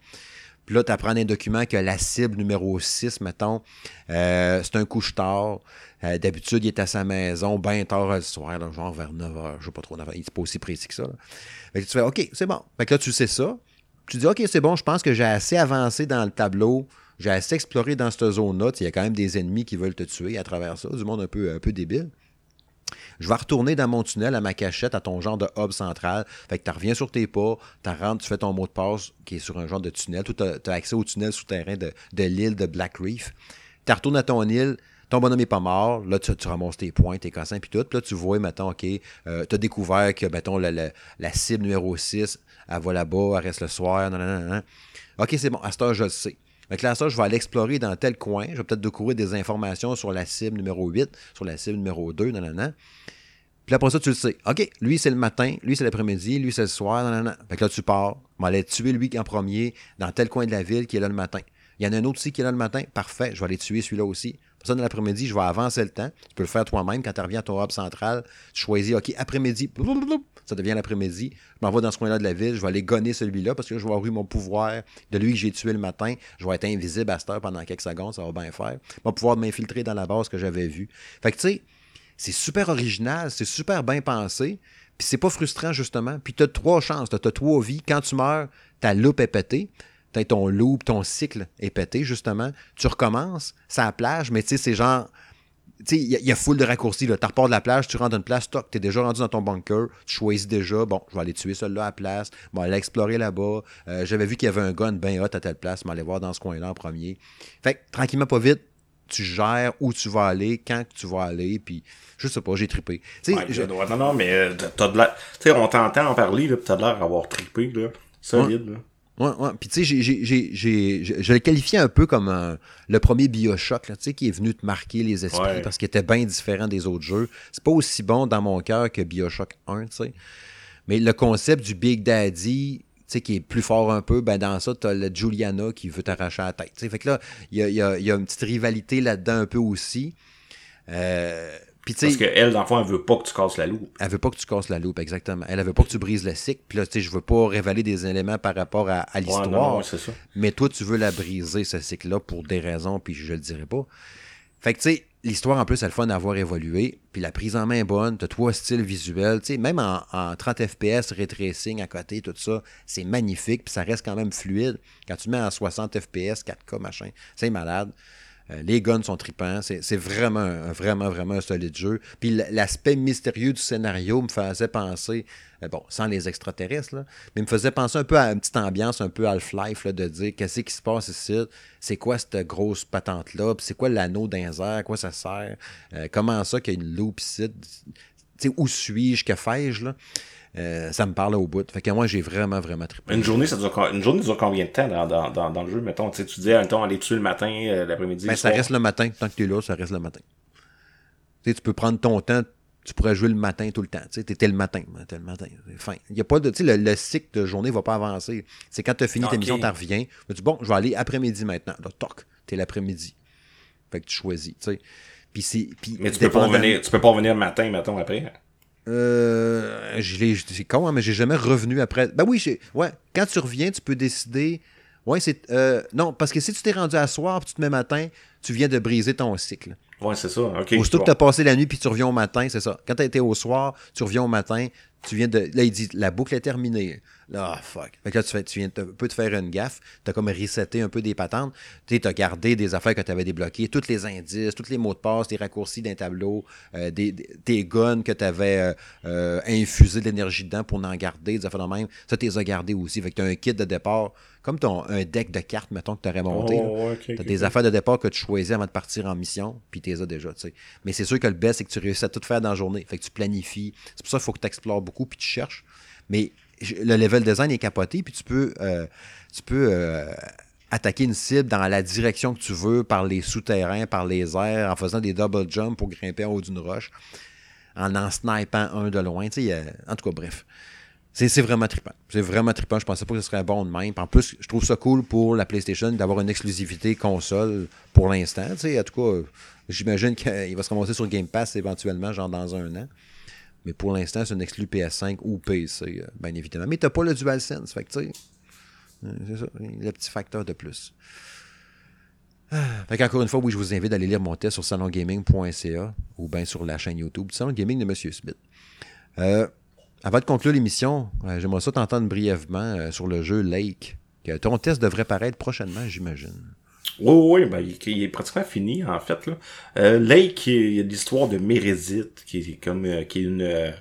Puis là, tu apprends un document que la cible numéro 6, mettons, euh, c'est un couche-tard. Euh, d'habitude, il est à sa maison bien tard le soir, genre vers 9 h. Je sais pas trop, il n'est pas aussi précis que ça. Fait que tu fais OK, c'est bon. Fait que là, tu sais ça. Tu dis OK, c'est bon, je pense que j'ai assez avancé dans le tableau. J'ai assez exploré dans cette zone-là. Il y a quand même des ennemis qui veulent te tuer à travers ça, du monde un peu, un peu débile. Je vais retourner dans mon tunnel à ma cachette, à ton genre de hub central. Fait que tu reviens sur tes pas, tu rentres, tu fais ton mot de passe qui est sur un genre de tunnel. Tu as, accès au tunnel souterrain de, de l'île de Black Reef. Tu retournes à ton île, ton bonhomme n'est pas mort, là, tu, ramasses tes points, tes cassins, puis tout. Là, tu vois, mettons, OK, euh, tu as découvert que, mettons, la, la, cible numéro 6, elle va là-bas, elle reste le soir, OK, c'est bon, à ce heure, je le sais. Donc là, ça, je vais aller explorer dans tel coin. Je vais peut-être découvrir des informations sur la cible numéro 8, sur la cible numéro 2, non, non, non. Puis après ça, tu le sais. OK, lui, c'est le matin, lui, c'est l'après-midi, lui, c'est le soir. Non. Fait que là, tu pars. On va aller tuer lui en premier dans tel coin de la ville qui est là le matin. Il y en a un autre aussi qui est là le matin. Parfait, je vais aller tuer celui-là aussi. Ça, dans l'après-midi, je vais avancer le temps. Tu peux le faire toi-même quand tu reviens à ton hub central. Tu choisis, OK, après-midi, ça devient l'après-midi. Je m'en vais dans ce coin-là de la ville. Je vais aller gonner celui-là parce que je vais avoir eu mon pouvoir de lui que j'ai tué le matin. Je vais être invisible à cette heure pendant quelques secondes. Ça va bien faire. Je vais pouvoir m'infiltrer dans la base que j'avais vue. Fait que, tu sais, c'est super original, c'est super bien pensé, puis c'est pas frustrant, justement. Puis tu as trois chances, tu as trois vies. Quand tu meurs, ta loupe est pétée. Peut-être ton loop, ton cycle est pété, justement. Tu recommences, ça la plage, mais tu sais, c'est genre. Tu sais, il y, a full de raccourcis. Tu repars de la plage, tu rentres dans une place, toc, tu es déjà rendu dans ton bunker, tu choisis déjà, bon, je vais aller tuer celui-là à la place, bon, aller explorer là-bas. Euh, j'avais vu qu'il y avait un gun bien hot à telle place, je aller voir dans ce coin-là en premier. Fait que, tranquillement, pas vite, tu gères où tu vas aller, quand tu vas aller, puis je sais pas, j'ai trippé. Non, non, mais euh, t'as de l'air. Tu sais, on t'entend en parler, là, t'as de l'air d'avoir trippé, là. Solide, là. Ouais, ouais. Puis tu sais, je le qualifiais un peu comme le premier Bioshock, là, tu sais, qui est venu te marquer les esprits parce qu'il était bien différent des autres jeux. C'est pas aussi bon dans mon cœur que Bioshock 1, tu sais. Mais le concept du Big Daddy, qui est plus fort un peu, ben dans ça, tu as le Juliana qui veut t'arracher la tête. Fait que là, il y a, une petite rivalité là-dedans un peu aussi. Euh, Parce qu'elle, dans le fond, elle veut pas que tu casses la loupe. Elle veut pas que tu casses la loupe, exactement. Elle, elle veut pas que tu brises le cycle. Puis là, tu sais, je veux pas révéler des éléments par rapport à, l'histoire. mais toi, tu veux la briser, ce cycle-là, pour des raisons, puis je le dirai pas. Fait que, tu sais, l'histoire, en plus, elle le fun d'avoir évolué. Puis la prise en main est bonne. Tu as trois styles visuels. Tu sais, même en, 30 FPS, ray tracing à côté, tout ça, c'est magnifique. Puis ça reste quand même fluide. Quand tu mets en 60 FPS, 4K, machin, c'est malade. Euh, les guns sont tripants. C'est vraiment, vraiment, vraiment un solide jeu. Puis l'aspect mystérieux du scénario me faisait penser, euh, bon, sans les extraterrestres, mais me faisait penser un peu à une petite ambiance un peu Half-Life, de dire qu'est-ce qui se passe ici, c'est quoi cette grosse patente-là, c'est quoi l'anneau d'un à quoi ça sert, Euh, comment ça qu'il y a une loupe ici, où suis-je, que fais-je, là? Euh, ça me parle au bout. Fait que moi, j'ai vraiment, vraiment trippé. Une journée, ça dure, une journée dure combien de temps dans, dans, dans, dans le jeu, mettons? Tu sais, tu dis, mettons, aller tuer le matin, euh, l'après-midi. Ben, ça reste le matin. Tant que tu es là, ça reste le matin. Tu sais, tu peux prendre ton temps. Tu pourrais jouer le matin tout le temps. Tu sais, t'étais le matin. ben, T'es le matin. Fin. Il y a pas de, tu sais, le, le cycle de journée va pas avancer. C'est quand tu as fini ta mission, tu reviens. Tu dis, bon, je vais aller après-midi maintenant. Là, toc, t'es l'après-midi. Fait que tu choisis, tu sais. Puis c'est. puis Mais tu peux pas revenir, tu peux pas revenir le matin, mettons, après. Euh, c'est con, hein, mais j'ai jamais revenu après. Ben oui, j'ai- ouais. Quand tu reviens, tu peux décider. Ouais, c'est. euh, non, parce que si tu t'es rendu à soir puis tu te mets matin, tu viens de briser ton cycle. Ouais, c'est ça. OK. Aussitôt bon. que tu as passé la nuit puis tu reviens au matin, c'est ça. Quand tu été au soir, tu reviens au matin, tu viens de. Là, il dit la boucle est terminée. Ah, fuck. Fait que là, tu, fais, tu viens un peu de faire une gaffe. Tu as comme reseté un peu des patentes. Tu as gardé des affaires que tu avais débloquées, tous les indices, tous les mots de passe, les raccourcis d'un tableau, euh, des, tes guns que tu avais infusé de l'énergie dedans pour en garder, des affaires de même. Ça, tu les as gardés aussi. Fait que tu as un kit de départ, comme ton, un deck de cartes, mettons, que tu aurais monté. Oh, T'as ok, des affaires de départ que tu choisis avant de partir en mission, puis tu les as déjà, tu sais. Mais c'est sûr que le best, c'est que tu réussis à tout faire dans la journée. Fait que tu planifies. C'est pour ça qu'il faut que tu explores beaucoup, puis tu cherches. Mais le level design est capoté, puis tu peux, euh, euh, attaquer une cible dans la direction que tu veux, par les souterrains, par les airs, en faisant des double jumps pour grimper en haut d'une roche, en en snipant un de loin. Tu sais, a- en tout cas, bref. C'est vraiment trippant. C'est vraiment trippant. Je pensais pas que ce serait bon de même. En plus, je trouve ça cool pour la PlayStation d'avoir une exclusivité console pour l'instant. Tu sais, En tout cas, euh, j'imagine qu'il va se ramasser sur Game Pass éventuellement, genre dans un an. Mais pour l'instant, c'est une exclu PS5 ou PC, euh, bien évidemment. Mais t'as pas le DualSense. Fait que tu euh, c'est ça, le petit facteur de plus. Ah, Fait qu'encore une fois, oui, je vous invite à aller lire mon test sur salongaming.ca ou bien sur la chaîne YouTube du Salon Gaming de Monsieur Smith. Euh, avant de conclure l'émission, j'aimerais ça t'entendre brièvement sur le jeu Lake. Que ton test devrait paraître prochainement, j'imagine. Oui, oui, ben, il, est pratiquement fini, en fait. Là. Euh, Lake, il y a l'histoire de Mérédith, qui est comme euh, qui est une euh,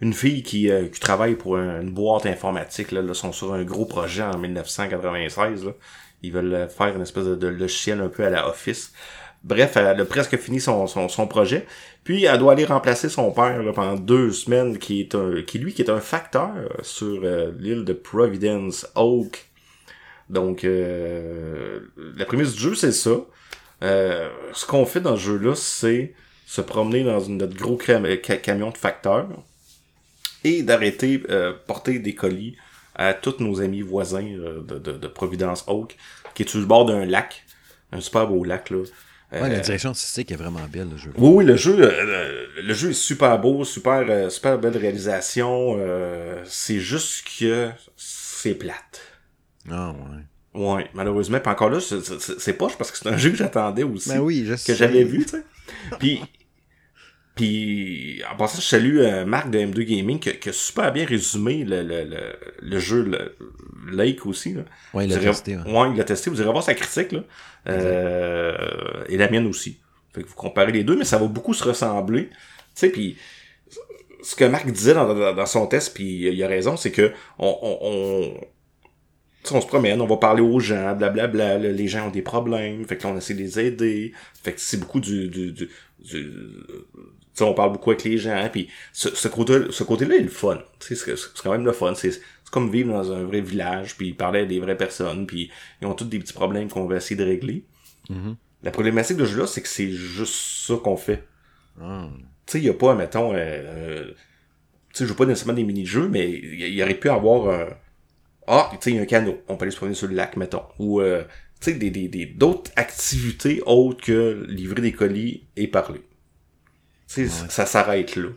une fille qui, euh, travaille pour un- une boîte informatique. Là, là, sont sur un gros projet en 1996. Là. Ils veulent faire une espèce de, logiciel un peu à la Office. Bref, elle a presque fini son, son, son projet. Puis elle doit aller remplacer son père pendant deux semaines, qui est un, qui lui qui est un facteur sur l'île de Providence Oak. Donc euh, la prémisse du jeu c'est ça. Euh, ce qu'on fait dans ce jeu-là, c'est se promener dans une- notre gros cam- ca- camion de facteur et d'arrêter euh, porter des colis à tous nos amis voisins euh, de, de, de Providence Oak, qui est sur le bord d'un lac, un super beau lac là. Ouais, Euh, la direction artistique est vraiment belle, le jeu. oui, oui, le jeu, euh, le jeu est super beau, super, super belle réalisation. euh, c'est juste que c'est plate. Ah, ouais. Ouais, malheureusement. Puis encore là, c'est- poche parce que c'est un jeu que j'attendais aussi. Ben oui, je que j'avais vu, tu sais. Puis, puis en passant, je salue euh, Marc de M2 Gaming qui, a- qui a super bien résumé le, le, le, le jeu le, Lake aussi. Là. Ouais, il l'a irez- testé. ouais. Ouais, il l'a testé. Vous irez voir sa critique. Là. Euh, et la mienne aussi. Fait que vous comparez les deux, mais ça va beaucoup se ressembler. Tu sais, puis ce que Marc disait dans, dans, dans son test, puis il a raison, c'est que on, on, on, on se promène, on va parler aux gens, blablabla, là, les gens ont des problèmes, fait que là, on essaie de les aider, fait que c'est beaucoup du, du, du, on parle beaucoup avec les gens, puis ce, ce côté, ce côté-là est le fun, c'est quand même le fun, c'est comme vivre dans un vrai village, puis parler à des vraies personnes, puis ils ont tous des petits problèmes qu'on va essayer de régler. Mhm. La problématique de ce jeu-là, c'est que c'est juste ça qu'on fait. Ah. Tu sais, il y a pas, mettons, euh, euh, tu sais, je joue pas nécessairement des mini-jeux, mais il y, aurait pu avoir. Ah, tu sais, il y a un canot, on peut aller se promener sur le lac, mettons. Ou, euh, tu sais, des, des, des, d'autres activités autres que livrer des colis et parler. Tu sais, ça s'arrête là.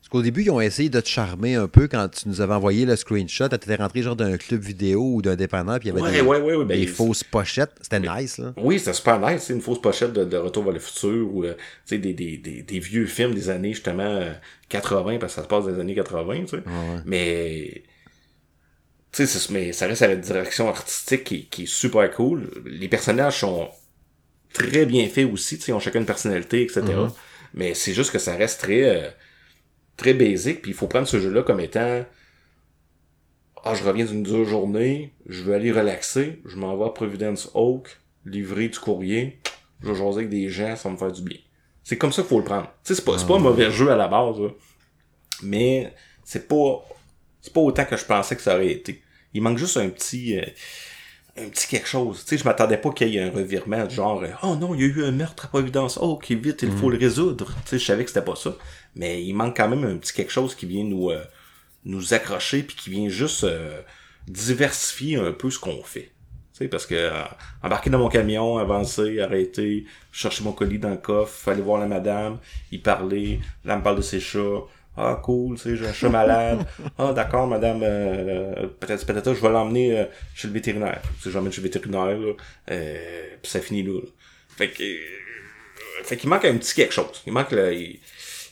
Parce qu'au début, ils ont essayé de te charmer un peu quand tu nous avais envoyé le screenshot. Tu étais rentré genre d'un club vidéo ou d'un dépanneur, puis il y avait Ouais, des, ouais, ouais, ouais, ben, des fausses pochettes. C'était nice, là. Oui, c'était super nice, c'est une fausse pochette de, de Retour vers le futur ou euh, tu sais, des, des, des, des vieux films des années justement euh, 80 parce que ça se passe les années 80, tu sais. Mais tu sais, mais ça reste à la direction artistique qui, qui est super cool. Les personnages sont très bien fait aussi, tu sais, ils ont chacun une personnalité, etc. Mhm. Mais c'est juste que ça reste très, euh, très basique, puis il faut prendre ce jeu-là comme étant, ah, je reviens d'une dure journée, je veux aller relaxer, je m'en vais à Providence Oak, livrer du courrier, je vais jaser avec des gens, ça va me faire du bien. C'est comme ça qu'il faut le prendre. Tu sais, c'est pas, c'est pas un mauvais jeu à la base, là. mais c'est pas, c'est pas autant que je pensais que ça aurait été. Il manque juste un petit, euh, un petit quelque chose. Tu sais, je m'attendais pas qu'il y ait un revirement genre, euh, oh non, il y a eu un meurtre à Providence, oh, qui vite, il faut le résoudre. Tu sais, je savais que c'était pas ça. Mais il manque quand même un petit quelque chose qui vient nous, euh, nous accrocher puis qui vient juste euh, diversifier un peu ce qu'on fait. Tu sais, parce que euh, embarquer dans mon camion, avancer, arrêter, chercher mon colis dans le coffre, aller voir la madame, y parler, là elle me parle de ses chats. Ah cool, tu sais, j'ai un chat malade. Ah d'accord, madame, euh, peut-être peut-être je vais l'emmener euh, chez le vétérinaire. Tu sais, je l'emmène chez le vétérinaire, là, euh, puis ça finit là. là. Fait que, euh, fait qu'il manque un petit quelque chose. Il manque le, il,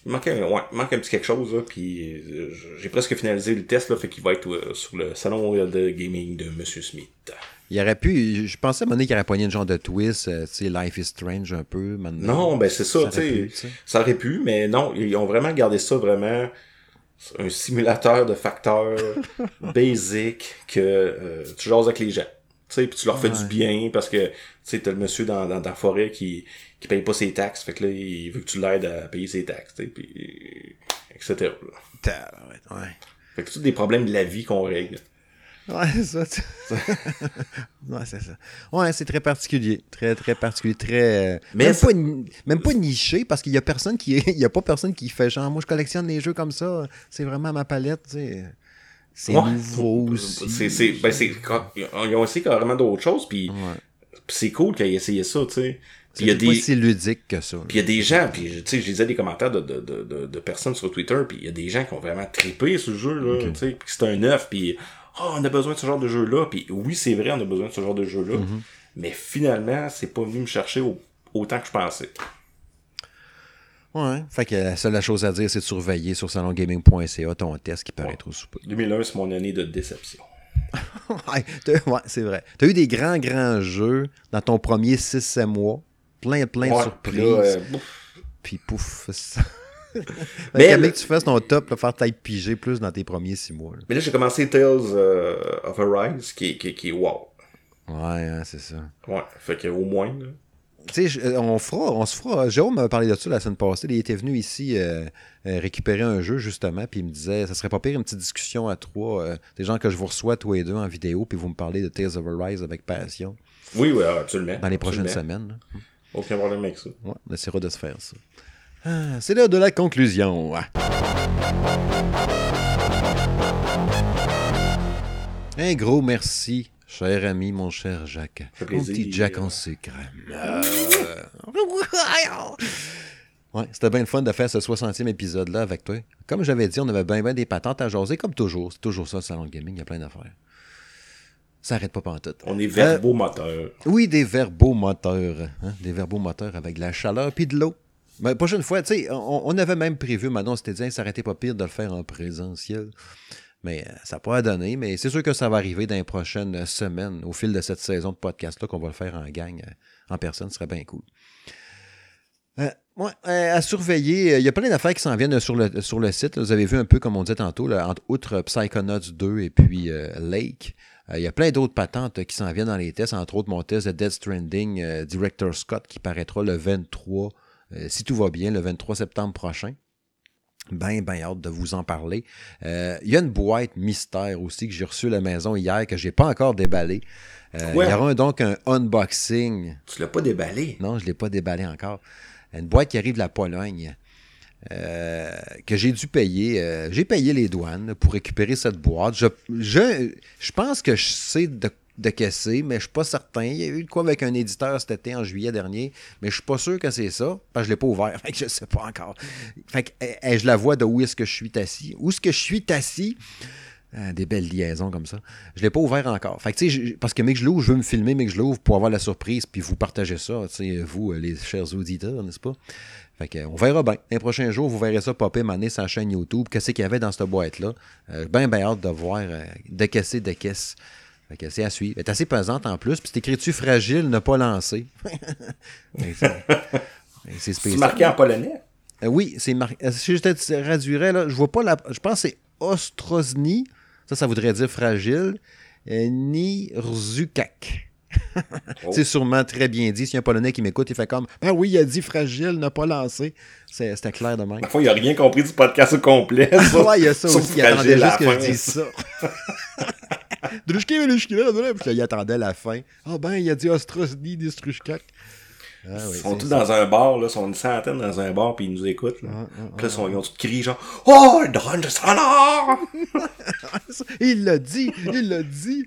il manque un, ouais, il manque un petit quelque chose là, puis euh, j'ai presque finalisé le test là, fait qu'il va être euh, sur le salon euh, de gaming de Monsieur Smith. Il aurait pu. Je pensais à donné qu'il aurait pogné une genre de twist, euh, tu sais, Life is Strange un peu. maintenant. Non, ben c'est ça, sais. tu sais. Ça aurait pu, mais non, ils ont vraiment gardé ça vraiment un simulateur de facteurs basic que euh, tu jases avec les gens. Tu sais, puis tu leur fais Ouais. du bien parce que tu sais, t'as le monsieur dans, dans, dans la forêt qui, qui paye pas ses taxes, fait que là, il veut que tu l'aides à payer ses taxes, tu sais, puis etc. là. Ouais. Fait que c'est tous des problèmes de la vie qu'on règle. Ouais, c'est ça. tu- ouais, c'est ça. Ouais, c'est très particulier. Très, très particulier. Très. euh, Mais même, ça- pas, même pas niché parce qu'il y a personne qui. Il y a pas personne qui fait genre, moi, je collectionne les jeux comme ça. C'est vraiment ma palette, tu sais. C'est Ouais. nouveau aussi. C'est, c'est, ben c'est, ils ont essayé carrément d'autres choses, puis Ouais. c'est cool qu'ils aient essayé ça, tu sais. C'est Puis il y a pas des, si ludique que ça. Puis il y a des gens, puis tu sais, je lisais des commentaires de, de, de, de, de personnes sur Twitter, puis il y a des gens qui ont vraiment trippé ce jeu-là, tu sais, puis c'est un neuf, puis oh, on a besoin de ce genre de jeu-là, puis oui, c'est vrai, on a besoin de ce genre de jeu-là, mais finalement, c'est pas venu me chercher au- autant que je pensais. Ouais. Fait que la seule chose à dire, c'est de surveiller sur salongaming.ca ton test qui paraît trop soupe. 2001, c'est mon année de déception. ouais, t'as- ouais, c'est vrai. Tu as eu des grands, grands jeux dans ton premier 6-7 mois. Plein, plein de surprises. puis là, euh. Puis pouf. ça. Mais que tu fasses ton top, là, faire taille piger plus dans tes premiers 6 mois. là. mais là, j'ai commencé Tales euh, of Arise, qui, qui, est- qui est wow. Ouais, hein, c'est ça. Ouais, fait que au moins, là. Tu sais, euh, on fera, on se fera. Jérôme m'a parlé de ça la semaine passée. Il était venu ici euh, récupérer un jeu, justement, puis il me disait ça serait pas pire une petite discussion à trois, euh, des gens que je vous reçois tous les deux en vidéo, puis vous me parlez de Tales of Arise avec passion Oui, oui, absolument. dans les prochaines semaines. là. Aucun problème avec ça. Ouais, on essaiera de se faire ça. Ah, c'est l'heure de la conclusion. Ah. Un gros merci, cher ami, mon cher Jacques. Mon petit Jack en sucre. Euh. Ouais, c'était bien le fun de faire ce 60e épisode-là avec toi. Comme j'avais dit, on avait bien ben des patentes à jaser, comme toujours. C'est toujours ça, le salon de gaming, il y a plein d'affaires. Ça arrête pas pantoute. On est verbomoteur. Oui, des verbomoteurs. Hein? Des verbomoteurs avec de la chaleur puis de l'eau. Mais prochaine fois, tu sais, on, avait même prévu, maintenant on s'était dit, ça été pas pire de le faire en présentiel. Mais euh, ça n'a pas à donner, mais c'est sûr que ça va arriver dans les prochaines semaines, au fil de cette saison de podcast-là, qu'on va le faire en gang, euh, en personne, ce serait bien cool. Euh, à surveiller, il y a plein d'affaires qui s'en viennent sur le, site. Vous avez vu un peu, comme on disait tantôt, entre, outre Psychonauts 2 et puis Lake, il y a plein d'autres patentes qui s'en viennent dans les tests, entre autres mon test de Dead Stranding, Director Scott, qui paraîtra le 23, euh, si tout va bien, le 23 septembre prochain. Ben, ben hâte de vous en parler. Euh, Il y a une boîte mystère aussi que j'ai reçue à la maison hier, que j'ai pas encore déballée. Euh, il Ouais. y aura un- donc un unboxing Tu l'as pas déballé? non, je ne l'ai pas déballé encore. Une boîte qui arrive de la Pologne. euh, que j'ai dû payer. euh, j'ai payé les douanes pour récupérer cette boîte. Je, je, je pense que je sais de, de caisser, mais je suis pas certain. Il y a eu de quoi avec un éditeur cet été en juillet dernier, mais je suis pas sûr que c'est ça, parce que je l'ai pas ouvert. Fait que je sais pas encore. Fait que eh, eh, je la vois de où est-ce que je suis assis. Où est-ce que je suis assis? Ah, des belles liaisons comme ça. Je l'ai pas ouvert encore. Fait que, je- parce que mais que je l'ouvre, je veux me filmer, mais que je l'ouvre pour avoir la surprise, puis vous partagez ça, vous, euh, les chers auditeurs, n'est-ce pas? Fait que, on verra bien. Les prochains jours, vous verrez ça popper maner la chaîne YouTube. Qu'est-ce qu'il y avait dans cette boîte-là? Euh, ben, ben hâte de voir, euh, de caisser, de caisse. C'est à suivre. Elle est assez pesante en plus, puis c'est écrit-tu fragile, ne pas lancer. c'est spécial. C'est marqué en polonais? Euh, oui, c'est marqué. Si je te traduirais, là, je vois pas la. Je pense que c'est Ostrozny. Ça, ça voudrait dire fragile. Euh, ni Rzukak. Oh. C'est sûrement très bien dit. S'il y a un Polonais qui m'écoute, il fait comme Ben oui, il a dit fragile, n'a pas lancé. C'était clair de même. Parfois, il n'a rien compris du podcast au complet. ouais, il y a ça aussi. Il attendait juste que je dise ça. Drushki, Puis il attendait la fin. Ah oh, ben, il a dit Ostrosny, Distrushkak. Ah, oui, ils sont tous dans un bar, là, sont une centaine dans un bar, puis ils nous écoutent. Là. Ah, ah, puis là, ils ont tous crié genre Oh, donne ça Il l'a dit, il l'a dit.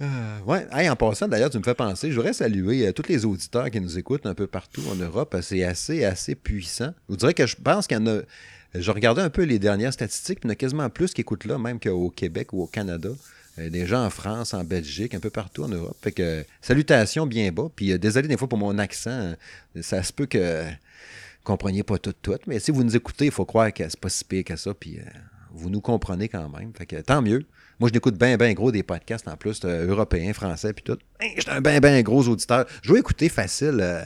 Euh, ouais, en passant, d'ailleurs, tu me fais penser, je voudrais saluer euh, tous les auditeurs qui nous écoutent un peu partout en Europe. C'est assez, assez puissant. Je vous dirais que je pense qu'il y en a. Je regardais un peu les dernières statistiques, puis il y en a quasiment plus qui écoutent là, même qu'au Québec ou au Canada. Euh, des gens en France, en Belgique, un peu partout en Europe. Fait que salutations bien bas. Puis désolé des fois pour mon accent. Ça se peut que vous compreniez pas tout, tout. Mais si vous nous écoutez, il faut croire que c'est pas si pire que ça. Puis vous nous comprenez quand même. Fait que tant mieux. Moi, je n'écoute bien, bien gros des podcasts en plus, euh, européens, français, puis tout. J'étais un bien, bien gros auditeur. Je vais écouter facile, euh,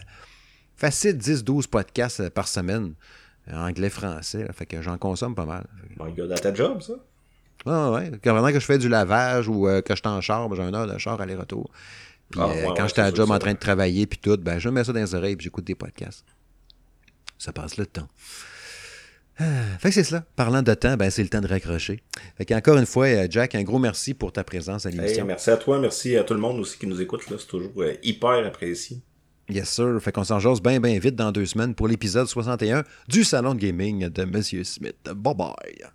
facile 10-12 podcasts euh, par semaine, anglais, français. fait que j'en consomme pas mal. Bon, il y ta job, ça? Ah ouais. Quand que je fais du lavage ou que je suis en char, ben, j'ai un heure de char aller-retour. Puis ah, quand j'étais à job en train de travailler, puis tout, ben, je mets ça dans les oreilles, puis j'écoute des podcasts. Ça passe le temps. Ah, fait que c'est cela. Parlant de temps, ben, c'est le temps de raccrocher. Fait encore une fois, euh, Jack, un gros merci pour ta présence à l'émission. merci à toi, merci à tout le monde aussi qui nous écoute. C'est toujours euh, hyper apprécié. Yes, sir. Fait qu'on s'en jase bien, bien vite dans deux semaines pour l'épisode 61 du Salon de Gaming de Monsieur Smith. Bye bye.